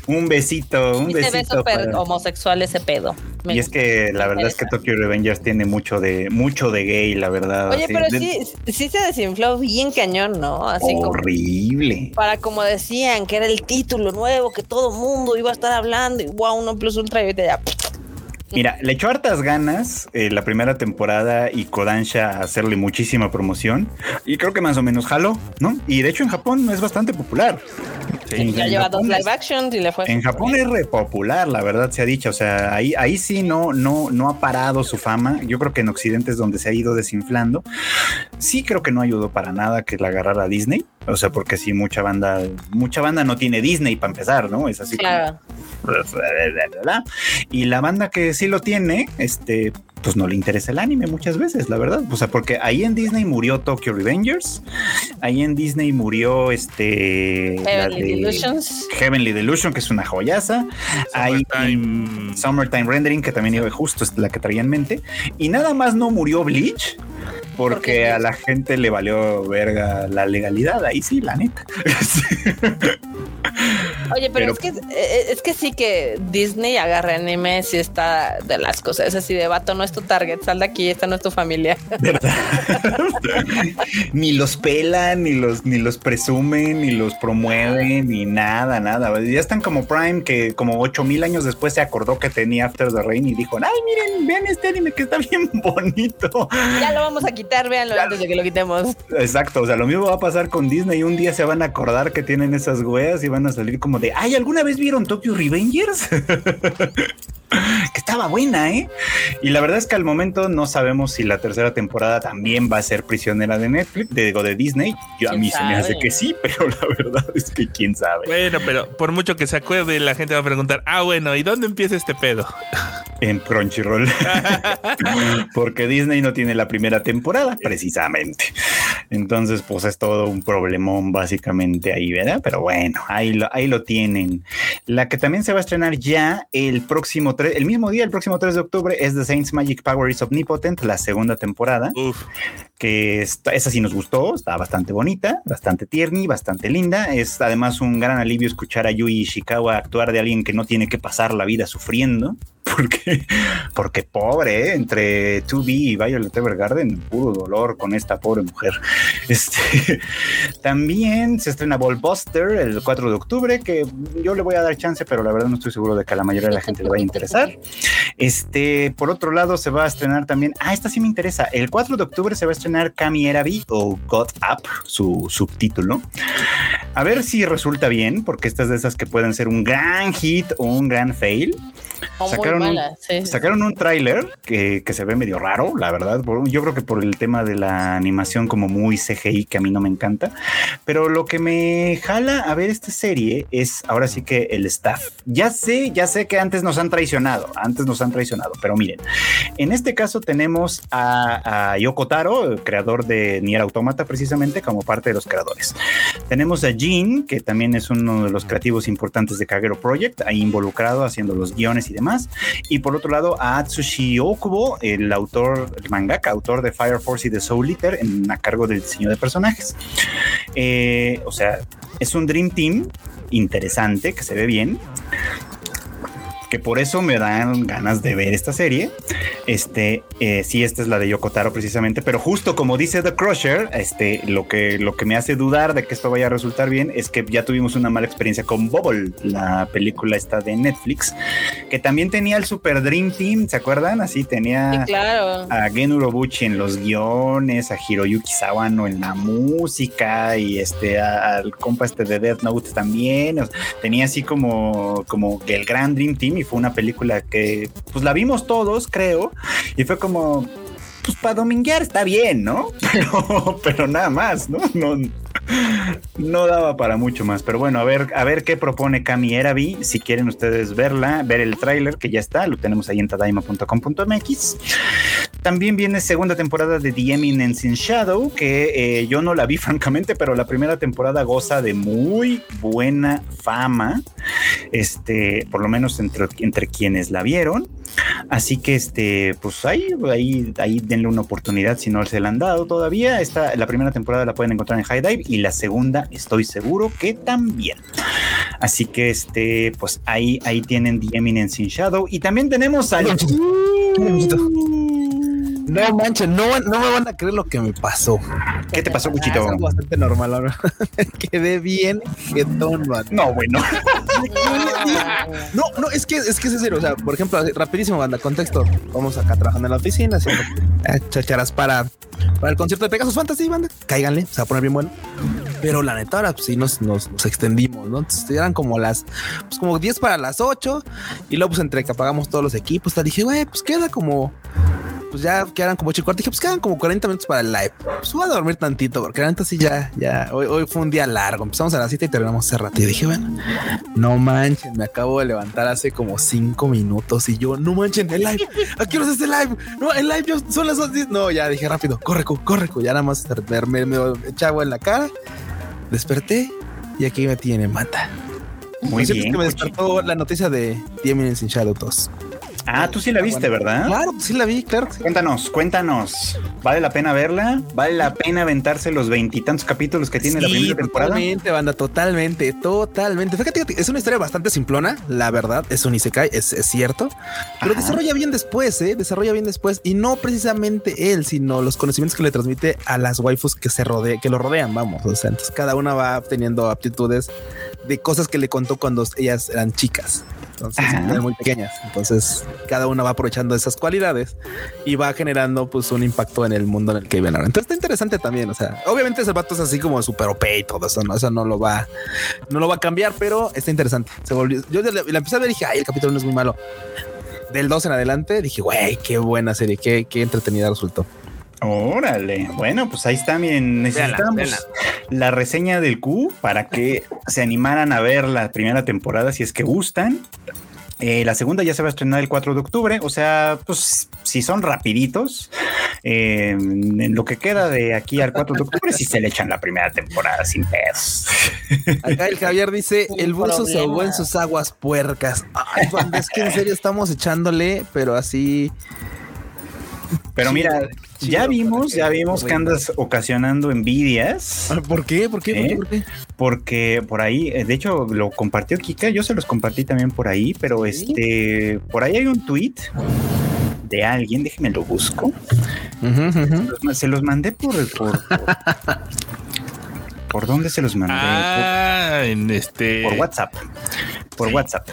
Un besito, un besito. Se ve súper homosexual ese pedo. y es que la verdad es que Tokyo Revengers tiene mucho de mucho de gay, la verdad. Oye, pero sí, sí se desinfló bien cañón, ¿no? Así horrible. para como decían, que era el título nuevo, que todo mundo iba a estar hablando, y wow, uno plus ultra y ya. Mira, le echó hartas ganas eh, la primera temporada y Kodansha a hacerle muchísima promoción. Y creo que más o menos jaló, ¿no? Y de hecho en Japón es bastante popular. Sí. ya lleva dos live actions y le fue. En Japón es re popular, la verdad se ha dicho. O sea, ahí, ahí sí no, no, no ha parado su fama. Yo creo que en Occidente es donde se ha ido desinflando. Sí creo que no ayudó para nada que la agarrara Disney. O sea, porque sí, mucha banda, mucha banda no tiene Disney para empezar, ¿no? Es así. Claro. Y la banda que sí lo tiene, este, pues no le interesa el anime muchas veces, la verdad. O sea, porque ahí en Disney murió Tokyo Revengers, ahí en Disney murió este Heavenly Delusions. Heavenly Delusion, que es una joyaza. Hay Summertime Rendering, que también iba justo es la que traía en mente. Y nada más no murió Bleach. Porque a la gente le valió verga la legalidad, ahí sí, la neta. (laughs) Oye, pero, es que eh, es que sí que Disney agarra anime si está de las cosas, es así de vato, no es tu target, sal de aquí, esta no es tu familia. (laughs) (laughs) ni los pelan, ni los, ni los presumen, ni los promueven, ni nada, nada. Ya están como Prime, que como ocho mil años después se acordó que tenía After the Rain y dijo, ay, miren, vean este anime que está bien bonito. Ya lo vamos a quitar, véanlo antes de que lo quitemos. Exacto, o sea, lo mismo va a pasar con Disney. Un día se van a acordar que tienen esas weas y van a salir como de, ay, ¿alguna vez vieron Tokyo Revengers? (laughs) (laughs) que estaba buena, ¿eh? Y la verdad es que al momento no sabemos si la tercera temporada también va a ser prisionera de Netflix, de, digo, de Disney. Yo a mí se me hace que sí, pero la verdad es que quién sabe. Bueno, pero por mucho que se acuerde, la gente va a preguntar, ah, bueno, ¿y dónde empieza este pedo? (laughs) En Crunchyroll. (laughs) Porque Disney no tiene la primera temporada, precisamente. Entonces, pues es todo un problemón básicamente ahí, ¿verdad? Pero bueno, ahí lo, ahí lo tienen. La que también se va a estrenar ya el próximo el mismo día, el próximo 3 de octubre, es The Saints Magic Power is Omnipotent, la segunda temporada. Que esa sí nos gustó, está bastante bonita, bastante tierni, bastante linda. Es además un gran alivio escuchar a Yui Ishikawa actuar de alguien que no tiene que pasar la vida sufriendo. Porque, porque pobre, ¿eh? entre 2B y Violet Evergarden, puro dolor con esta pobre mujer. Este, (laughs) también se estrena Ballbuster el 4 de octubre, que yo le voy a dar chance, pero la verdad no estoy seguro de que a la mayoría de la gente le vaya a interesar. Este, por otro lado, se va a estrenar también, ah, esta sí me interesa, el 4 de octubre se va a estrenar Kami Erabi o Got Up, su subtítulo. A ver si resulta bien, porque estas de esas que pueden ser un gran hit o un gran fail. sacaron, un, sacaron un tráiler que, que, se ve medio raro, la verdad. Yo creo que por el tema de la animación como muy CGI, que a mí no me encanta. Pero lo que me jala a ver esta serie es ahora sí que el staff. Ya sé, ya sé que antes nos han traicionado, antes nos han traicionado, pero miren, en este caso tenemos a, a Yoko Taro, el creador de Nier Automata, precisamente como parte de los creadores. Tenemos a Jin, que también es uno de los creativos importantes de Kagero Project, ahí involucrado haciendo los guiones y demás. Y por otro lado, a Atsushi Okubo, el autor, el mangaka, autor de Fire Force y de Soul Eater, en, a cargo del diseño de personajes. Eh, o sea, es un Dream Team interesante, que se ve bien que por eso me dan ganas de ver esta serie. Este, eh, sí, esta es la de Yokotaro precisamente, pero justo como dice The Crusher, este, lo que, lo que me hace dudar de que esto vaya a resultar bien es que ya tuvimos una mala experiencia con Bubble, la película esta de Netflix, que también tenía el Super Dream Team, ¿se acuerdan? Así tenía a Gen Urobuchi en los guiones, a Hiroyuki Sawano en la música y este al compa este de Death Note también. tenía así como, como el Grand Dream Team y fue una película que pues la vimos todos, creo, y fue como pues para dominguear está bien, ¿no? (laughs) Pero, pero nada más, ¿no? No, no daba para mucho más, pero bueno, a ver, a ver qué propone Cami Erabi. Si quieren ustedes verla, ver el tráiler que ya está, lo tenemos ahí en tadaima.com.mx. También viene segunda temporada de The Eminence in Shadow, que eh, yo no la vi (laughs) francamente, pero la primera temporada goza de muy buena fama, este, por lo menos entre, entre quienes la vieron. Así que este, pues ahí, ahí, ahí denle una oportunidad si no se la han dado todavía. Esta, la primera temporada la pueden encontrar en High Dive y la segunda estoy seguro que también. Así que este, pues ahí, ahí tienen The Eminence in Shadow. Y también tenemos al. No manches, no, no me van a creer lo que me pasó. ¿Qué te pasó, Cuchito? Es bastante normal ahora. (laughs) Quedé bien jetón, man. No, bueno. (laughs) no, no, es que es que es serio. O sea, por ejemplo, rapidísimo, banda, contexto. Vamos acá trabajando en la oficina, haciendo chacharas para, para el concierto de Pegasus Fantasy, banda. Cáiganle, se va a poner bien bueno. Pero la neta, ahora pues, sí nos, nos, extendimos, ¿no? Entonces eran como las, pues como 10 para las 8 y luego pues entre que apagamos todos los equipos, te dije, güey, pues queda como pues ya quedan como ocho y Dije, pues quedan como 40 minutos para el live. Pues voy a dormir tantito, porque la sí ya, ya, hoy, hoy fue un día largo. Empezamos a las 7 y terminamos hace rato. Y dije, bueno, no manchen, me acabo de levantar hace como 5 minutos y yo, no manchen, el live. ¿A qué hora es el live? No, el live son las 10. No, ya dije rápido, corre, corre, ya nada más me, me, agua en la cara. Desperté y aquí me tiene mata. Muy bien. que me despertó la noticia de 10 Minutes in Shadow 2. Ah, tú sí la viste, ¿verdad? Claro, sí la vi, claro. Cuéntanos, cuéntanos. ¿Vale la pena verla? ¿Vale la pena aventarse los veintitantos capítulos que tiene la primera temporada? Totalmente, banda, totalmente, totalmente. Fíjate, es una historia bastante simplona, la verdad, es un Isekai, es, es cierto, pero desarrolla bien después, ¿eh? Desarrolla bien después y no precisamente él, sino los conocimientos que le transmite a las waifus que se rodea, que lo rodean, vamos. O sea, entonces cada una va teniendo aptitudes de cosas que le contó cuando ellas eran chicas. Entonces, muy pequeñas. Entonces, cada una va aprovechando esas cualidades y va generando pues un impacto en el mundo en el que viven ahora. Entonces está interesante también. O sea, obviamente ese vato es así como super OP y todo eso, no, eso no lo va, no lo va a cambiar, pero está interesante. Se volvió, yo la, empecé a ver y dije, ay, el capítulo no es muy malo. Del 2 en adelante dije, güey, qué buena serie, qué, qué entretenida resultó. Órale, bueno, pues ahí está, bien. Necesitamos la reseña del Q para que (laughs) se animaran a ver la primera temporada si es que gustan. Eh, la segunda ya se va a estrenar el 4 de octubre, o sea, pues si son rapiditos, eh, en lo que queda de aquí al 4 de octubre, si se le echan la primera temporada sin pedos. Acá el Javier dice, el buzo se ahogó en sus aguas puercas. Ay, es que en serio estamos echándole, pero así... Pero mira, ya vimos, ya vimos que andas ocasionando envidias. Ah, ¿Por qué? ¿Por qué? ¿Por qué? ¿Eh? Porque por ahí, eh, de hecho, lo compartió Kika, yo se los compartí también por ahí, pero este, por ahí hay un tweet de alguien, déjenme lo busco. Se, los, mandé por, por, por, (laughs) dónde se los mandé? Ah, en este. Por WhatsApp por WhatsApp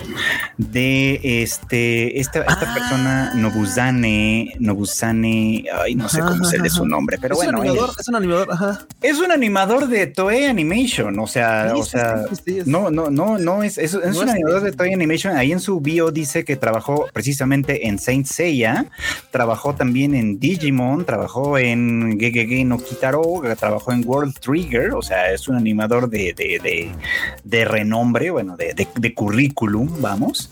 de este esta, esta ah. persona Nobuzane Nobuzane ay no sé cómo se lee su nombre pero bueno es un animador ajá. es un animador de Toei Animation o sea o sea no no no no es es, es un animador de Toei Animation ahí en su bio dice que trabajó precisamente en Saint Seiya trabajó también en Digimon trabajó en Gegege no Kitaro trabajó en World Trigger o sea es un animador de de, de, de renombre bueno de, currículum, vamos,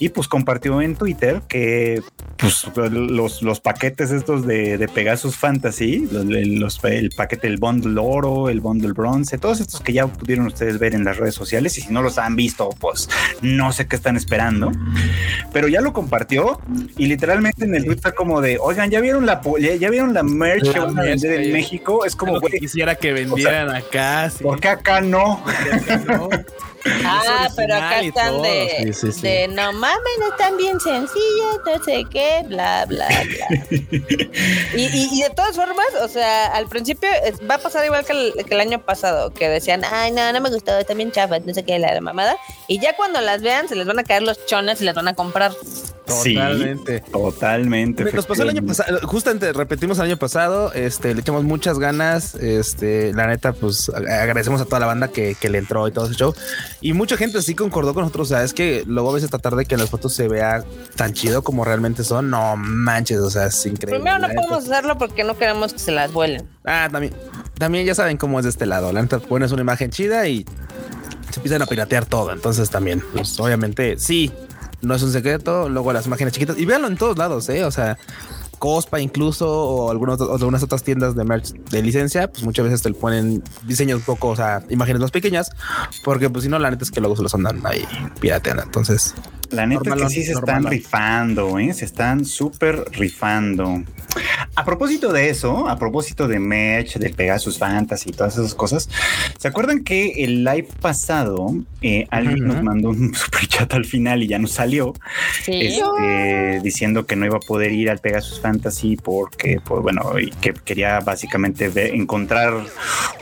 y pues compartió en Twitter que pues, los, los paquetes estos de, de Pegasus Fantasy, los, el paquete, el bundle oro, el bundle bronce, todos estos que ya pudieron ustedes ver en las redes sociales, y si no los han visto, pues no sé qué están esperando, pero ya lo compartió y literalmente en el tweet está como de, oigan, ya vieron la, ya, vieron la merch que van a vender en México, es como, que quisiera que vendieran acá. ¿Por qué acá no? Ah, pero acá están de, de no mames, están bien sencillas, no sé qué, bla, bla, bla. (laughs) y, y, de todas formas, o sea, al principio va a pasar igual que el, que el año pasado, que decían, ay, no, no me gustó, están bien chafas, no sé qué, la, la mamada. Y ya cuando las vean, se les van a caer los chones y las van a comprar. Totalmente. totalmente. Nos pasó el año pasado, justamente repetimos el año pasado, este, le echamos muchas ganas, este, la neta, pues agradecemos a toda la banda que, que le entró y todo ese show. Y mucha gente sí concordó con nosotros, o sea, es que luego a veces tratar de que las fotos se vea tan chido como realmente son, no manches, o sea, es increíble. Primero no podemos hacerlo porque no queremos que se las vuelen. Ah, también, también ya saben cómo es de este lado, la neta, pones una imagen chida y se empiezan a piratear todo, entonces también, pues obviamente sí, no es un secreto. Luego las imágenes chiquitas y véanlo en todos lados, eh. O sea, Cospa incluso o algunas, algunas otras tiendas de merch de licencia, pues muchas veces te ponen diseños un poco, o sea, imágenes más pequeñas, porque pues si no, la neta es que luego se los andan ahí pirateando. Entonces, la neta es que sí se están rifando, ¿eh? se están súper rifando. A propósito de eso, a propósito de Match, de Pegasus Fantasy y todas esas cosas, ¿se acuerdan que el live pasado eh, alguien nos mandó un (laughs) super chat al final y ya no salió? Este, diciendo que no iba a poder ir al Pegasus Fantasy porque, pues bueno, y que quería básicamente encontrar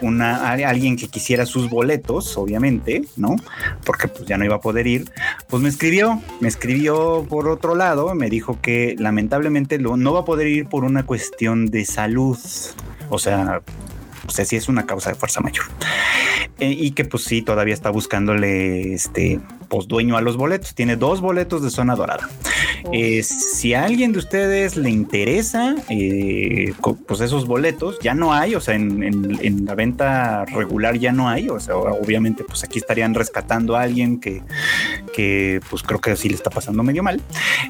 una alguien que quisiera sus boletos, obviamente, ¿no? Porque pues ya no iba a poder ir. Pues me escribió me escribió por otro lado, me dijo que lamentablemente no va a poder ir por una cuestión de salud. O sea, o sea, sí es una causa de fuerza mayor. Eh, y que pues sí, todavía está buscándole este pues dueño a los boletos. Tiene dos boletos de zona dorada. Eh, si a alguien de ustedes le interesa, eh, pues esos boletos ya no hay, o sea, en, la venta regular ya no hay, o sea, obviamente pues aquí estarían rescatando a alguien que, que pues creo que sí le está pasando medio mal.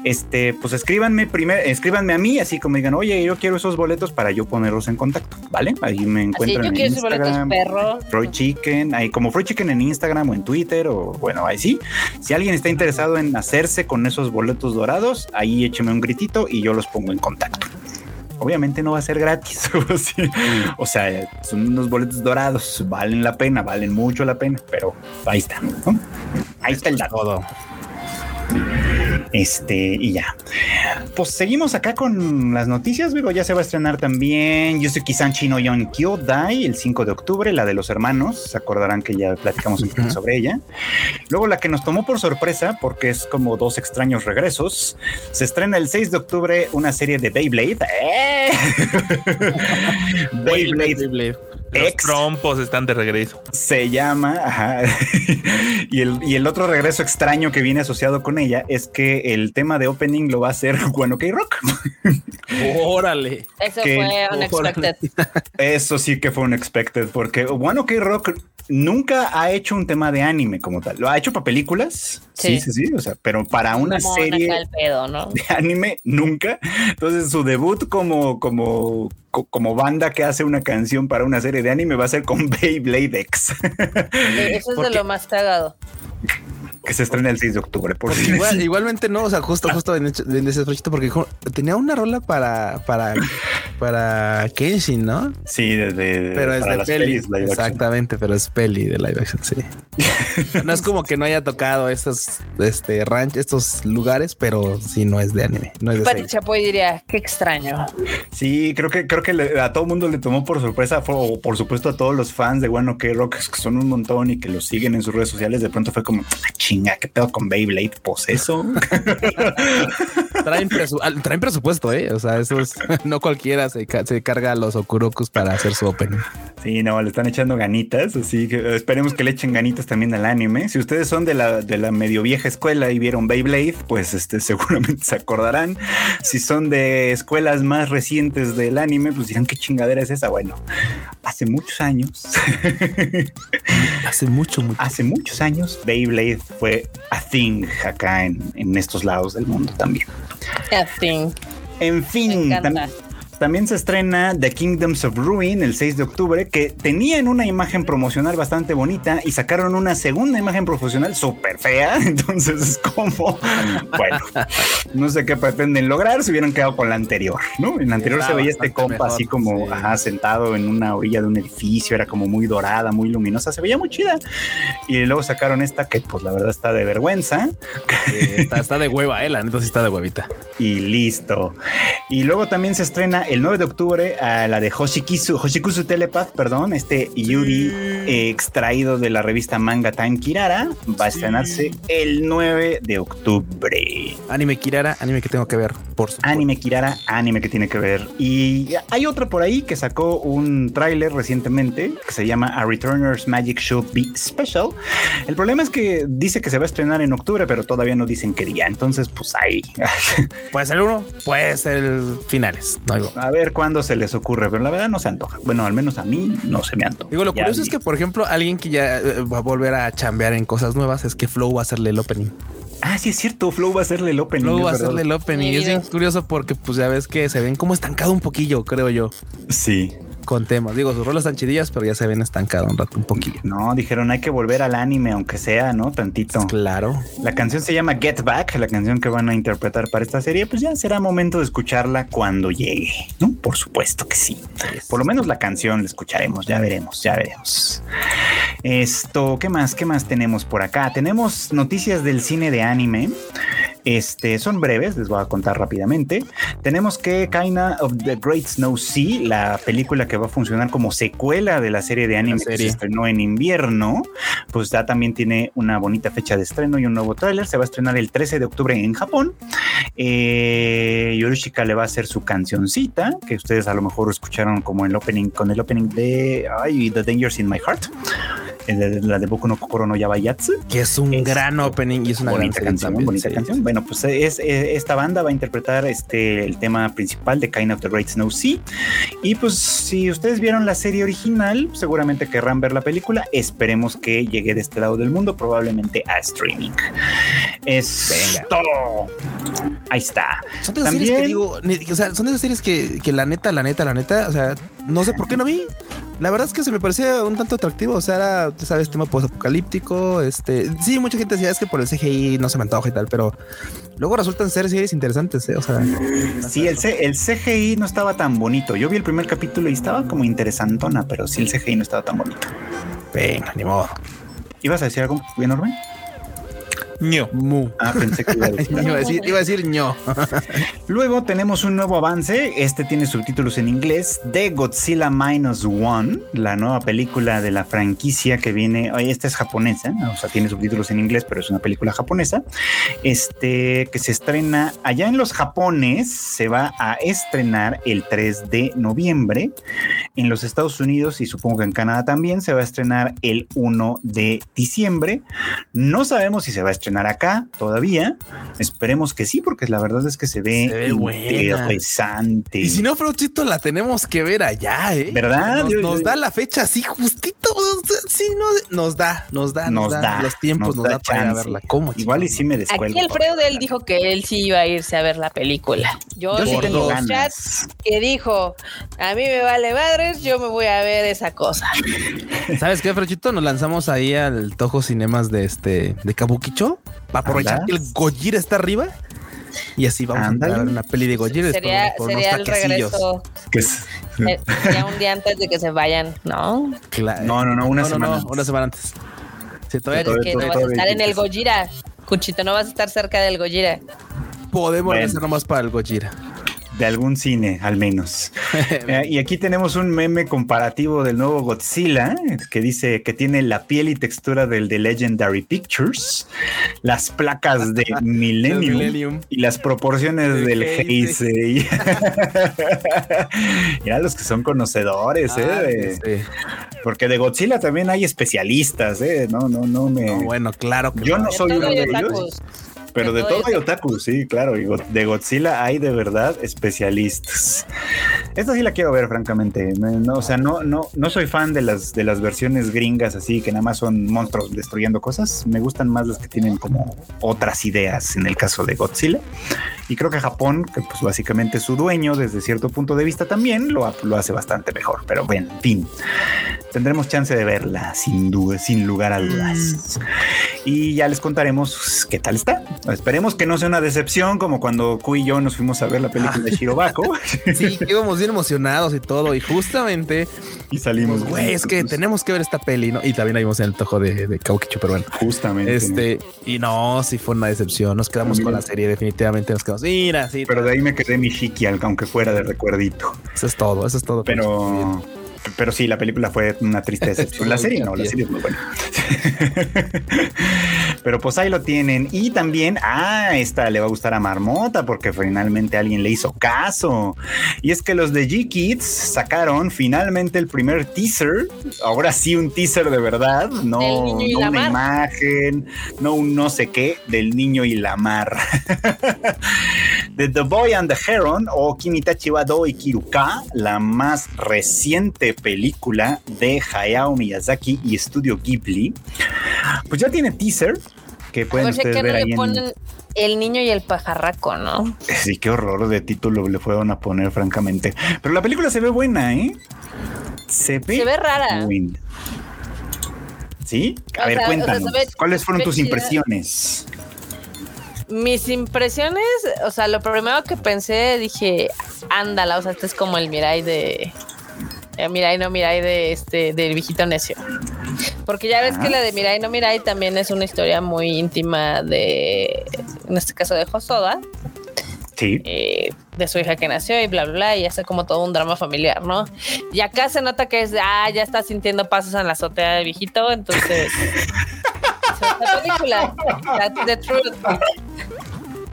Este, pues escríbanme primero, escríbanme a mí, así como digan, oye, yo quiero esos boletos para yo ponerlos en contacto, ¿vale? Ahí me encuentran en Instagram, perro. Freud Chicken, ahí como Freud Chicken en Instagram o en Twitter, o bueno, ahí sí. Si alguien está interesado en hacerse con esos boletos dorados, ahí écheme un gritito y yo los pongo en contacto. Obviamente no va a ser gratis. (laughs) o sea, son unos boletos dorados, valen la pena, valen mucho la pena, pero ahí está. Ahí está el dato. Este, y ya. Pues seguimos acá con las noticias. Luego ya se va a estrenar también Yusuki-san Chino Yon Kyodai el 5 de octubre, la de los hermanos. Se acordarán que ya platicamos un poquito sobre ella. Luego la que nos tomó por sorpresa, porque es como dos extraños regresos, se estrena el 6 de octubre una serie de Beyblade. ¡Eh! (laughs) Beyblade. Beyblade. Los trompos están de regreso. Se llama, ajá. (laughs) y, el, y el otro regreso extraño que viene asociado con ella es que el tema de opening lo va a hacer (laughs) One OK Rock. Órale. Eso fue unexpected. Eso sí que fue unexpected, porque One OK Rock nunca ha hecho un tema de anime como tal. Lo ha hecho para películas. Sí, sí, sí. o sea, pero para una serie de anime, nunca. Entonces, su debut como, como, como banda que hace una canción para una serie de anime va a ser con (laughs) Beyblade X. Eso es de lo más cagado que se estrena el 6 de octubre. Por igualmente no, o sea, justo, (laughs) justo en, ese proyecto, porque tenía una rola para, para, para Kenshin, ¿no? Sí, desde pero es de peli. Exactamente, pero es peli de live action, sí. (laughs) no es como que no haya tocado estos este ranch, estos lugares, pero sí no es de anime. No es de Chapoy diría, qué extraño. Sí, creo que creo que a todo mundo le tomó por sorpresa, o por supuesto a todos los fans de Bueno que Rock, que son un montón y que los siguen en sus redes sociales, de pronto fue como, ah, chinga, ¿qué pedo con Beyblade? Pues eso. (laughs) (laughs) traen, presupuesto, ¿eh? O sea, eso es, (laughs) no cualquiera se, carga a los Okurokus para hacer su open. Sí, no, le están echando ganitas, así que esperemos que le echen ganitas también al anime. Si ustedes son de la, de la medio vieja escuela y vieron Beyblade, pues este, (laughs) seguramente se acordarán. Si son de escuelas más recientes del anime, pues dirán qué chingadera es esa. Bueno, hace muchos años. (laughs) hace mucho, mucho. Hace muchos años, Beyblade fue a thing acá en, en estos lados del mundo también. A thing. En fin, también se estrena The Kingdoms of Ruin el 6 de octubre, que tenían una imagen promocional bastante bonita y sacaron una segunda imagen profesional súper fea. (laughs) Entonces es como, bueno, no sé qué pretenden lograr. Se hubieran quedado con la anterior, ¿no? En la anterior se veía este compa así como sentado en una orilla de un edificio, era como muy dorada, muy luminosa, se veía muy chida. Y luego sacaron esta que, pues la verdad está de vergüenza. está, de hueva, eh, la neta sí está de huevita. Y listo. Y luego también se estrena el 9 de octubre a la de Hoshikisu, Hoshikusu Telepath, perdón, este Yuri extraído de la revista Manga Time Kirara, va a estrenarse el 9 de octubre. Anime Kirara, anime que tengo que ver, por supuesto. Anime Kirara, anime que tiene que ver. Y hay otro por ahí que sacó un tráiler recientemente que se llama A Returner's Magic Show Be Special. El problema es que dice que se va a estrenar en octubre, pero todavía no dicen qué día. Entonces, pues ahí. (laughs) puede ser uno, puede ser finales. A ver cuándo se les ocurre, pero la verdad no se antoja. Bueno, al menos a mí no se me antoja. Digo, lo curioso es que, por ejemplo, alguien que ya eh, va a volver a chambear en cosas nuevas es que Flow va a hacerle el opening. Ah, sí, es cierto. Flow va a hacerle el opening. Flow va a hacerle el opening. Y es bien curioso porque, pues ya ves que se ven como estancado un poquillo, creo yo. Sí con temas. Digo, sus rolas están chidillas, pero ya se ven estancado un rato, un poquillo. No, dijeron hay que volver al anime, aunque sea, ¿no? Tantito. Claro. La canción se llama Get Back, la canción que van a interpretar para esta serie, pues ya será momento de escucharla cuando llegue, ¿no? Por supuesto que sí. Por lo menos la canción la escucharemos, ya veremos, ya veremos. Esto, ¿qué más? ¿Qué más tenemos por acá? Tenemos noticias del cine de anime. Este, son breves, les voy a contar rápidamente. Tenemos que Kaina of the Great Snow Sea, la película que va a funcionar como secuela de la serie de anime que se estrenó en invierno, pues ya también tiene una bonita fecha de estreno y un nuevo tráiler. Se va a estrenar el 13 de octubre en Japón. Eh, Yorushika le va a hacer su cancioncita, que ustedes a lo mejor escucharon como el opening, con el opening de The Dangers in My Heart la de Boku no Kokoro no Yabayatsu. Que es un gran opening y es una bonita canción. bonita canción. Bueno, pues es, esta banda va a interpretar este el tema principal de Kind of the Great Snow Sea. Y pues si ustedes vieron la serie original, seguramente querrán ver la película. Esperemos que llegue de este lado del mundo, probablemente a streaming. Es todo. Ahí está. Son de esas series que digo, o sea, son de esas series que, que la neta, la neta, la neta, o sea, no sé por qué no vi. La verdad es que se me parecía un tanto atractivo. O sea, era, sabes, tema post-apocalíptico. Este, sí, mucha gente decía es que por el CGI no se me antoja y tal, pero luego resultan ser series interesantes. ¿eh? O sea, sí, el, el CGI no estaba tan bonito. Yo vi el primer capítulo y estaba como interesantona, pero sí, el CGI no estaba tan bonito. Venga, ni modo. ¿Ibas a decir algo enorme? Ño. Mu. Ah, pensé que iba a decir, (laughs) iba a decir, ño. (laughs) Luego tenemos un nuevo avance. Este tiene subtítulos en inglés de Godzilla Minus One, la nueva película de la franquicia que viene. Esta es japonesa, o sea, tiene subtítulos en inglés, pero es una película japonesa. Este que se estrena allá en los Japones, se va a estrenar el 3 de noviembre. En los Estados Unidos y supongo que en Canadá también se va a estrenar el 1 de diciembre. No sabemos si se va a estrenar acá todavía. Esperemos que sí, porque la verdad es que se ve, interesante. Y si no, Frochito, la tenemos que ver allá, ¿eh? ¿Verdad? Nos, da la fecha así justito. Sí, no, nos da, nos da, nos, da, los tiempos, nos, da, para verla. ¿Cómo? Igual y sí me descuelgo. Aquí Alfredo él dijo que él sí iba a irse a ver la película. Yo, sí tengo un chat que dijo, a mí me vale madres, yo me voy a ver esa cosa. ¿Sabes qué, Frochito? Nos lanzamos ahí al Tojo Cinemas de este de Kabukicho aprovechar que el Gojira está arriba. Y así vamos a ver una peli de Gojira. Sería, sería el regreso. Eh, sería un día antes de que se vayan, ¿no? Claro. No, no, no, una semana. una semana antes. Sí, todavía Pero es que no vas a estar en el Gojira. Cuchito, no vas a estar cerca del Gojira. Podemos bueno. nomás para el Gojira de algún cine, al menos. (laughs) Eh, y aquí tenemos un meme comparativo del nuevo Godzilla que dice que tiene la piel y textura del de Legendary Pictures, las placas de (laughs) Millennium, y las proporciones del Heisei. (laughs) Mira los que son conocedores, ah, ¿eh? Porque de Godzilla también hay especialistas, ¿eh? No, no, no me. bueno, claro que Yo no soy uno de ellos Pero de, todo, hay otaku, sí, claro. Y de Godzilla hay de verdad especialistas. Esta sí la quiero ver, francamente. No, o sea, no, no, no soy fan de las, de las versiones gringas así que nada más son monstruos destruyendo cosas. Me gustan más las que tienen como otras ideas en el caso de Godzilla. Y creo que Japón, que pues básicamente su dueño desde cierto punto de vista también lo, lo hace bastante mejor. Pero bueno, en fin, tendremos chance de verla sin duda, sin lugar a dudas. Y ya les contaremos qué tal está. Esperemos que no sea una decepción como cuando Ku y yo nos fuimos a ver la película de Shirobako. (laughs) sí, íbamos bien emocionados y todo. Y justamente. Y salimos. Güey, es que tenemos que ver esta peli, ¿no? Y también vimos en el tojo de, de Kaukicho, pero bueno. Justamente. Este, y no, sí fue una decepción. Nos quedamos con la serie, definitivamente nos quedamos. Pero de ahí me quedé mi shiki, aunque fuera de recuerdito. Eso es todo, eso es todo. Pero pero sí, la película fue una triste decepción. (laughs) La serie no, la serie es muy buena. (laughs) Pero pues ahí lo tienen. Y también, ah, esta le va a gustar a Marmota porque finalmente alguien le hizo caso. Y es que los de G-Kids sacaron finalmente el primer teaser. Ahora sí, un teaser de verdad. No, una imagen, no un no sé qué del niño y la mar. (laughs) de The Boy and the Heron o Kimitachi wa Doi Kiruka, la más reciente película de Hayao Miyazaki y Estudio Ghibli. Pues ya tiene teaser que pueden ustedes ver ahí en... El niño y el pajarraco, ¿no? Sí, qué horror de título le fueron a poner, francamente. Pero la película se ve buena, ¿eh? Se ve, se ve rara. ¿Sí? A ver, cuéntanos. ¿Cuáles fueron tus impresiones? Mis impresiones, o sea, lo primero que pensé, dije, ándala, o sea, este es como el Mirai de, eh, Mirai no Mirai de este del viejito necio. Porque ya ves que la de Mirai no Mirai también es una historia muy íntima de, en este caso de Hosoda. Sí. Eh, de su hija que nació y bla, bla, bla, y hace como todo un drama familiar, ¿no? Y acá se nota que es, ah, ya está sintiendo pasos en la azotea de viejito, entonces... (laughs) la película, That's the truth.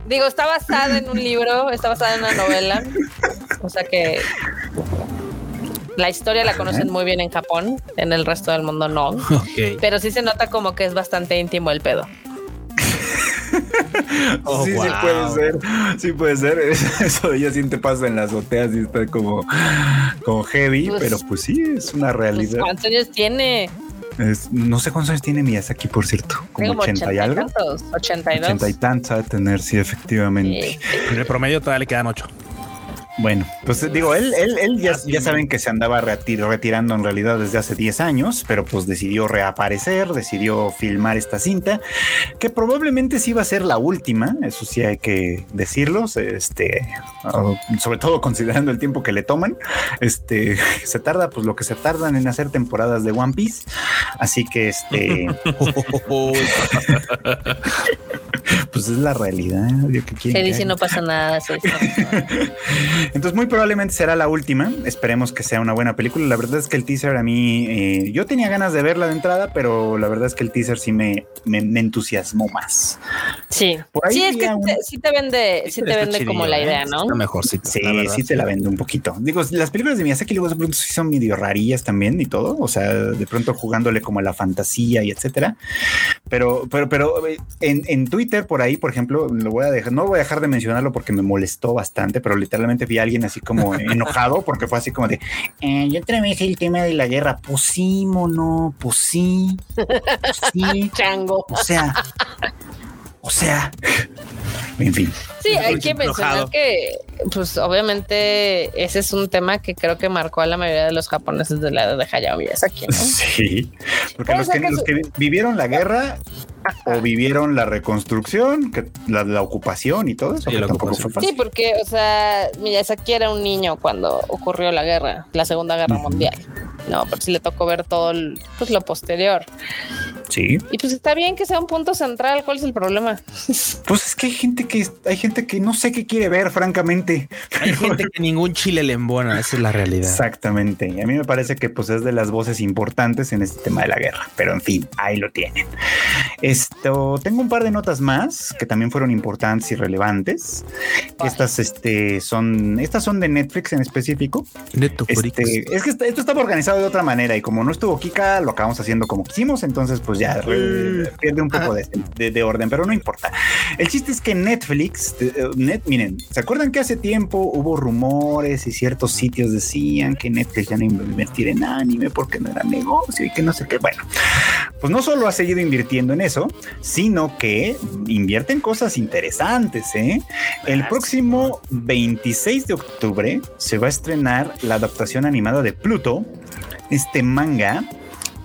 Digo, está basada en un libro, está basada en una novela, o sea que la historia la conocen muy bien en Japón, en el resto del mundo no. (laughs) Pero sí se nota como que es bastante íntimo el pedo. (laughs) Oh, sí, sí puede ser. Sí puede ser. (laughs) Eso de ella siente pasa en las azoteas y está como, como heavy, pues, pero pues sí, es una realidad. Pues, ¿Cuántos años tiene? no sé cuántos años tiene Miyazaki, por cierto. Como 80 y algo. 82. 80 y tantos a tener, sí, efectivamente. En el promedio todavía le quedan 8. Bueno, pues digo, él, él, él ya, ya, saben que se andaba retirando en realidad desde hace 10 años, pero pues decidió reaparecer, decidió filmar esta cinta, que probablemente sí va a ser la última, eso sí hay que decirlo, este, sobre todo considerando el tiempo que le toman, este, (laughs) se tarda pues lo que se tardan en hacer temporadas de One Piece, así que este... (laughs) (laughs) pues es la realidad. Se dice no pasa nada. Entonces muy probablemente será la última. Esperemos que sea una buena película. La verdad es que el teaser a mí, eh, yo tenía ganas de verla de entrada, pero la verdad es que el teaser sí me, me, entusiasmó más. Sí. sí, es que sí te vende, sí te vende como la idea, ¿no? mejor sí. Sí, sí te la vende un poquito. Digo, las películas de Miyazaki luego de pronto sí son medio rarillas también y todo. O sea, de pronto jugándole como a la fantasía y etcétera. Pero, pero, pero eh, en, en Twitter por ahí, por ejemplo, lo voy a dejar, no voy a dejar de mencionarlo porque me molestó bastante, pero literalmente vi alguien así como (laughs) enojado porque fue así como de, eh, yo vez el tema de la guerra, pues sí, mono, pues sí, pues sí. (laughs) Chango. O sea, o sea, en fin. Sí, hay que mencionar que, pues obviamente ese es un tema que creo que marcó a la mayoría de los japoneses de la edad de Hayao Miyazaki, ¿no? (laughs) Sí, porque los que, vivieron la guerra o vivieron la reconstrucción, que la, ocupación y todo eso. Sí, porque, o sea, Miyazaki era un niño cuando ocurrió la guerra, la Segunda Guerra Mundial. No, pero sí le tocó ver todo pues, lo posterior. Sí. Y pues está bien que sea un punto central. ¿Cuál es el problema? (laughs) Pues es que hay gente que hay gente que no sé qué quiere ver, francamente. Hay gente que ningún chile le embona. Esa es la realidad. Exactamente. Y a mí me parece que pues es de las voces importantes en este tema de la guerra. Pero en fin, ahí lo tienen. Esto tengo un par de notas más que también fueron importantes y relevantes. Estas, este, son, estas son de Netflix en específico. Netflix. Este, es que esto estaba organizado de otra manera y como no estuvo Kika, lo acabamos haciendo como quisimos. Entonces, pues pues ya pierde un poco de, orden, pero no importa. El chiste es que Netflix, eh, net, miren, ¿se acuerdan que hace tiempo hubo rumores y ciertos sitios decían que Netflix ya no iba a invertir en anime porque no era negocio y que no sé qué? Bueno, pues no solo ha seguido invirtiendo en eso, sino que invierte en cosas interesantes. ¿eh? El próximo 26 de octubre se va a estrenar la adaptación animada de Pluto, este manga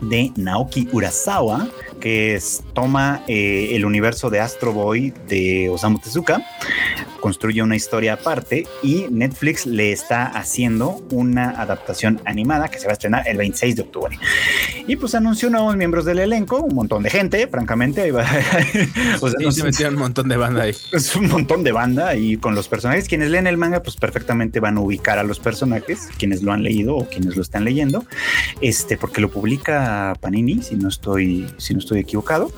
de Naoki Urasawa, que toma eh, el universo de Astro Boy de Osamu Tezuka, construye una historia aparte y Netflix le está haciendo una adaptación animada que se va a estrenar el 26 de octubre. Y pues anunció nuevos miembros del elenco, un montón de gente, francamente. (laughs) o sea, se metieron un montón de banda ahí. Es un montón de banda y con los personajes. Quienes leen el manga, pues perfectamente van a ubicar a los personajes, quienes lo han leído o quienes lo están leyendo. Este, porque lo publica Panini, si no estoy, si no estoy equivocado.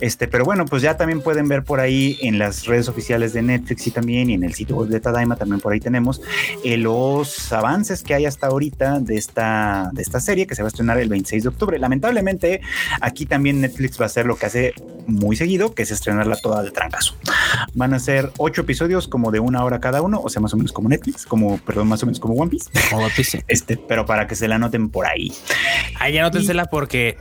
Este, pero bueno, pues ya también pueden ver por ahí en las redes oficiales de Netflix y también y en el sitio web de Tadaima también por ahí tenemos eh, los avances que hay hasta ahorita de esta, de esta serie que se va a estrenar el 26 de octubre. Lamentablemente, aquí también Netflix va a hacer lo que hace muy seguido, que es estrenarla toda de trancazo. Van a ser ocho episodios como de una hora cada uno, o sea, más o menos como Netflix, como, perdón, más o menos como One Piece. One Piece. (laughs) Este, pero para que se la noten por ahí. Ahí anótensela porque,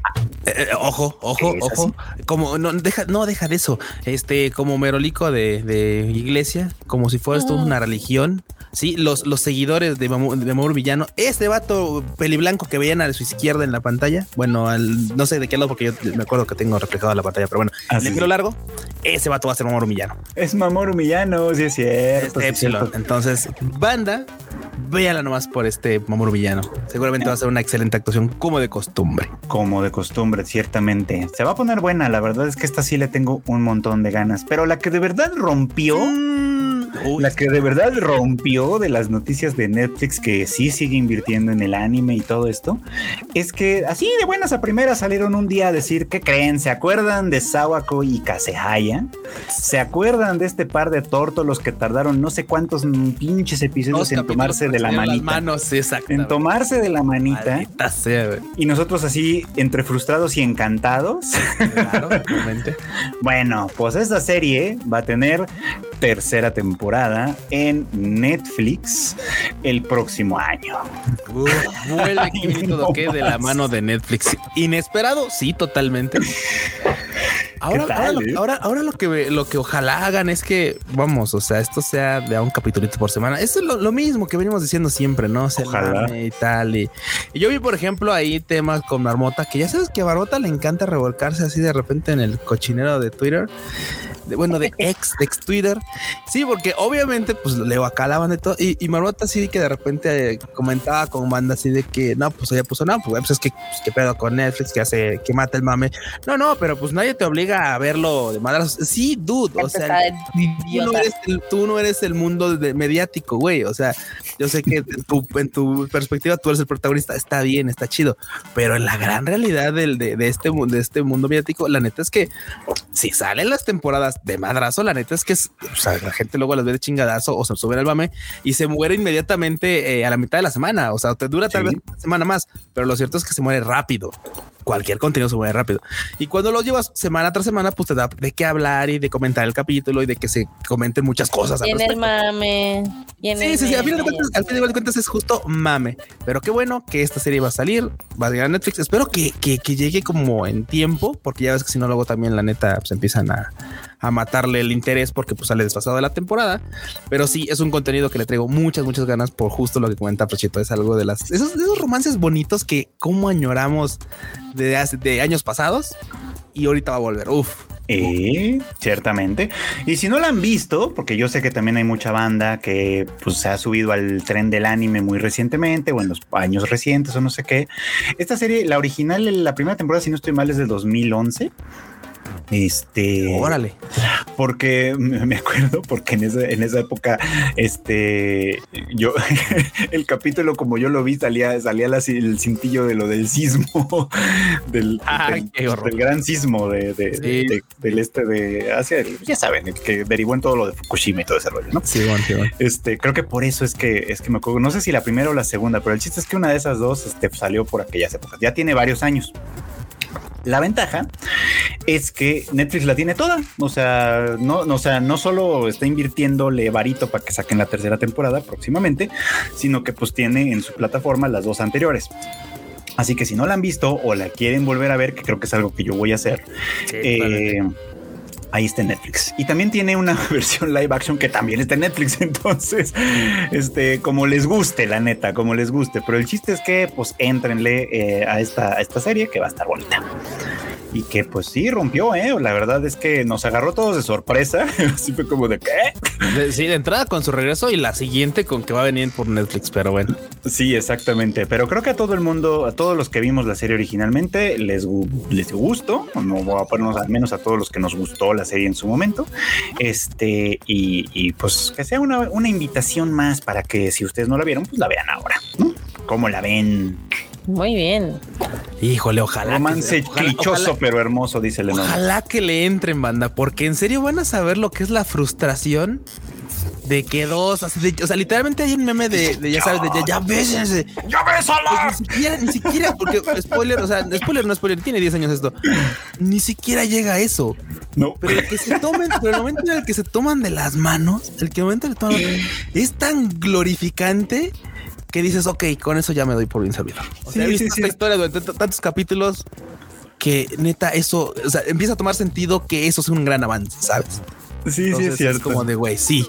eh, eh, ojo, ojo, ojo, como no deja, no deja de eso, este, como merolico de, de iglesia, como si fuera esto una religión. Sí, los, los seguidores de, Mamoru Villano, este vato peliblanco que veían a su izquierda en la pantalla, bueno, no sé de qué lado, porque yo me acuerdo que tengo reflejado la pantalla, pero bueno, el pelo largo, ese vato va a ser Mamoru Villano. Es Mamoru Villano, sí es cierto. Entonces, banda, véala nomás por este Mamoru Villano. Seguramente va a ser una excelente actuación, como de costumbre. Como de costumbre, ciertamente. Se va a poner buena, la verdad es que esta sí le tengo un montón de ganas, pero la que de verdad rompió... Mm la que de verdad rompió de las noticias de Netflix que sí sigue invirtiendo en el anime y todo esto, es que así de buenas a primeras salieron un día a decir que creen, ¿se acuerdan de Sawako y Kasehaya? ¿Se acuerdan de este par de tórtolos que tardaron no sé cuántos pinches episodios en tomarse de la manita? Manos, en tomarse de la manita. y nosotros así entre frustrados y encantados. Claro, (laughs) bueno, pues esta serie va a tener tercera temporada en Netflix el próximo año. todo (laughs) que de la mano de Netflix. Inesperado, sí, totalmente. Ahora, eh? ahora, ahora, lo que lo que ojalá hagan es que, vamos, o sea, esto sea de a un capitulito por semana. Eso es lo, mismo que venimos diciendo siempre, ¿no? ojalá. Y tal. Y, yo vi, por ejemplo, ahí temas con Marmota, que ya sabes que a Marmota le encanta revolcarse así de repente en el cochinero de Twitter bueno, de ex, de ex Twitter. Sí, porque obviamente, pues la banda y todo. Y, y Marmota así que de repente eh, comentaba con banda así de que no, pues ella puso, no, pues, es que, pues, que pedo con Netflix, que hace, que mata el mame. No, no, pero pues nadie te obliga a verlo de madras. Sí, dude, o sea, tú no, eres el, mundo mediático, güey. O sea, yo sé que en tu, en tu, perspectiva tú eres el protagonista, está bien, está chido, pero en la gran realidad del, de, de, este, de este mundo mediático, la neta es que si salen las temporadas de madrazo, la neta es que la gente luego las ve de chingadazo o se sube al mame y se muere inmediatamente eh, a la mitad de la semana. O sea, te dura tal vez una semana más, pero lo cierto es que se muere rápido. Cualquier contenido se muere rápido. Y cuando lo llevas semana tras semana, pues te da de qué hablar y de comentar el capítulo y de que se comenten muchas cosas. Y en el mame. sí, sí, sí. Al final, de cuentas, al final de cuentas es justo mame. Pero qué bueno que esta serie va a salir, va a llegar a Netflix. Espero que, que, que llegue como en tiempo, porque ya ves que si no, luego también la neta se pues, empiezan a, a matarle el interés porque pues sale desfasado de la temporada. Pero sí, es un contenido que le traigo muchas, muchas ganas por justo lo que comenta Prochito. Es algo de las esos, esos romances bonitos que como añoramos de, de años pasados y ahorita va a volver. Uf, eh, ciertamente. Y si no la han visto, porque yo sé que también hay mucha banda que pues, se ha subido al tren del anime muy recientemente o en los años recientes o no sé qué. Esta serie, la original, la primera temporada, si no estoy mal, es de 2011. Este. Órale. Porque me acuerdo, porque en esa, en esa época, este, yo, (laughs) el capítulo como yo lo vi, salía, salía el cintillo de lo del sismo, (laughs) del, del, gran sismo de, del este de Asia, ya saben, el que derivó en todo lo de Fukushima y todo ese rollo, ¿no? Sí, bueno, sí, bueno. Este, creo que por eso es que, es que me acuerdo, no sé si la primera o la segunda, pero el chiste es que una de esas dos este, salió por aquellas épocas. Ya tiene varios años La ventaja es que Netflix la tiene toda. O sea, no, o sea, no solo está invirtiéndole varito para que saquen la tercera temporada próximamente, sino que pues tiene en su plataforma las dos anteriores. Así que si no la han visto o la quieren volver a ver, que creo que es algo que yo voy a hacer, eh, ahí está en Netflix. Y también tiene una (laughs) versión live action que también está en Netflix. (laughs) Entonces, este, como les guste, la neta, como les guste. Pero el chiste es que, pues, entrenle eh, a, esta, a esta serie que va a estar bonita y que pues sí rompió, ¿eh? La verdad es que nos agarró todos de sorpresa. (laughs) Así fue como de qué. Sí, de entrada con su regreso y la siguiente con que va a venir por Netflix, pero bueno. Sí, exactamente. Pero creo que a todo el mundo, a todos los que vimos la serie originalmente, les, les gustó. No voy a ponernos al menos a todos los que nos gustó la serie en su momento. Este, y, pues que sea una, una invitación más para que si ustedes no la vieron, pues la vean ahora, ¿no? ¿Cómo la ven? Muy bien. Híjole, ojalá. Romance clichoso, pero hermoso, dice Lennon. Ojalá que le entren, banda, porque en serio van a saber lo que es la frustración de que dos, así o sea, literalmente hay un meme de, ya sabes, de ya, ya bésense. Ya bésala. Pues ni siquiera, ni siquiera, porque spoiler, o sea, spoiler, no spoiler, tiene 10 años esto. Ni siquiera llega a eso. No. Pero el que se tomen, pero el momento en el que se toman de las manos, el que momento en el que toman, es tan glorificante que dices, ok, con eso ya me doy por bien servido. O sea, he visto esta historia durante tantos capítulos que neta eso, o sea, empieza a tomar sentido que eso es un gran avance, ¿sabes? Sí, sí, es cierto. Es como de, güey, sí,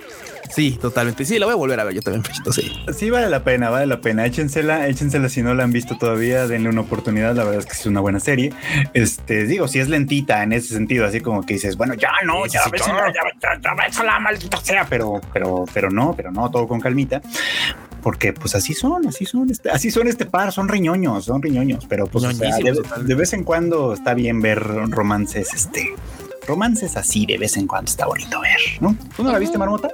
Sí, totalmente. Sí, la voy a volver a ver yo también, Pechito, sí. Sí, vale la pena, vale la pena. Échensela, échensela si no la han visto todavía, denle una oportunidad. La verdad es que es una buena serie. Este, digo, si es lentita en ese sentido, así como que dices, bueno, ya no, ya, ves, ya, ya, la maldita sea, pero, pero, pero no, pero no, todo con calmita porque pues así son, así son, este, así son este par, son riñoños, son riñoños, pero pues de, vez en cuando está bien ver romances, este, romances así de vez en cuando está bonito ver, ¿no? ¿Tú no la viste, Marmota?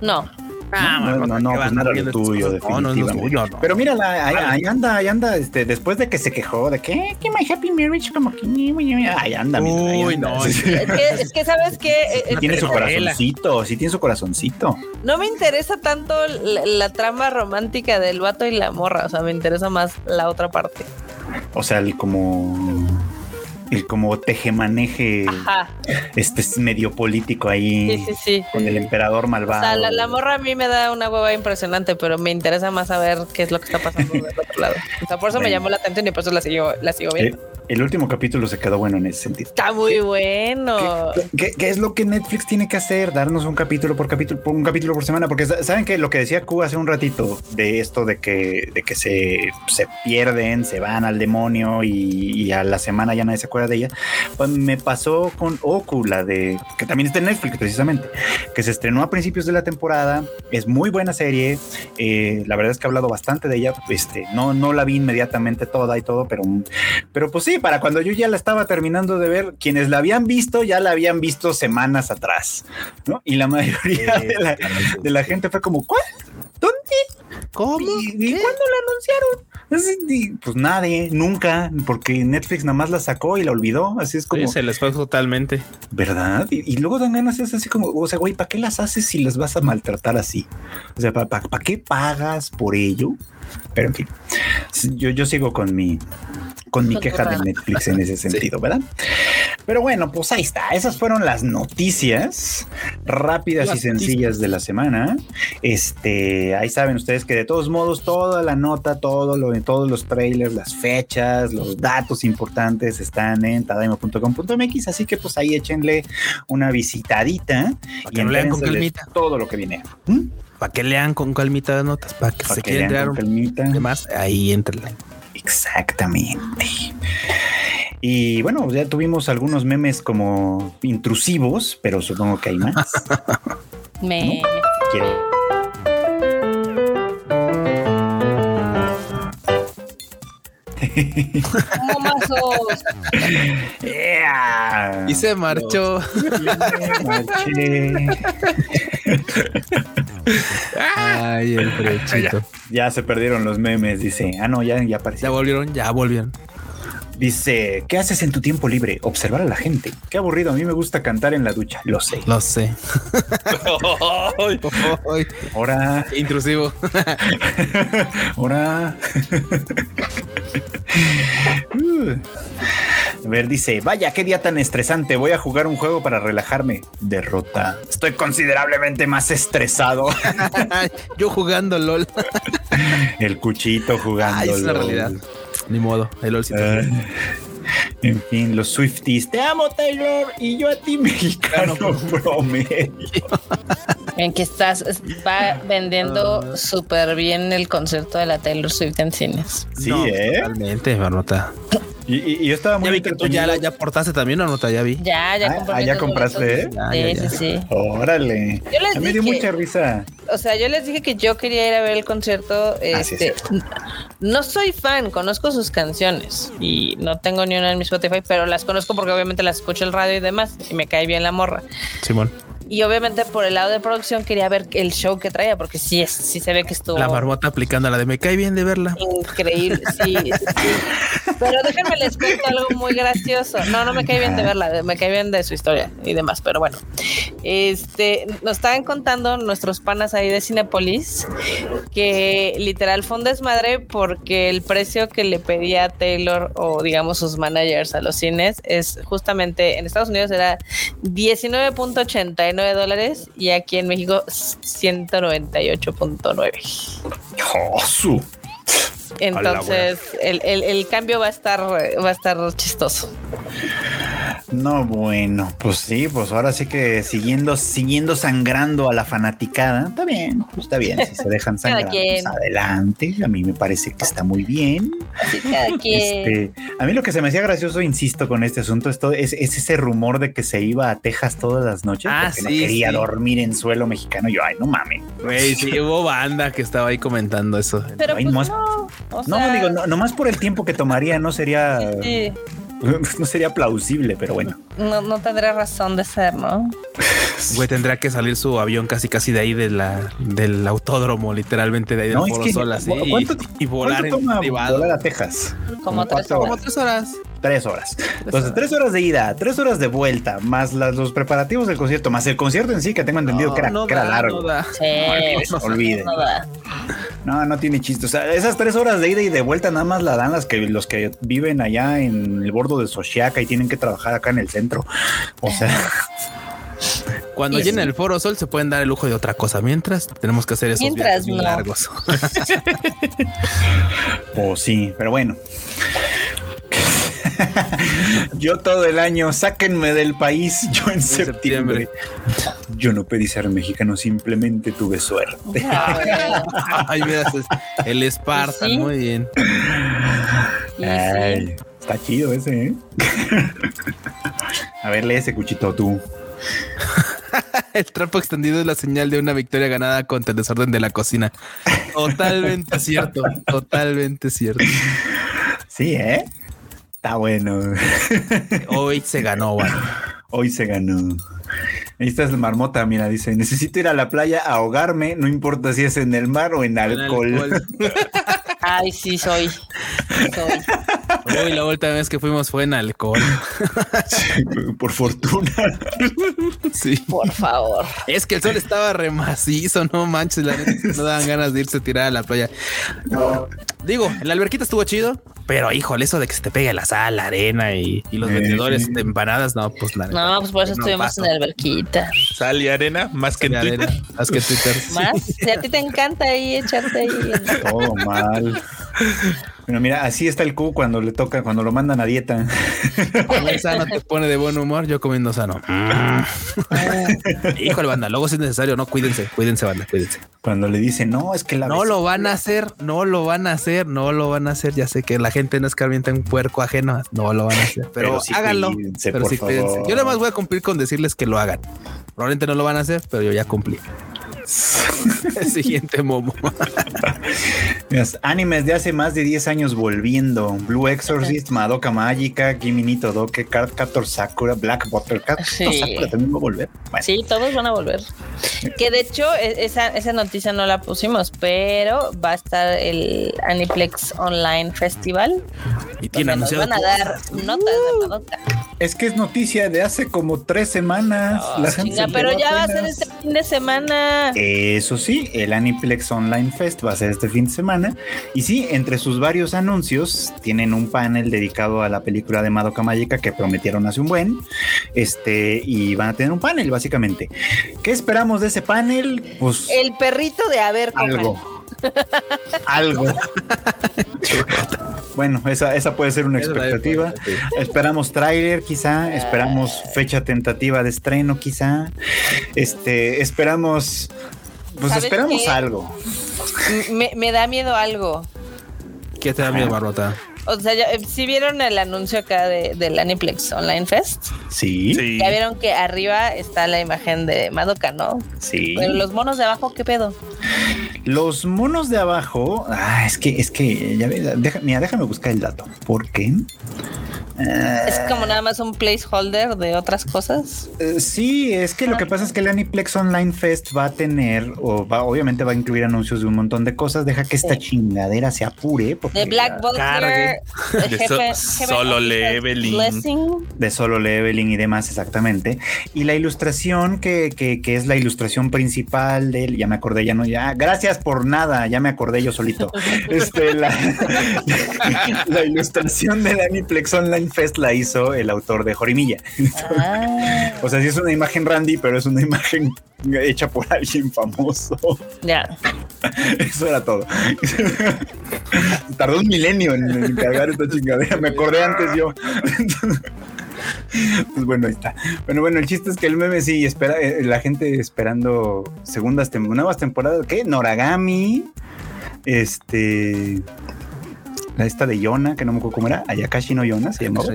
No. Ah, no, no, no, pues no era lo tuyo, definitivamente. No, no, Pero mira, ahí, anda, ahí anda, este, después de que se quejó de que, que my happy marriage, como que, ahí anda, Uy, no. Es que, es que, sabes que sí tiene su corazoncito, sí tiene su corazoncito. No me interesa tanto la, trama romántica del vato y la morra, o sea, me interesa más la otra parte. O sea, el como como tejemaneje este es medio político ahí con el emperador malvado. O sea, la, morra a mí me da una hueva impresionante, pero me interesa más saber qué es lo que está pasando del otro lado. O sea, por eso me llamó la atención y por eso la sigo, la sigo viendo. El, último capítulo se quedó bueno en ese sentido. Está muy bueno. ¿Qué, es lo que Netflix tiene que hacer? Darnos un capítulo por capítulo, un capítulo por semana, porque saben que lo que decía Q hace un ratito de esto de que, de que se, se pierden, se van al demonio y, y a la semana ya nadie se acuerda de ella, pues me pasó con Oku, la de que también está en Netflix precisamente, que se estrenó a principios de la temporada, es muy buena serie, eh, la verdad es que he hablado bastante de ella, este, no, no la vi inmediatamente toda y todo, pero, pero pues sí, para cuando yo ya la estaba terminando de ver, quienes la habían visto ya la habían visto semanas atrás, ¿no? Y la mayoría de la, de la gente fue como, ¿cuál? ¿Dónde? ¿Cómo? ¿Y, cuándo la anunciaron? Pues nadie, nunca, porque Netflix nada más la sacó y la olvidó. Así es como. se les fue totalmente. ¿Verdad? Y, luego dan ganas, es así como, o sea, güey, ¿para qué las haces si las vas a maltratar así? O sea, ¿para, qué pagas por ello? Pero en fin, yo, yo sigo con mi, con mi queja de Netflix en ese (laughs) sentido, ¿verdad? Pero bueno, pues ahí está. Esas fueron las noticias rápidas y sencillas de la semana. Este, ahí saben ustedes que de todos modos toda la nota, todo lo de todos los trailers, las fechas, los datos importantes están en tadaimo.com.mx, así que pues ahí échenle una visitadita y lean con calmita todo lo que viene. ¿Mm? Para que lean con calmita de notas, para que se queden con calmita. Además, ahí entrenle. Exactamente. Y bueno, ya tuvimos algunos memes como intrusivos, pero supongo que hay más. (laughs) Me. yeah. Y se marchó. (laughs) Ay, el frechito. Ya, se perdieron los memes, dice. Ah, no, ya, ya apareció. Ya volvieron, ya volvieron. Dice, ¿qué haces en tu tiempo libre? Observar a la gente. Qué aburrido, a mí me gusta cantar en la ducha. Lo sé. Lo sé. (laughs) Ahora. Intrusivo. (laughs) Ahora. (laughs) A ver, dice, vaya, qué día tan estresante. Voy a jugar un juego para relajarme. Derrota. Estoy considerablemente más estresado. Yo jugando LOL. El cuchito jugando. Ay, es la realidad. Ni modo, el Ah, en fin, los Swifties. Te amo, Taylor. Y yo a ti, (laughs) mexicano promedio. En que estás, va vendiendo súper bien el concierto de la Taylor Swift en cines. Sí, No, ¿eh? Totalmente, Marmota. Y, y- y yo estaba muy Ya vi que tú ya, la- ya portaste también, ¿o no? Ya vi. Ya, ya Ah, compré ah, mis ya compraste. ¿eh? Sí, Ya, sí, sí. Órale. Yo les A mí me dio dije- mucha risa. O sea, yo les dije que yo quería ir a ver el concierto. Ah, sí, es Este, cierto. no soy fan, conozco sus canciones y no tengo ni una en mi Spotify, pero las conozco porque obviamente las escucho en el radio y demás y me cae bien la morra. Simón. Y obviamente por el lado de producción quería ver el show que traía porque sí, es, sí se ve que estuvo La marmota aplicando la de me cae bien de verla. increíble. Sí, sí, sí. Pero déjenme les cuento algo muy gracioso. No, no me cae bien de verla, me cae bien de su historia y demás, pero bueno. Este, nos estaban contando nuestros panas ahí de Cinepolis que literal fue un desmadre porque el precio que le pedía Taylor o digamos sus managers a los cines es justamente en Estados Unidos era 19.89 dólares y aquí en México 198.9. Josu. Entonces el, el- el cambio va a estar va a estar chistoso. No, bueno, pues sí, pues ahora sí que siguiendo, siguiendo sangrando a la fanaticada, está bien, pues está bien, si se dejan (laughs) sangrar, pues adelante, a mí me parece que está muy bien. Así cada quien. Este, a mí lo que se me hacía graciosto, insisto, con este asunto, es, todo- es, es ese rumor de que se iba a Texas todas las noches Ah, porque no quería sí. dormir en suelo mexicano. Yo, ay, no mames. Güey, sí, hubo banda que estaba ahí comentando eso. Pero Ay, pues más- no, o No, sea, digo, no, nomás por el tiempo que tomaría no sería, sí, (laughs) no sería plausible, pero bueno. no, no tendría razón de ser, ¿no? (laughs) Güey, tendrá que salir su avión casi casi de ahí de la, del autódromo, literalmente de ahí del No, Foro Sol, así, ¿cu- ¿cuánto, y, y volar cuánto en toma privado. volar a Texas? Como tres horas. Como tres horas. Tres horas. Entonces, tres horas de ida, tres horas de vuelta, más las- los preparativos del concierto, más el concierto en sí, que tengo entendido que era, no que era da, largo. no da. Sí, no olviden. no da. No, no tiene chiste. O sea, esas tres horas de ida y de vuelta nada más la dan las que los que viven allá en el bordo de Sochiaca y tienen que trabajar acá en el centro. O sea, (laughs) Cuando llenen sí. el Foro Sol se pueden dar el lujo de otra cosa. Mientras tenemos que hacer esos Mientras viajes no. largos. (laughs) (laughs) o sí, pero bueno. (laughs) Yo todo el año, sáquenme del país, yo en septiembre. septiembre. Yo no pedí ser mexicano, simplemente tuve suerte. (laughs) Ay, mira, es- el Spartan, Sí. muy bien. Ay, está chido ese, ¿eh? (laughs) A ver, lee ese cuchito tú. El trapo extendido es la señal de una victoria ganada contra el desorden de la cocina. Totalmente cierto, totalmente cierto. Sí, ¿eh? Está bueno. (laughs) Hoy se ganó, güey. Hoy se ganó. Ahí está el marmota, mira, dice, necesito ir a la playa a ahogarme, no importa si es en el mar o en alcohol. (laughs) Ay, sí, soy. soy. Hoy la última vez que fuimos fue en alcohol. Por fortuna. Sí. Por favor. Es que el sol estaba remacizo, no manches, la neta, no daban ganas de irse a tirar a la playa. Digo, la alberquita estuvo chido, pero híjole, eso de que se te pegue la sal, la arena y, y los Eh. vendedores de empanadas, no, pues la neta, No, pues por eso no estuvimos paso. en la alberquita. Sal y arena, más que en La Twitter. arena, más que Twitter. Más, si a ti te encanta ahí echarte ahí. Todo mal. Pero mira, así está el Q cuando le toca, cuando lo mandan a dieta. (laughs) Comer sano te pone de buen humor, yo comiendo sano. Mm. (laughs) Híjole, banda, luego si es necesario, no, cuídense, cuídense, banda, cuídense. Cuando le dicen, no, es que la No lo van a hacer, no lo van a hacer, no lo van a hacer. Ya sé que la gente no escarmienta un puerco ajeno, no lo van a hacer, pero, Pero sí háganlo. cuídense, pero por sí cuídense. Yo nada más voy a cumplir con decirles que lo hagan. Probablemente no lo van a hacer, pero yo ya cumplí. El (laughs) siguiente momo. Animes de hace más de 10 años volviendo. Blue Exorcist, Madoka Mágica, Kimi ni Todoke, Card Captor Sakura, Black Buttercup. Sí. Sakura también va a volver. Bueno, Sí, todos van a volver. Que de hecho, e- esa, esa noticia no la pusimos, pero va a estar el Aniplex Online Festival. Y tiene nos anunciado. van a dar notas de Madoka. Es que es noticia de hace como tres semanas. la gente pero ya va a ser este fin de semana. Eso sí, el Aniplex Online Fest va a ser este fin de semana. Y sí, entre sus varios anuncios tienen un panel dedicado a la película de Madoka Magica que prometieron hace un buen. Este, y van a tener un panel, básicamente. ¿Qué esperamos de ese panel? Pues. El perrito de haber algo. (laughs) Algo. (laughs) bueno, esa, esa puede ser una expectativa. Esperamos tráiler, quizá. Esperamos fecha tentativa de estreno, quizá. Este, esperamos. Pues esperamos algo. Me, da miedo algo. ¿Qué te da miedo, Barbota? O sea, eh, si vieron el anuncio acá de, del Aniplex Online Fest. Sí. Ya vieron que arriba está la imagen de Madoka, ¿no? Sí. Pero los monos de abajo, ¿qué pedo? Los monos de abajo, ah, es que, es que, ya, mira, déjame buscar el dato. ¿Por qué? Es como nada más un placeholder de otras cosas. Eh, sí, es que lo que pasa es que el Aniplex Online Fest va a tener, o va, obviamente va a incluir anuncios de un montón de cosas. Deja que esta chingadera se apure. De Black Butler, de solo leveling. De solo leveling y demás, exactamente. Y la ilustración que, que, que es la ilustración principal de él, ya me acordé, ya no, ya, gracias por nada, ya me acordé yo solito. (laughs) este, la, (laughs) la ilustración del Aniplex Online Fest la hizo el autor de Jorimilla. Ah. (laughs) o sea, sí es una imagen Randy, pero es una imagen hecha por alguien famoso. Ya. (laughs) Eso era todo. (laughs) Tardó un milenio en, encargar esta chingadera. Me acordé antes yo. Pues bueno, ahí está. Bueno, bueno, el chiste es que el meme sí espera, eh, la gente esperando segundas nuevas temporadas. ¿Qué? Noragami. Este la esta de Yona, que no me acuerdo cómo era, Ayakashi no Yona se llamaba.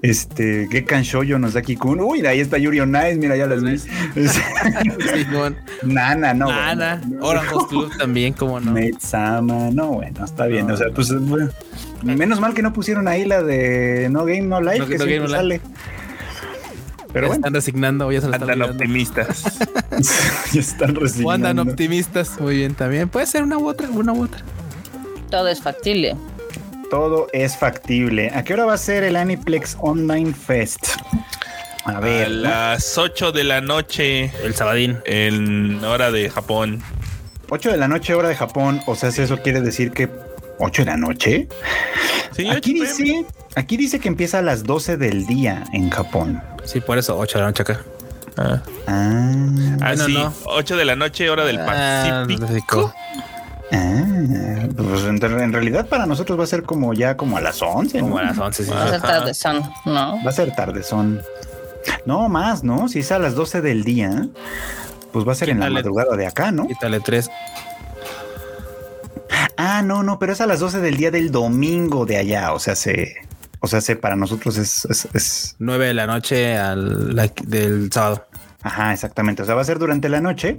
Este, Gekan Shoyo Nozaki Kun. Uy, ahí está Yuri on mira, ya las vi. (laughs) Nana, no. Nana, Orange Club también, como no. Metsama, no, bueno, está bien. O sea, pues menos mal que no pusieron ahí la de No Game No Life, que no game, sale. Pero bueno. Están resignando, ya se están Andan optimistas. (laughs) ya están resignando. andan optimistas, muy bien también. Puede ser una u otra, una u otra. Todo es factible todo es factible. ¿A qué hora va a ser el Aniplex Online Fest? A ver. A las 8 de la noche. El sabadín. En hora de Japón. 8 de la noche, hora de Japón. O sea, si eso quiere decir que 8 de la noche. Sí, aquí dice, aquí dice que empieza a las 12 del día en Japón. Sí, por eso 8 de la noche acá. Ah, ah, ah sí, 8 de la noche, hora del ah, Pacífico. Ah, pues en, realidad para nosotros va a ser como ya como a las 11. Como a las 11, sí. Va a ser tardezón, ¿no? Va a ser tardezón. No, más, ¿no? Si es a las 12 del día, pues va a ser en la madrugada de acá, ¿no? Quítale 3. Ah, no, no, pero es a las 12 del día del domingo de allá. O sea, se. O sea, se, para nosotros es, es, 9 de la noche al, del sábado. Ajá, exactamente. O sea, va a ser durante la noche.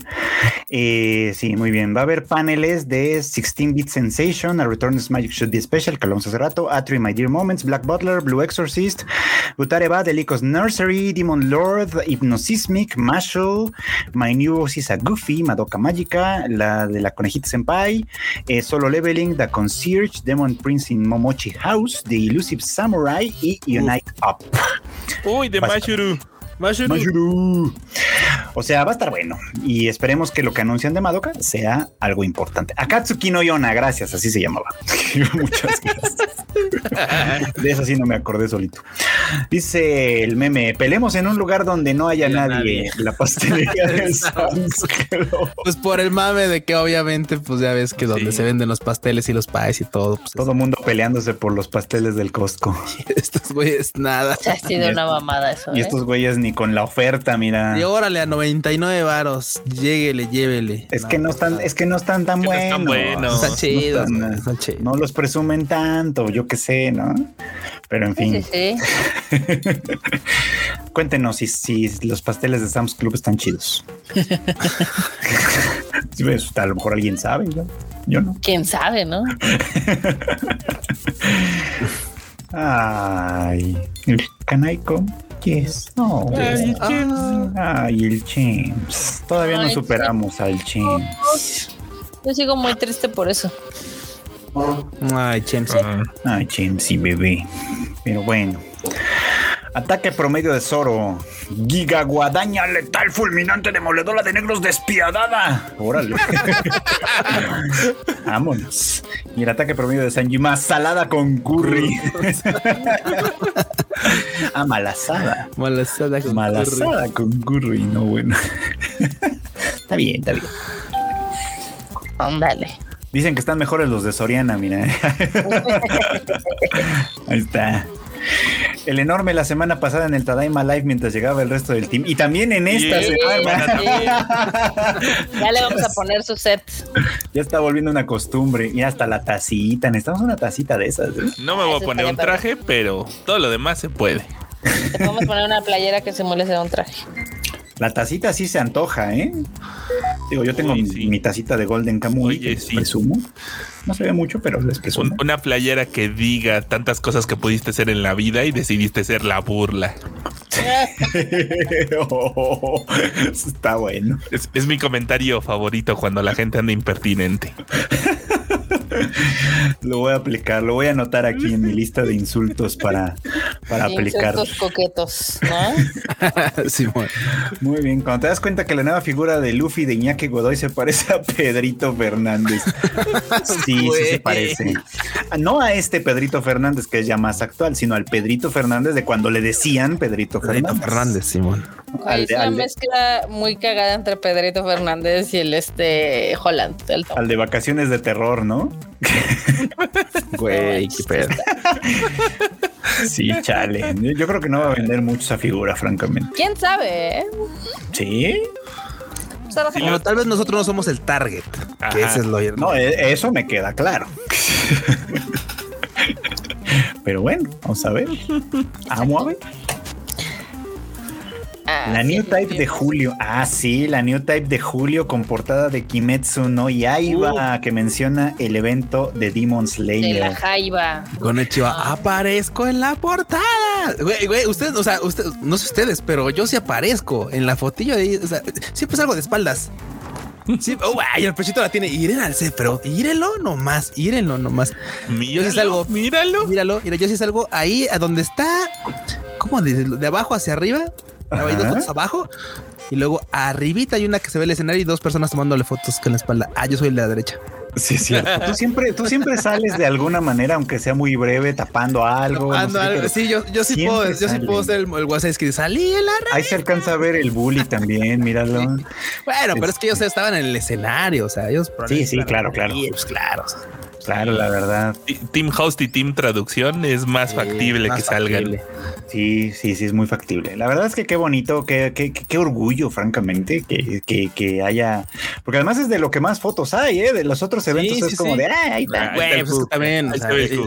Eh, sí, muy bien. Va a haber paneles de 16-Bit Sensation, A Return of Magic Should Be Special, que hablamos hace rato, Atri My Dear Moments, Black Butler, Blue Exorcist, Butareba, Delicos Nursery, Demon Lord, Hypnosismic, Marshall, My New Sisa Goofy, Madoka Magica, la de la Conejita Senpai, eh, Solo Leveling, The Concierge, Demon Prince in Momochi House, The Elusive Samurai y Unite Up. Uy, de Mashuru. O sea, va a estar bueno. Y esperemos que lo que anuncian de Madoka sea algo importante. Akatsuki no Yona, gracias, así se llamaba. (laughs) Muchas gracias. de eso sí no me acordé solito. Dice el meme: pelemos en un lugar donde no haya nadie. La pastelería (laughs) del Pues por el mame de que obviamente, pues ya ves que donde se venden los pasteles y los paes y todo. Pues todo mundo peleándose por los pasteles del Costco. (laughs) estos güeyes nada. ha sido una mamada eso. Y estos ¿eh? güeyes ni con la oferta, mira. Y órale a 99 varos, lléguele, llévele. Es que no están, es que no están tan buenos. No están chidos, no, los presumen tanto, yo qué sé, ¿no? Pero en fin. (laughs) Cuéntenos si, si, los pasteles de Sam's Club están chidos. (laughs) a lo mejor alguien sabe, yo no. ¿Quién sabe, no? (laughs) Ay, can I Yes. No. Ay, Ay, el James. Todavía no superamos al James. Yo sigo muy triste por eso. Ay, James. Ay, James y bebé. Pero bueno. Ataque promedio de Zoro. Giga guadaña letal fulminante demoledora de negros despiadada. Órale. (laughs) Vámonos. Y el ataque promedio de Sanji más salada con curry. (laughs) ah, malasada. Malasada con malasada curry. con curry. No, bueno. está bien, está bien. Ándale. Dicen que están mejores los de Soriana, mira. (laughs) Ahí está. El enorme la semana pasada en el Tadaima Live mientras llegaba el resto del team. Y también en esta semana. ya le vamos a poner su set. Ya está volviendo una costumbre. Y hasta la tacita. Necesitamos una tacita de esas. ¿eh? No me voy a poner un traje, pero todo lo demás se puede. Te podemos poner una playera que se moleste de un traje. La tacita sí se antoja, ¿eh? Digo, yo tengo mi, tacita de Golden Kamuy, Oye, sí. presumo. No se ve mucho, pero les presumo. una playera que diga tantas cosas que pudiste ser en la vida y decidiste ser la burla. (laughs) oh, está bueno. Es, es mi comentario favorito cuando la gente anda impertinente. Lo voy a aplicar, lo voy a anotar aquí en mi lista de insultos para, para aplicar. Insultos coquetos, ¿no? (laughs) sí, muy bien. Cuando te das cuenta que la nueva figura de Luffy de Iñaki Godoy se parece a Pedrito Fernández. Sí, sí se parece. No a este Pedrito Fernández que es ya más actual, sino al Pedrito Fernández de cuando le decían Pedrito, Fernández. Fernández, Simón. es una mezcla muy cagada entre Pedrito Fernández y el este Holland. al de vacaciones de terror, ¿no? (laughs) Güey, qué pedo. Sí, chale. Yo creo que no va a vender mucho esa figura, francamente. ¿Quién sabe? Eh? Sí. Bueno, tal vez nosotros no somos el target. Que ese es lo No, e, eso me queda claro. (laughs) Pero bueno, vamos a ver. Vamos a ver. Ah, la New Type de Julio. Ah, sí, la New Type de Julio con portada de Kimetsu no Yaiba, que menciona el evento de Demon Slayer. De la Jaiba. Con el chiva, ah. aparezco en la portada. Güey, güey, ustedes, o sea, ustedes, no sé ustedes, pero yo sí aparezco en la fotillo de ahí. O sea, siempre salgo de espaldas. Sí, oh, el pechito la tiene. Iren al pero írelo nomás, írenlo nomás. Míralo, yo sí salgo, míralo. Míralo, mira, yo sí salgo ahí a donde está, como de, de abajo hacia arriba, hay dos fotos abajo y luego arribita hay una que se ve el escenario y dos personas tomándole fotos con la espalda. Ah, yo soy el de la derecha. Sí, sí. (laughs) Tú siempre, tú siempre sales de alguna manera, aunque sea muy breve, tapando algo. Sí, yo, yo sí puedo, yo sí puedo ser el, el WhatsApp que salí en la Ahí se alcanza a ver el bully también, míralo. (laughs) Bueno, pero es que ellos estaban en el escenario, o sea, ellos. Sí, sí, claro, claro. Pues claro. Claro, la verdad. Team Host y Team Traducción es más factible que salgan. Sí, sí, sí, es muy factible. La verdad es que qué bonito, qué, qué, qué orgullo, francamente, que, que, que, haya. Porque además es de lo que más fotos hay, ¿eh? De los otros eventos es como de, ah, ahí está. Güey, pues también.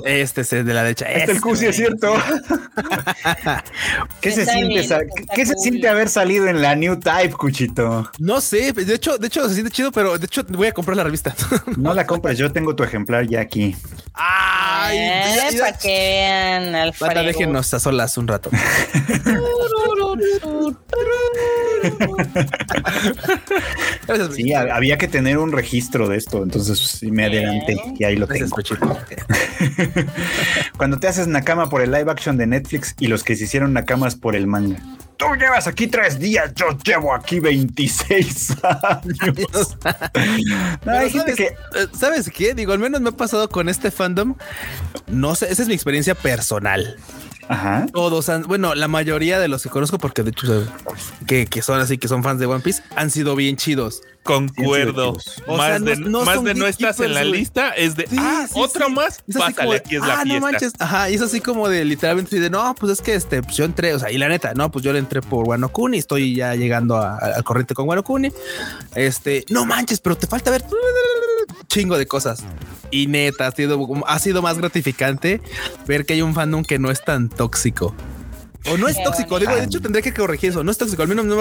este es de la derecha. Este, es el Cusi, es cierto. (laughs) ¿Qué se siente, ¿qué se siente haber salido en la New Type, Cuchito? No sé, de hecho, de hecho se siente chido, pero de hecho voy a comprar la revista. no la compres, yo tengo tu ejemplar ya aquí. Ay, eh, para que vean al Banda, déjenos a solas un rato. (laughs) sí, había que tener un registro de esto, entonces me adelanté y ahí lo tengo. (laughs) Cuando te haces Nakama por el live action de Netflix y los que se hicieron Nakamas por el manga. Tú llevas aquí tres días, yo llevo aquí 26 años. (laughs) ¿sabes, que... Eh, ¿Sabes qué? Digo, al menos me ha pasado con este fandom. No sé, esa es mi experiencia personal. Ajá. Todos han, bueno, la mayoría de los que conozco, porque de hecho que, que son así, que son fans de One Piece, han sido bien chidos. Concuerdo. más, de, no, más de no estás en la lista, es de ah, otra más. Pásale, aquí es la ah, fiesta. No manches. Ajá, y es así como de literalmente de no, pues es que este, pues yo entré, o sea, y la neta, no, pues yo le entré por Wano Kuni, estoy ya llegando al corriente con Wano Kuni. Este, no manches, pero te falta ver chingo de cosas. Y neta, ha sido, ha sido más gratificante ver que hay un fandom que no es tan tóxico. O no es tóxico, digo, de hecho tendré que corregir eso. No es tóxico, al menos, no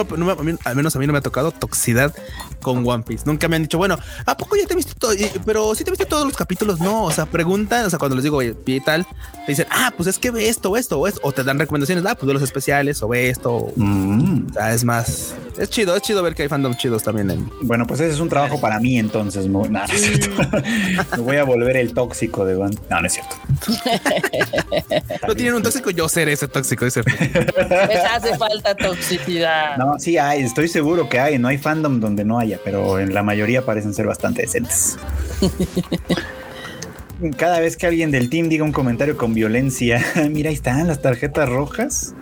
al menos a mí no me ha tocado toxicidad con One Piece. Nunca me han dicho, bueno, ¿a poco ya te viste todo? Pero si te viste todos los capítulos, no. O sea, preguntan, o sea, cuando les digo, oye, y tal, te dicen, ah, pues es que ve esto, esto, o esto, o te dan recomendaciones, ah, pues ve los especiales, o ve esto. Mm. O sea, es más, Es chido, es chido ver que hay fandom chidos también. En... Bueno, pues ese es un trabajo para mí entonces. No, no, (laughs) Me voy a volver el tóxico de Van. No, no es cierto. (laughs) no tienen un tóxico, yo seré ese tóxico. Ese. (laughs) Les hace falta toxicidad. No, sí hay, estoy seguro que hay. No hay fandom donde no haya, pero en la mayoría parecen ser bastante decentes. (laughs) Cada vez que alguien del team diga un comentario con violencia, (laughs) mira, ahí están las tarjetas rojas.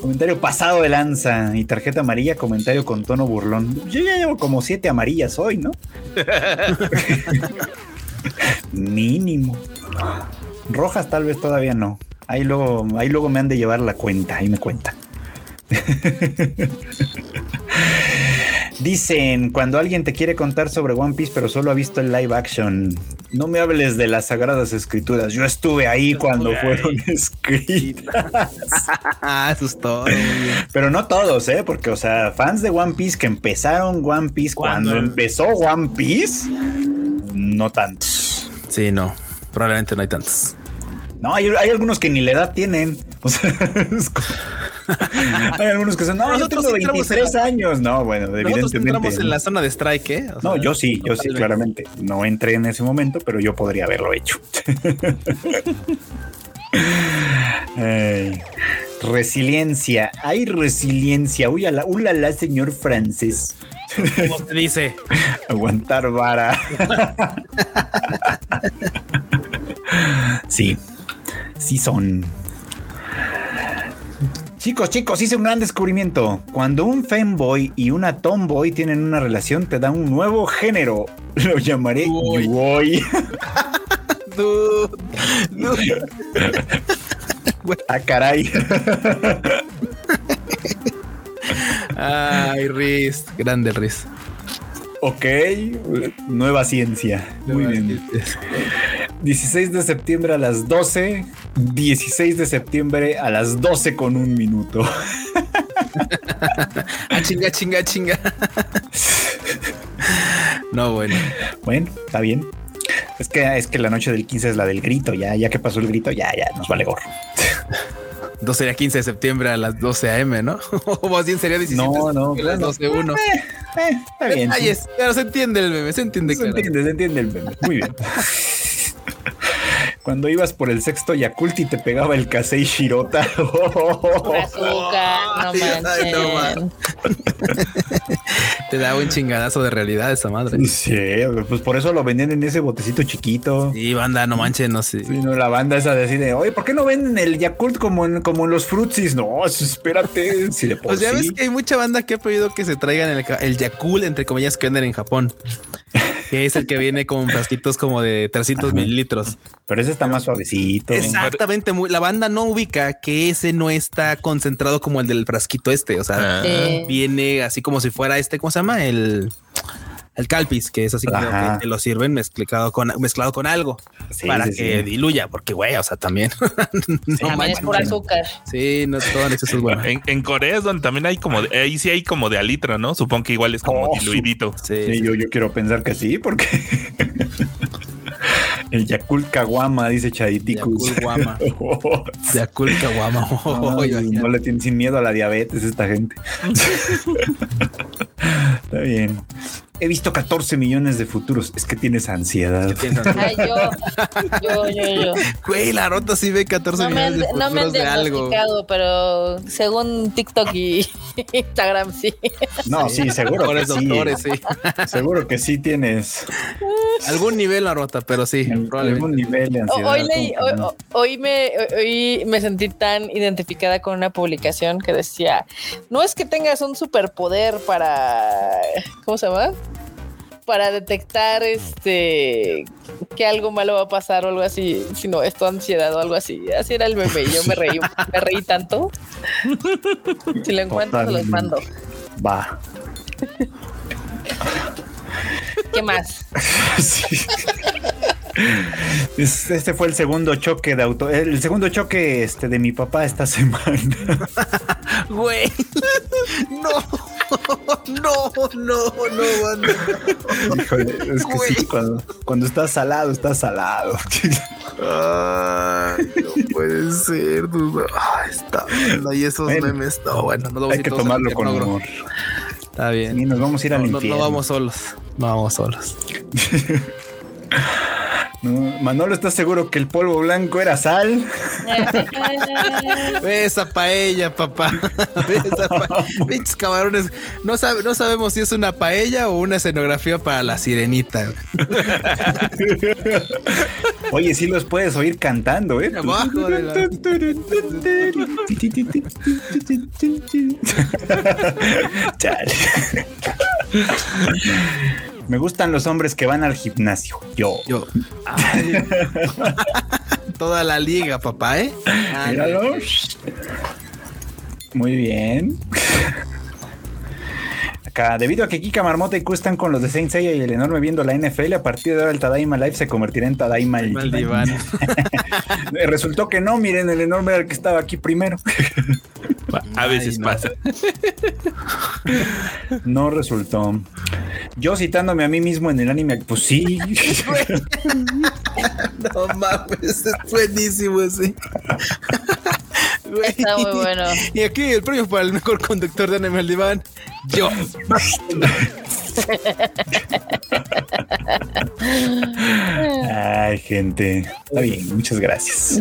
Comentario pasado de lanza y tarjeta amarilla, comentario con tono burlón. Yo ya llevo como siete amarillas hoy, ¿no? Mínimo. Rojas tal vez todavía no. Ahí luego, ahí luego me han de llevar la cuenta, ahí me cuentan. (laughs) Dicen, cuando alguien te quiere contar sobre One Piece, pero solo ha visto el live action, no me hables de las sagradas escrituras. Yo estuve ahí cuando fueron (laughs) escritas. (laughs) Eso es todo. Pero no todos, ¿eh? Porque, o sea, fans de One Piece que empezaron One Piece cuando empezó One Piece, no tantos. Sí, no. Probablemente no hay tantos. No, hay, algunos que ni la edad tienen. O sea, (laughs) hay algunos que son, no, yo tengo 23 años. No, bueno, evidentemente. entramos en la zona de strike, ¿eh? no, yo sí, yo sí, claramente. No entré en ese momento, pero yo podría haberlo hecho. (laughs) resiliencia. Hay resiliencia. Uy, la, ulala, señor francés. ¿Cómo se dice? (laughs) Aguantar vara. sí sí son. Chicos, chicos, hice un gran descubrimiento. Cuando un femboy y una tomboy tienen una relación, te da un nuevo género. (laughs) Lo llamaré Yuoi. (laughs) ah, caray. (laughs) Ay, Riz. Grande Riz. Ok, nueva ciencia. Muy bien. 16 de septiembre a las 12. 16 de septiembre a las 12 con un minuto. (laughs) ah, chinga, chinga, chinga. no, bueno. Bueno, está bien. Es que, es que la noche del 15 es la del grito. Ya, ya que pasó el grito, ya, ya nos vale gorro. 12 sería 15 de septiembre a las 12 a.m., ¿no? (laughs) o más bien sería 17 no, no, a las 12 1. Eh, eh, está bien. pero se entiende el meme, se entiende. Se entiende, se entiende el meme. Muy bien. (laughs) Cuando ibas por el sexto Yakult y te pegaba el Kasei Shirota. azúcar, (laughs) no te da un chingadazo de realidad esa madre. Sí, pues por eso lo venden en ese botecito chiquito. Sí, banda, no manches, no sé. Sí, no, la banda esa decide, oye, ¿por qué no venden el Yakult como en, como en los frutsis? No, espérate. (laughs) Si le pues ya ves que hay mucha banda que ha pedido que se traigan el, el Yakult, entre comillas, que venden en Japón que es el que viene con frasquitos como de 300 mililitros. Pero ese está más suavecito. Exactamente. la banda no ubica que ese no está concentrado como el del frasquito este. O sea, ah. viene así como si fuera este, ¿cómo se llama? El el calpis, que es así como que lo sirven mezclado con, mezclado con algo para que diluya, porque güey, o sea, también. (laughs) no es por azúcar. Sí, no todo eso es bueno. En, Corea es donde también hay como, ahí sí hay como de alitra, ¿no? Supongo que igual es como oh, diluidito. Sí, Yo, yo quiero pensar que sí, porque (laughs) El Yakult Kawama, dice Chaditicus. (laughs) Yakult Kawama. no le tienen sin miedo a la diabetes esta gente. Está bien. He visto 14 millones de futuros. Es que tienes ansiedad. Ay, yo, yo, yo, yo. Güey, la rota sí ve 14 millones de futuros no me han de algo. pero según TikTok y (laughs) Instagram sí. No, sí, seguro que sí. Doctores, sí. Seguro que sí tienes algún nivel la rota, pero sí, algún nivel de ansiedad. Hoy, leí, hoy, me, hoy me sentí tan identificada con una publicación que decía, no es que tengas un superpoder para, ¿cómo se llama? Para detectar este que algo malo va a pasar o algo así, sino esto ansiedad o algo así. Así era el meme. Yo me reí, me reí tanto. Si lo encuentro, se los mando. Va. ¿Qué más? (laughs) Este fue el segundo choque de auto, el segundo choque este de mi papá esta (laughs) semana. Güey. No. No, no, no, Híjole, es que sí, cuando, cuando estás salado, estás salado. Ay, no puede ser, duda. Ay, está bueno. Y esos memes, no, bueno, no Hay que tomarlo con humor. Está bien. Y nos vamos a ir al no, infierno. No vamos solos. No vamos solos. (laughs) No, Manolo, ¿estás seguro que el polvo blanco era sal? (laughs) Esa paella, papá. (laughs) Esa pa- Pinches camarones. No, sabe, no sabemos si es una paella o una escenografía para la sirenita. (laughs) Oye, sí los puedes oír cantando, ¿eh? Abajo de la- Chale. Me gustan los hombres que van al gimnasio. Yo. Yo. Ay. (laughs) Toda la liga, papá, ¿eh? Ay, Míralo. Muy bien. Acá, debido a que Kika Marmota y Q están con los de Saint Seiya y el enorme viendo la NFL, a partir de ahora el Tadaima Live se convertirá en Tadaima el Mal Diván. diván. Resultó que no, miren, el enorme era el que estaba aquí primero. A veces no. pasa. (laughs) No resultó. Yo citándome a mí mismo en el anime, pues sí. (laughs) No mames, es buenísimo ese. (laughs) Está muy bueno. (laughs) Y aquí el premio para el mejor conductor de Animal Diván. Yo. Ay, gente. Está bien, muchas gracias.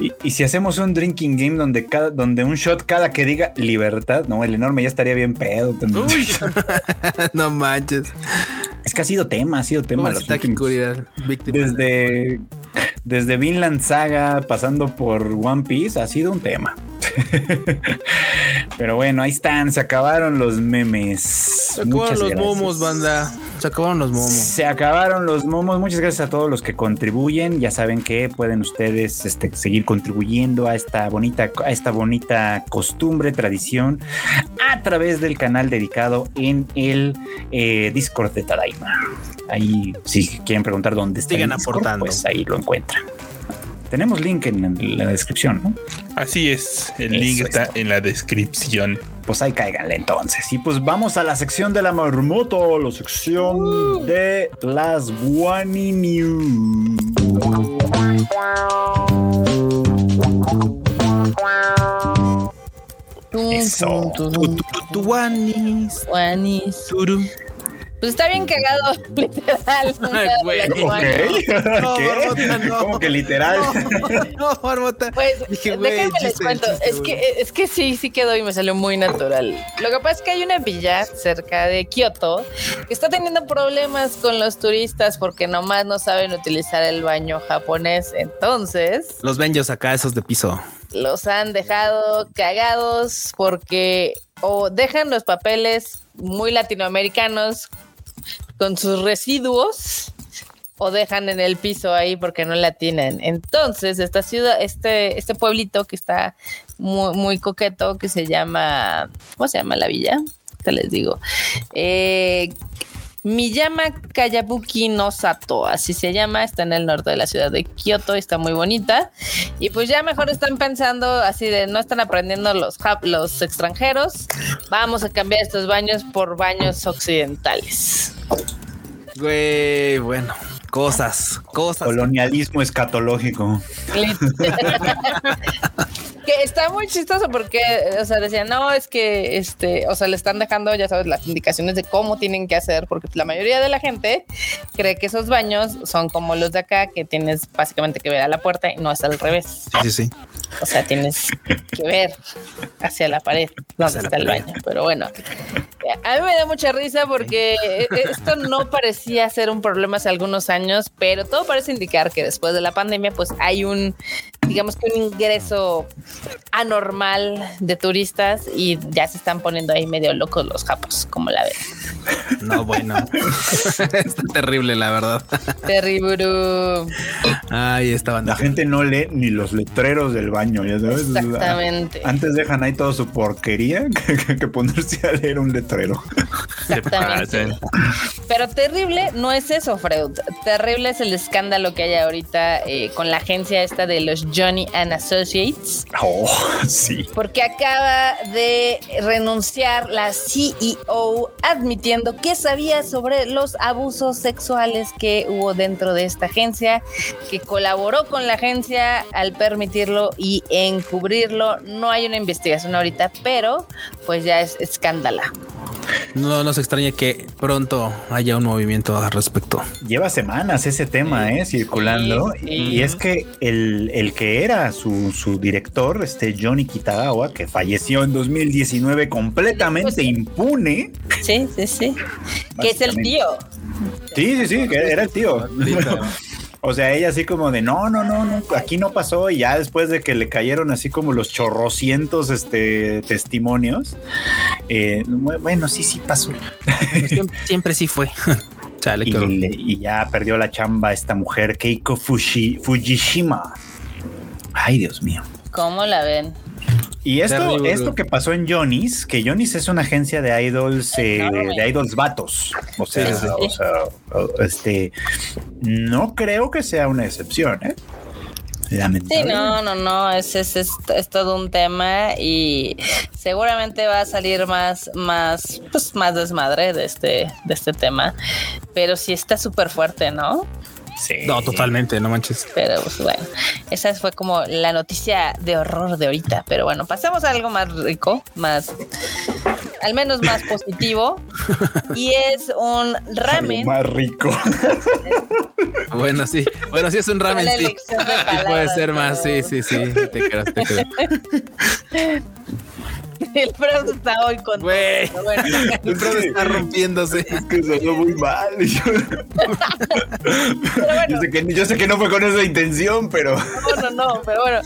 Y, y si hacemos un drinking game donde cada, donde un shot cada que diga libertad, no, el enorme ya estaría bien pedo también. (laughs) no manches. Es que ha sido tema, ha sido tema. ¿Cómo los últimos-. Desde, desde Vinland Saga, pasando por One Piece, ha sido un tema. (laughs) Pero bueno, ahí están, se acabaron los memes. Se acabaron Muchas los gracias. momos, banda. Se acabaron los momos. Se acabaron los momos. Muchas gracias a todos los que contribuyen. Ya saben que pueden ustedes este, seguir contribuyendo a esta bonita, a esta bonita costumbre, tradición, a través del canal dedicado en el eh, Discord de Tadaima. Ahí, si quieren preguntar dónde está, Sigan aportando. pues ahí lo encuentran. Tenemos link en la descripción, ¿no? Así es. El Eso link es está en la descripción. Pues ahí cáiganle entonces. Y pues vamos a la sección de la marmoto, la sección de las Wani News. Eso. Tu- tu- Pues está bien cagado, (laughs) literal. Ay, güey. (laughs) No, ¿Qué? Marmota, no. ¿Cómo que literal? No, Marmota. Pues Dije, déjenme les chiste, cuento, chiste, es que, es que sí, sí quedó y me salió muy natural. Lo que pasa es que hay una villa cerca de Kioto que está teniendo problemas con los turistas porque nomás no saben utilizar el baño japonés. Entonces Los benjos acá, esos de piso. los han dejado cagados porque o dejan los papeles muy latinoamericanos con sus residuos o dejan en el piso ahí porque no la tienen. Entonces, esta ciudad, este, este pueblito que está muy, muy coqueto, que se llama, ¿cómo se llama la villa? Te les digo. Eh, Miyama Kayabuki no Sato, así se llama, está en el norte de la ciudad de Kioto, está muy bonita. Y pues ya mejor están pensando así de no están aprendiendo los, los extranjeros, vamos a cambiar estos baños por baños occidentales. Güey, bueno. Cosas, cosas. Colonialismo escatológico. (laughs) que está muy chistoso porque, o sea, decían, no, es que, este, o sea, le están dejando, ya sabes, las indicaciones de cómo tienen que hacer, porque la mayoría de la gente cree que esos baños son como los de acá, que tienes básicamente que ver a la puerta y no es al revés. Sí, sí, sí. O sea, tienes que ver hacia la pared donde Hacia está el pared. baño. Pero bueno, a mí me da mucha risa porque e- esto no (laughs) parecía ser un problema hace algunos años, pero todo parece indicar que después de la pandemia, pues hay un, digamos que un ingreso anormal de turistas y ya se están poniendo ahí medio locos los japos, como la ven. No, bueno. (laughs) Está terrible, la verdad. Terrible. Ahí está La gente no lee ni los letreros del baño, ya sabes. Exactamente. Antes dejan ahí toda su porquería (laughs) que, que ponerse a leer un letrero. Exactamente. Pero terrible no es eso, Freud. Terrible es el escándalo que hay ahorita eh, con la agencia esta de los Johnny and Associates, Oh, (laughs) sí. porque acaba de renunciar la CEO admitiendo que sabía sobre los abusos sexuales que hubo dentro de esta agencia, que colaboró con la agencia al permitirlo y encubrirlo. No hay una investigación ahorita, pero pues ya es escándala. no nos extraña que pronto haya un movimiento al respecto. Lleva semanas ese tema, ¿eh? Circulando. Y es que el, el que era su, su, director, este Johnny Kitagawa, que falleció en 2019 completamente pues impune. Sí, sí, sí. Que es el tío. Sí, sí, sí, que era el tío. O sea, ella así como de no, no, no, no, aquí no pasó. Y ya después de que le cayeron así como los chorrocientos este, testimonios, eh, bueno, sí, sí pasó. Siempre, sí fue. (laughs) y, ya perdió la chamba esta mujer, Keiko Fuji, Fujishima. Ay, Dios mío. ¿Cómo la ven? Y esto, esto que pasó en Johnny's, que Johnny's es una agencia de idols, eh, de idols vatos. O sea, o sea, este, no creo que sea una excepción, ¿eh? Sí, no, no, no, es, es, es, todo un tema y seguramente va a salir más, más, pues más desmadre de este, de este tema, pero sí está súper fuerte, ¿no? No, totalmente, no manches. Pero pues bueno, esa fue como la noticia de horror de ahorita. Pero bueno, pasamos a algo más rico, más, al menos más (laughs) positivo. y es un ramen. más rico. (laughs) bueno, sí. Bueno, sí es un ramen, sí. (laughs) puede ser más, sí, sí, sí. Te creo, te creo. (laughs) El Frodo está hoy con. Güey. Bueno. (laughs) El Frodo está rompiéndose. Es que sonó muy mal. (laughs) yo, sé que, yo sé que no fue con esa intención, pero. No, no, no. Pero bueno,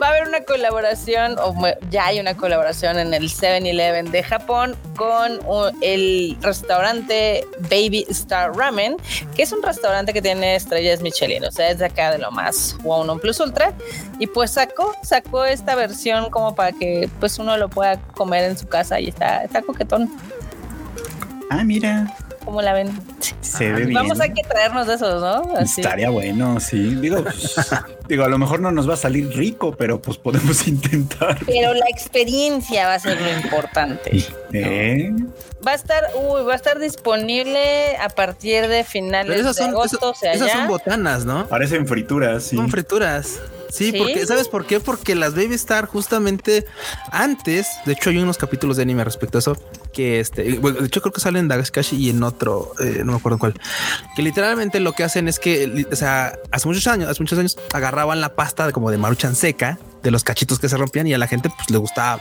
va a haber una colaboración, o ya hay una colaboración en el 7-Eleven de Japón con el restaurante Baby Star Ramen, que es un restaurante que tiene estrellas Michelin. O sea, es de acá de lo más Wow, un Plus Ultra. Y pues sacó, sacó esta versión como para que pues uno lo pueda comer en su casa y está, está coquetón. Ah, mira. ¿Cómo la ven? Se ve bien. Vamos a que traernos de esos, ¿no? Estaría bueno, sí. Digo, (laughs) digo, a lo mejor no nos va a salir rico, pero pues podemos (laughs) intentar. Pero la experiencia va a ser lo importante. ¿Eh? Va a estar, uy, va a estar disponible a partir de finales de agosto. esas son botanas, ¿no? Parecen frituras, sí. Son frituras. Sí, porque, ¿sabes por qué? Porque las Baby Star justamente antes, de hecho hay unos capítulos de anime respecto a eso, que este, de hecho creo que salen en Dagashikashi y en otro, eh, no me acuerdo cuál, que literalmente lo que hacen es que, o sea, hace muchos años, hace muchos años agarraban la pasta de, como de maruchan seca, de los cachitos que se rompían y a la gente pues le gustaba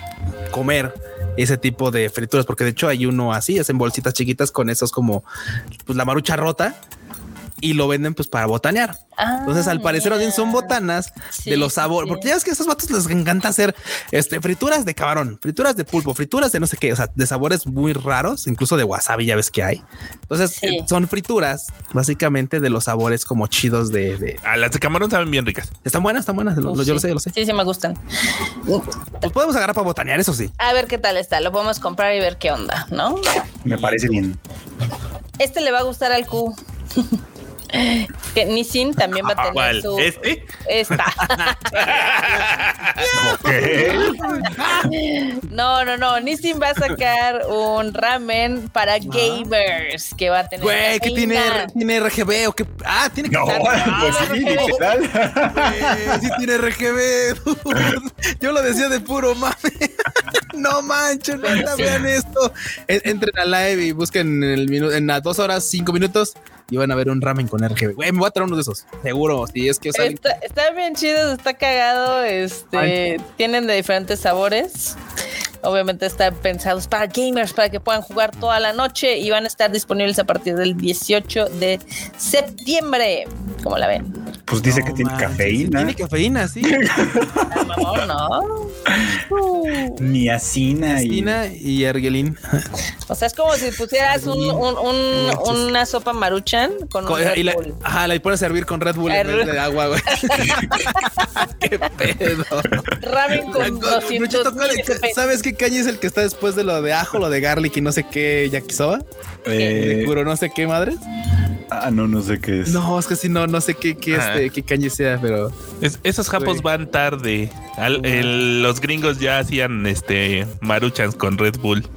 comer ese tipo de frituras, porque de hecho hay uno así, hacen bolsitas chiquitas con esos como pues la marucha rota y lo venden pues para botanear. Entonces, al parecer, bien son botanas de los sabores, porque ya es que a estos vatos les encanta hacer este, frituras de camarón, frituras de pulpo, frituras de no sé qué, o sea, de sabores muy raros, incluso de wasabi, ya ves que hay. Entonces, eh, son frituras básicamente de los sabores como chidos de. de... Ah, las de camarón saben bien ricas. Están buenas, están buenas. yo lo sé, yo lo sé. Sí, sí, me gustan. Pues podemos agarrar para botanear, eso sí. A ver qué tal está. Lo podemos comprar y ver qué onda, ¿no? Me parece bien. Este le va a gustar al Q. (laughs) Que Nissin también va a tener su. ¿Este? Esta. (laughs) no, no, no. Nissin va a sacar un ramen para gamers que va a tener. Güey, que tiene, tiene RGB o que. Ah, tiene que. No, pues sí, digital. sí, tiene RGB. Yo lo decía de puro mame. (laughs) no manches, no vean esto. Entren a live y busquen en, el en las dos horas, cinco minutos y van a ver un ramen con RGB. Güey, me voy a traer uno de esos, seguro. Si es que está, bien chido, está cagado. Este tienen de diferentes sabores. Obviamente están pensados para gamers, para que puedan jugar toda la noche y van a estar disponibles a partir del 18 de septiembre. ¿Cómo la ven? Pues dice que tiene cafeína. Tiene cafeína, sí. (laughs) no, no. (laughs) Niacina y... y ergelín. O sea, es como si pusieras un, una sopa maruchan con un Red y la, Ajá, la pones a servir con Red Bull en vez de agua, güey. (laughs) qué pedo. Ramen con 200 ¿Sabes qué caña es el que está después de lo de ajo, lo de garlic y no sé qué yakisoba? Eh, de no sé qué madre. Ah, no, no sé qué es. No, es que si no, no sé qué, qué, este, qué caña sea, pero. esos japos van tarde. los gringos ya hacían este maruchans con Red Bull.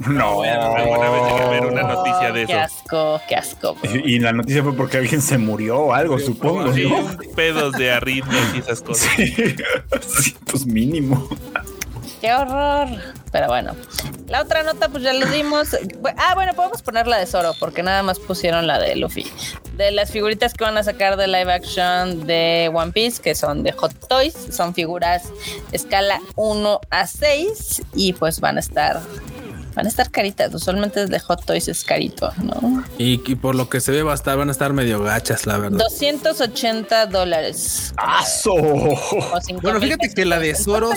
No, alguna vez llegué a ver una noticia de eso. Qué asco, qué asco. Y, la noticia fue porque alguien se murió o algo, supongo. Sí, pedos de arritmias y esas cosas. (laughs) Sí, pues mínimo. Qué horror. Pero bueno, la otra nota pues ya lo dimos. Ah, bueno, podemos poner la de Zoro porque nada más pusieron la de Luffy. De las figuritas que van a sacar de live action de One Piece, que son de Hot Toys, son figuras escala 1 a 6 y pues van a estar van a estar caritas. Usualmente desde Hot Toys es carito, ¿no? Y, por lo que se ve, va a estar, van a estar medio gachas, la verdad. 280 dólares. ¡Aso! Bueno, fíjate que la de Zoro,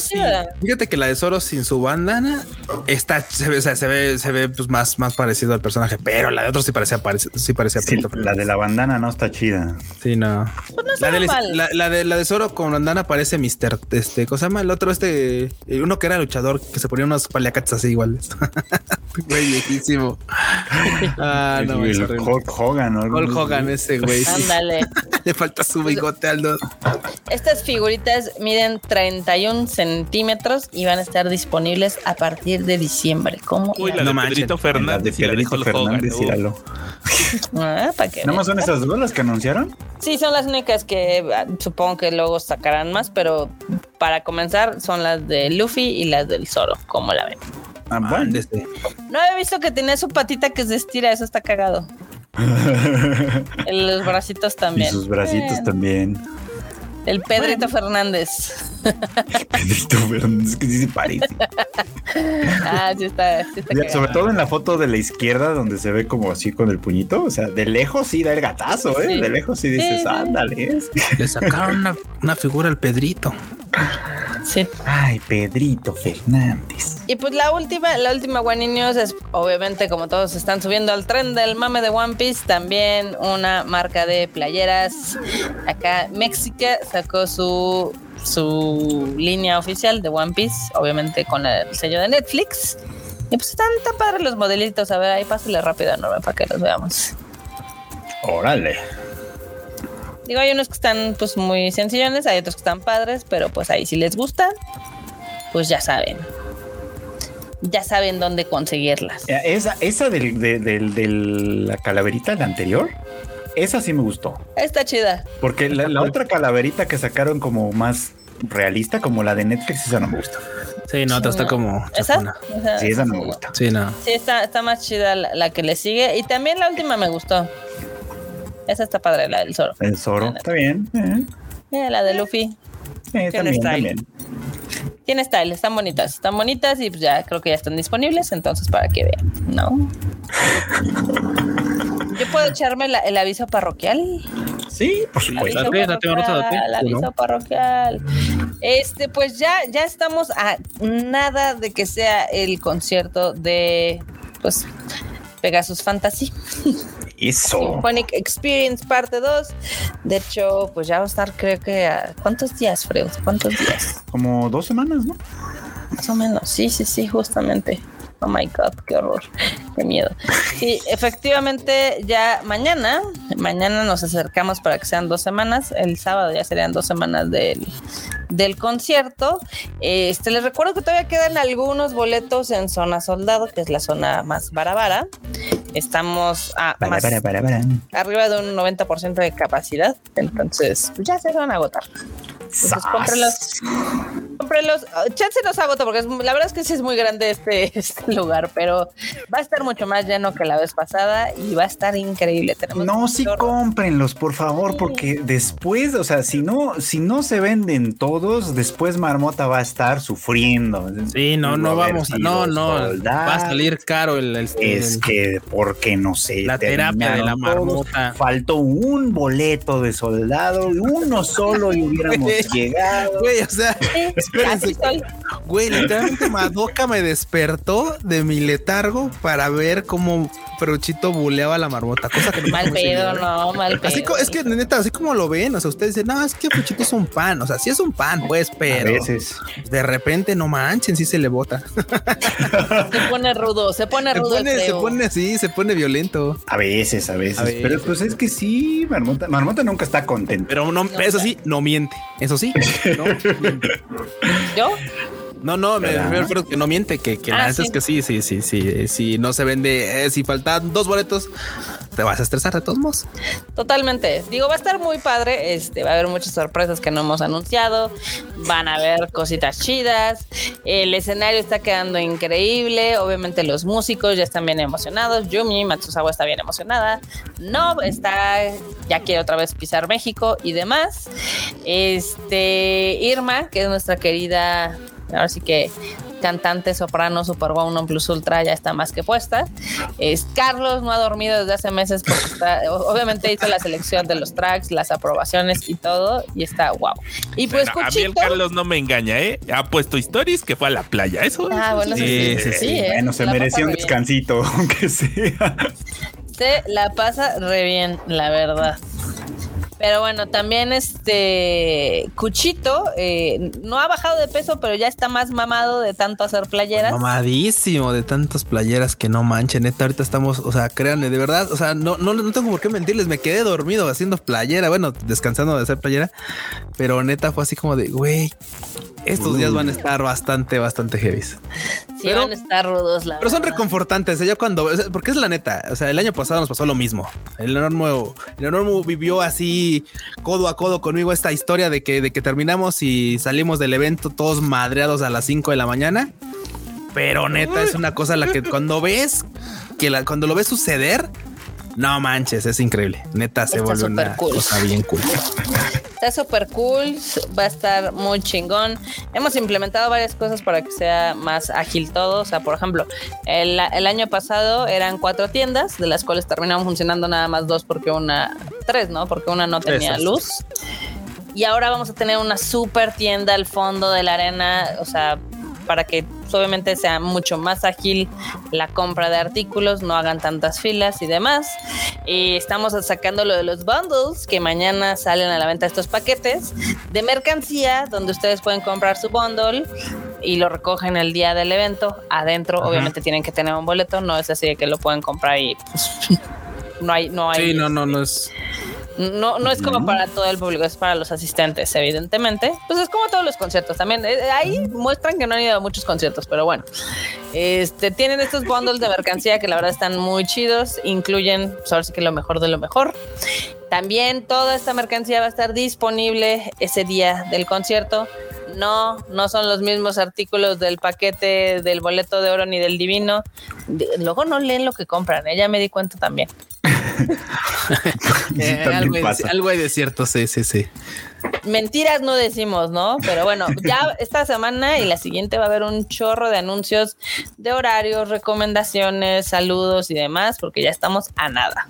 fíjate que la de Zoro sin su bandana está, se ve, se ve, se ve pues más, más parecido al personaje, pero la de otro sí parecía, sí parecía La de la bandana no está chida. Sí, no. Pues la, de, la, de, la de Zoro con bandana parece Mister, este, ¿cómo se llama? El otro, este, uno que era luchador, que se ponía unos paliacates así iguales. (laughs) (laughs) Güey, viejísimo. Ah, no, el Hulk Hogan, ¿no? Hulk Hogan, ese güey. Ándale. (laughs) Le falta su bigote al dos. Estas figuritas miden 31 centímetros y van a estar disponibles a partir de diciembre. ¿Cómo? Uy, la no de Pedrito Fernández de Pedrito Fernández, Hogan. (laughs) Ah, ¿para qué? ¿No más son esas dos las que anunciaron? Sí, son las únicas que ah, supongo que luego sacarán más, pero para comenzar son las de Luffy y las del Zoro, como la ven. Ah, bueno. No he visto que tiene su patita que se estira, eso está cagado. (laughs) los bracitos también. Y sus bracitos también. El Pedrito Fernández. Pedrito Fernández, que sí se parece. (laughs) ah, sí está. sobre todo en la foto de la izquierda, donde se ve como así con el puñito. O sea, de lejos sí da el gatazo, ¿eh? De lejos sí dices, ándale. Le sacaron una, una figura al Pedrito. Sí. Ay, Pedrito Fernández. Y pues la última, la última One News es obviamente como todos están subiendo al tren del mame de One Piece, también una marca de playeras. Acá México sacó su su línea oficial de One Piece, obviamente con el sello de Netflix. Y pues están tan padres los modelitos. A ver, ahí pásale rápido, ¿no? Para que los veamos. Órale. Digo, hay unos que están pues muy sencillones, hay otros que están padres, pero pues ahí si les gusta, pues ya saben. Ya saben dónde conseguirlas. Eh, esa, esa del, de, la calaverita, la anterior, esa sí me gustó. Está chida. Porque la, otra calaverita que sacaron como más realista, como la de Netflix, esa no me gusta. Sí, no, otra está como. ¿Esa? sí, esa no me gusta. Sí, no. Sí, está, está más chida la, la, que le sigue. Y también la última me gustó. Esa está padre, la del Zoro. El Zoro, está bien. Eh. la de Luffy. Eh, Tiene style. Tiene style, están bonitas. Están bonitas y pues ya creo que ya están disponibles, entonces para que vean, ¿no? Yo puedo echarme el aviso parroquial. Sí, por supuesto. El aviso parroquial. Este, pues ya, ya estamos a nada de que sea el concierto de pues Pegasus Fantasy. (laughs) Eso. Symphonic Experience parte 2. De hecho, pues ya va a estar, creo que a. ¿Cuántos días, Freud? ¿Cuántos días? Como dos semanas, ¿no? Más o menos. Sí, sí, sí, justamente. Oh my God, qué horror, qué miedo. Sí, (laughs) efectivamente, ya mañana, mañana nos acercamos para que sean dos semanas. El sábado ya serían dos semanas del, del concierto. Este, les recuerdo que todavía quedan algunos boletos en zona soldado, que es la zona más barabara. Estamos a más arriba de un 90% de capacidad, entonces pues ya se van a agotar. Entonces, cómprelos. Cómprelos. Chance nos agota porque la verdad es que sí es muy grande este, (laughs) este, lugar, pero va a estar mucho más lleno que la vez pasada y va a estar increíble. no, sí cómprenlos, por favor, porque después, o sea, si no, si no se venden todos, después Marmota va a estar sufriendo. Sí, no, no vamos, no, no, va a salir caro el, es que porque no sé, la terapia de la marmota. faltó un boleto de soldado, uno solo y hubiéramos (laughs) (laughs) llegado. Güey, o sea, (laughs) espérense. Güey, literalmente Madoka me despertó de mi letargo para ver cómo Peruchito buleaba la marmota, cosa que mal pedo, no, mal pedo. Así, es que neta, así como lo ven, o sea, ustedes dicen, no, es que Peruchito es un pan, o sea, sí es un pan, pues, pero a veces de repente no manchen, sí se le bota. Se pone rudo, se pone rudo. Se pone, se pone así, se pone violento. A veces, a veces, Pero pues es que sí, Marmota, Marmota nunca está contento. Pero no, eso sí, no miente. Eso sí. ¿Yo? No, no, me, refiero que no miente, que, que ah, es que sí, sí, sí, sí. Si no se vende, eh, si faltan dos boletos, te vas a estresar de todos modos. Totalmente. Digo, va a estar muy padre. Este, va a haber muchas sorpresas que no hemos anunciado. Van a haber cositas chidas. El escenario está quedando increíble. Obviamente los músicos ya están bien emocionados. Yumi Matsusawa está bien emocionada. No está, ya quiere otra vez pisar México y demás. Este, Irma, que es nuestra querida ahora sí que cantante soprano Super Wow Plus Ultra ya está más que puesta. Es, Carlos no ha dormido desde hace meses porque está, obviamente hizo la selección de los tracks, las aprobaciones y todo y está wow. Y pues a mí el Carlos no me engaña, ¿eh? Ha puesto stories que fue a la playa, eso. Ah, bueno, sí, sí, sí, ¿eh? Bueno, se mereció un descansito, (laughs) aunque sea. Se la pasa re bien, la verdad. Pero bueno, también este Cuchito eh, no ha bajado de peso, pero ya está más mamado de tanto hacer playeras. Mamadísimo de tantas playeras que no manchen. Neta, ahorita estamos, o sea, créanme, de verdad, o sea, no, no, no tengo por qué mentirles. Me quedé dormido haciendo playera, bueno, descansando de hacer playera, pero neta fue así como de, güey, estos días van a estar bastante, bastante heavy. Sí, van a estar rudos, la Pero son reconfortantes. Ya cuando, porque es la neta. O sea, el año pasado nos pasó lo mismo. El enorme, el enorme vivió así codo a codo conmigo esta historia de que, de que terminamos y salimos del evento todos madreados a las 5 de la mañana. Pero neta, es una cosa la que cuando ves que la, cuando lo ves suceder, no manches, es increíble. Neta, se vuelve una cosa bien cool. (laughs) Está súper cool, va a estar muy chingón. Hemos implementado varias cosas para que sea más ágil todo. O sea, por ejemplo, el, año pasado eran cuatro tiendas, de las cuales terminaron funcionando nada más dos porque una, tres, ¿no? Porque una no tenía luz. Y ahora vamos a tener una super tienda al fondo de la arena, o sea, para que obviamente sea mucho más ágil la compra de artículos, no hagan tantas filas y demás. Y estamos sacando lo de los bundles, que mañana salen a la venta estos paquetes de mercancía, donde ustedes pueden comprar su bundle y lo recogen el día del evento. Adentro, obviamente, tienen que tener un boleto, no es así de que lo pueden comprar y pues, (laughs) no hay, no hay. Sí, no, no, no es no, no es como para todo el público, es para los asistentes, evidentemente. Pues es como todos los conciertos también. Eh, ahí muestran que no han ido a muchos conciertos, pero bueno. Este, tienen estos bundles de mercancía que la verdad están muy chidos. Incluyen, pues ahora sí que lo mejor de lo mejor. También toda esta mercancía va a estar disponible ese día del concierto. No, no son los mismos artículos del paquete del boleto de oro ni del divino. Luego no leen lo que compran, ¿eh? ya me di cuenta también. (laughs) Eh, algo, hay de cierto, sí, sí, sí. Mentiras no decimos, ¿no? Pero bueno, ya esta semana y la siguiente va a haber un chorro de anuncios de horarios, recomendaciones, saludos y demás, porque ya estamos a nada.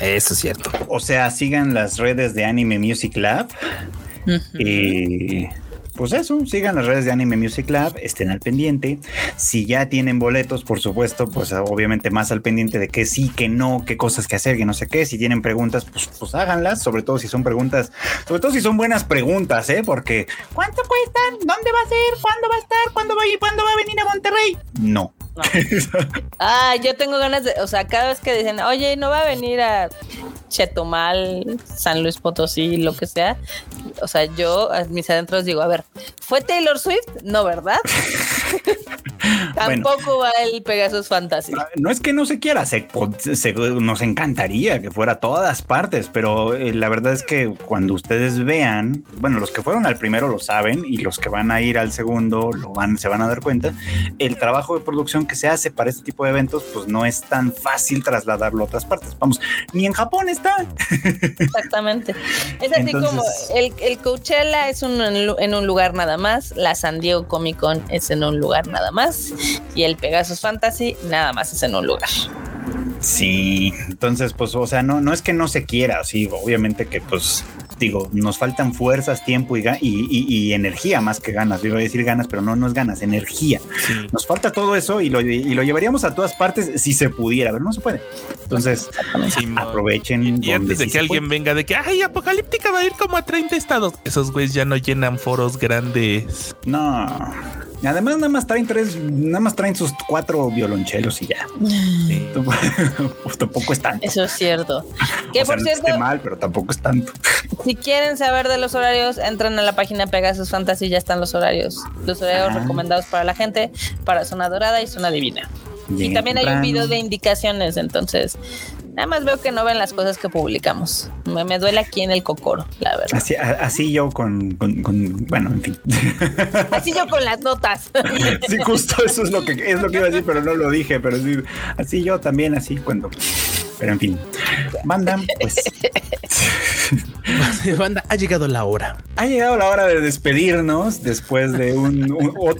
Eso es cierto. O sea, sigan las redes de Anime Music Lab. Y pues eso, sigan las redes de Anime Music Lab, estén al pendiente. Si ya tienen boletos, por supuesto, pues obviamente más al pendiente de qué sí, qué no, qué cosas que hacer, que no sé qué. Si tienen preguntas, pues, pues háganlas, sobre todo si son preguntas, sobre todo si son buenas preguntas, ¿eh? Porque ¿cuánto cuestan? ¿Dónde va a ser? ¿Cuándo va a estar? ¿Cuándo va a, ¿Cuándo va a venir a Monterrey? No. Ah, (laughs) yo tengo ganas de, o sea, cada vez que dicen, oye, no va a venir a Chetumal, San Luis Potosí, lo que sea, o sea, yo a mis adentros digo, a ver, ¿fue Taylor Swift? No, ¿verdad? (laughs) Tampoco va el Pegasus Fantasy. Ah, no es que no se quiera, se, nos encantaría que fuera a todas partes, pero eh, la verdad es que cuando ustedes vean, bueno, los que fueron al primero lo saben y los que van a ir al segundo lo van, se van a dar cuenta, el trabajo de producción que se hace para este tipo de eventos, pues no es tan fácil trasladarlo a otras partes. Vamos, ni en Japón está. Exactamente. Es así como el, el Coachella es un, en un lugar nada más, la San Diego Comic Con es en un lugar nada más y el Pegasus Fantasy nada más es en un lugar. Sí, entonces pues, o sea, no, no es que no se quiera, sí, obviamente que pues digo, nos faltan fuerzas, tiempo y, y, energía más que ganas. Yo iba a decir ganas, pero no, no es ganas, energía. Nos falta todo eso y lo, y lo, llevaríamos a todas partes si se pudiera, pero no se puede. Entonces, aprovechen. Y, antes de que alguien venga de que, ay, Apocalíptica va a ir como a 30 estados, esos güeyes ya no llenan foros grandes. No. Además, nada más traen tres, nada más traen sus cuatro violonchelos y ya. (laughs) Pues tampoco es tanto. Eso es cierto. (laughs) Que por cierto, no mal, pero tampoco es tanto. (laughs) Si quieren saber de los horarios, entran a la página Pegasus Fantasy, ya están los horarios. Los horarios ah. recomendados para la gente, para zona dorada y zona divina. y también hay un video de indicaciones, entonces Nada más veo que no ven las cosas que publicamos. Me, duele aquí en el cocoro, la verdad. Así, así yo con, bueno, en fin. (laughs) Así yo con las notas. Sí, justo eso es lo que es lo que iba a decir, pero no lo dije. Pero sí, así yo también, así cuando. Pero en fin, mandan pues. (laughs) Banda, ha llegado la hora. Ha llegado la hora de despedirnos después de un,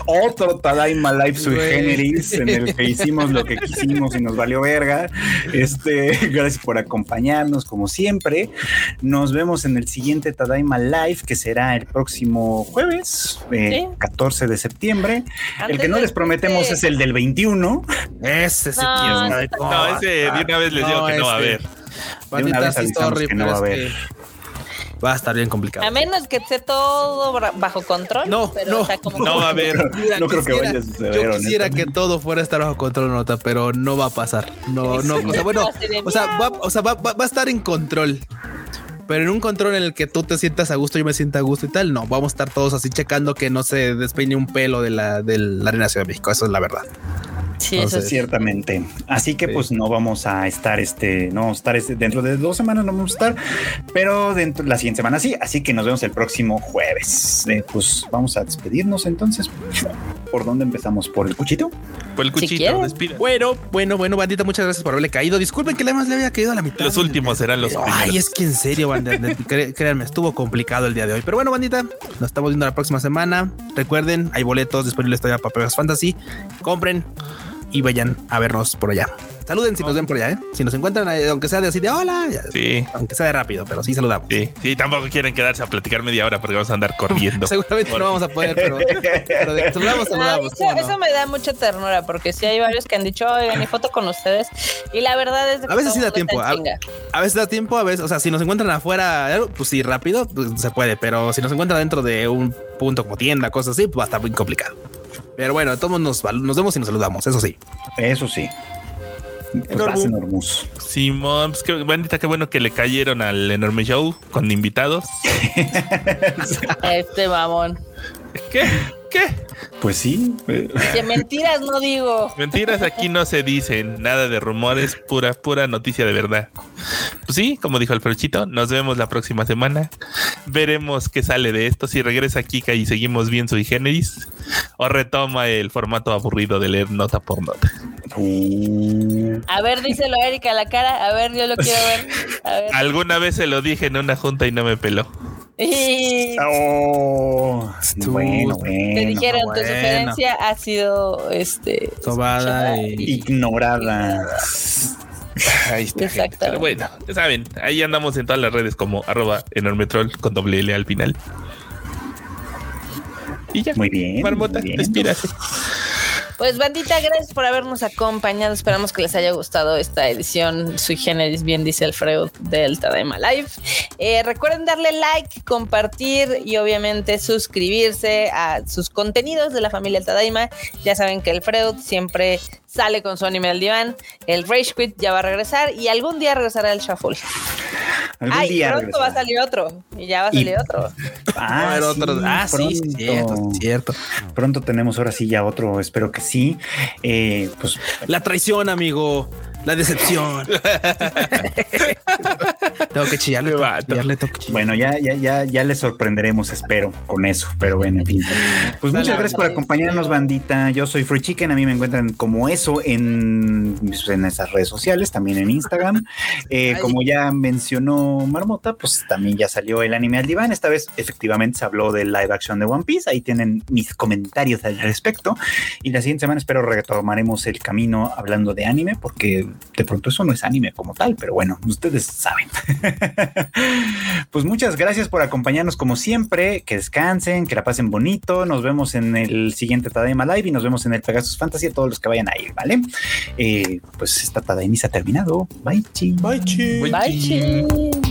otro Tadaima Live sui generis en el que hicimos lo que quisimos y nos valió verga. Este, (laughs) gracias por acompañarnos como siempre. Nos vemos en el siguiente Tadaima Live que será el próximo jueves, 14 eh, de septiembre. el que no les prometemos es el del 21. Ese sí no, no, ese de una vez les digo que no va a haber. De una vez avisamos que no va a haber va a estar bien complicado. A menos que esté todo bajo control. No, no, no va a haber. no creo que vaya a suceder. Yo quisiera que todo fuera a estar bajo control, nota, pero no va a pasar. No, no. O sea, bueno, o sea, va, o sea va, va, a estar en control. Pero en un control en el que tú te sientas a gusto, yo me sienta a gusto y tal, no, vamos a estar todos así checando que no se despeine un pelo de la, de la Arena Ciudad de México. Eso es la verdad. Sí, eso ciertamente. Así que pues no vamos a estar este, no vamos a estar este, dentro de dos semanas no vamos a estar, pero dentro la siguiente semana sí. Así que nos vemos el próximo jueves. Eh, pues vamos a despedirnos entonces. ¿Por dónde empezamos? ¿Por el cuchito? Por el cuchito, Bueno, bueno, bueno, bandita, muchas gracias por haberle caído. Disculpen que le más le había caído a la mitad. Los últimos serán los Ay, es que en serio, bandita, (laughs) créanme, estuvo complicado el día de hoy. Pero bueno, bandita, nos estamos viendo la próxima semana. Recuerden, hay boletos disponibles todavía para Pegas Fantasy. Compren y vayan a vernos por allá. Saluden si nos ven por allá, ¿eh? Si nos encuentran, eh, aunque sea de así de hola, sí. aunque sea de rápido, pero sí saludamos. Sí, sí, tampoco quieren quedarse a platicar media hora porque vamos a andar corriendo. (laughs) Seguramente no vamos a poder, pero, saludamos, saludamos. eso, me da mucha ternura porque sí hay varios que han dicho, oye, mi foto con ustedes. Y la verdad es que a veces sí da tiempo. A, a, veces da tiempo, a veces, o sea, si nos encuentran afuera, pues sí, rápido, pues se puede, pero si nos encuentran dentro de un punto como tienda, cosas así, pues va a estar muy complicado. Pero bueno, todos nos, nos vemos y nos saludamos, eso sí. Eso sí. Pues Simón, pues qué bandita, qué bueno que le cayeron al enorme show con invitados. (laughs) (laughs) este mamón. ¿Qué? ¿Qué? Pues sí. Que mentiras no digo. (laughs) Mentiras aquí no se dicen, nada de rumores, pura, pura noticia de verdad. Pues sí, como dijo el Ferochito, nos vemos la próxima semana. Veremos qué sale de esto, si regresa Kika y seguimos bien su generis, o retoma el formato aburrido de leer nota por nota. A ver, díselo a Erika a la cara, a ver, yo lo quiero ver. Alguna vez se lo dije en una junta y no me peló. Oh, bueno, Te dijeron, tu sugerencia ha sido este tomada e ignorada. Ahí está. Pero bueno, ya saben, ahí andamos en todas las redes como arroba enormetrol con doble L al final. Y ya. Muy bien. Marmota, despídase. Pues bandita, gracias por habernos acompañado. Esperamos que les haya gustado esta edición sui generis, bien dice Alfredo del Tadaima Live. Eh, recuerden darle like, compartir y obviamente suscribirse a sus contenidos de la familia Tadaima. Ya saben que Alfredo siempre sale con su anime al diván. El Rage Quit ya va a regresar y algún día regresará el Shuffle. Algún día pronto va a salir otro y ya va a salir otro. Ah, otro. ah sí, cierto, cierto. Pronto tenemos ahora sí ya otro, espero que sí. Eh, pues la traición, amigo. La decepción. (laughs) tengo que chillarle, Bueno, ya, ya, ya, ya les sorprenderemos, espero, con eso. Pero bueno, en fin. Pues muchas gracias por acompañarnos, bandita. Yo soy Free Chicken. A mí me encuentran como eso en, en esas redes sociales, también en Instagram. (laughs) Eh, como ya mencionó Marmota, pues también ya salió el anime al diván. Esta vez, efectivamente, se habló del live action de One Piece. Ahí tienen mis comentarios al respecto. Y la siguiente semana espero retomaremos el camino hablando de anime, porque de pronto eso no es anime como tal, pero bueno, ustedes saben. (laughs) pues muchas gracias por acompañarnos como siempre, que descansen, que la pasen bonito, nos vemos en el siguiente Tadaima Live y nos vemos en el Pegasus Fantasy a todos los que vayan a ir, ¿vale? Eh, pues esta Tadaima se ha terminado. Bye, chi. Bye, chi. Bye, chi.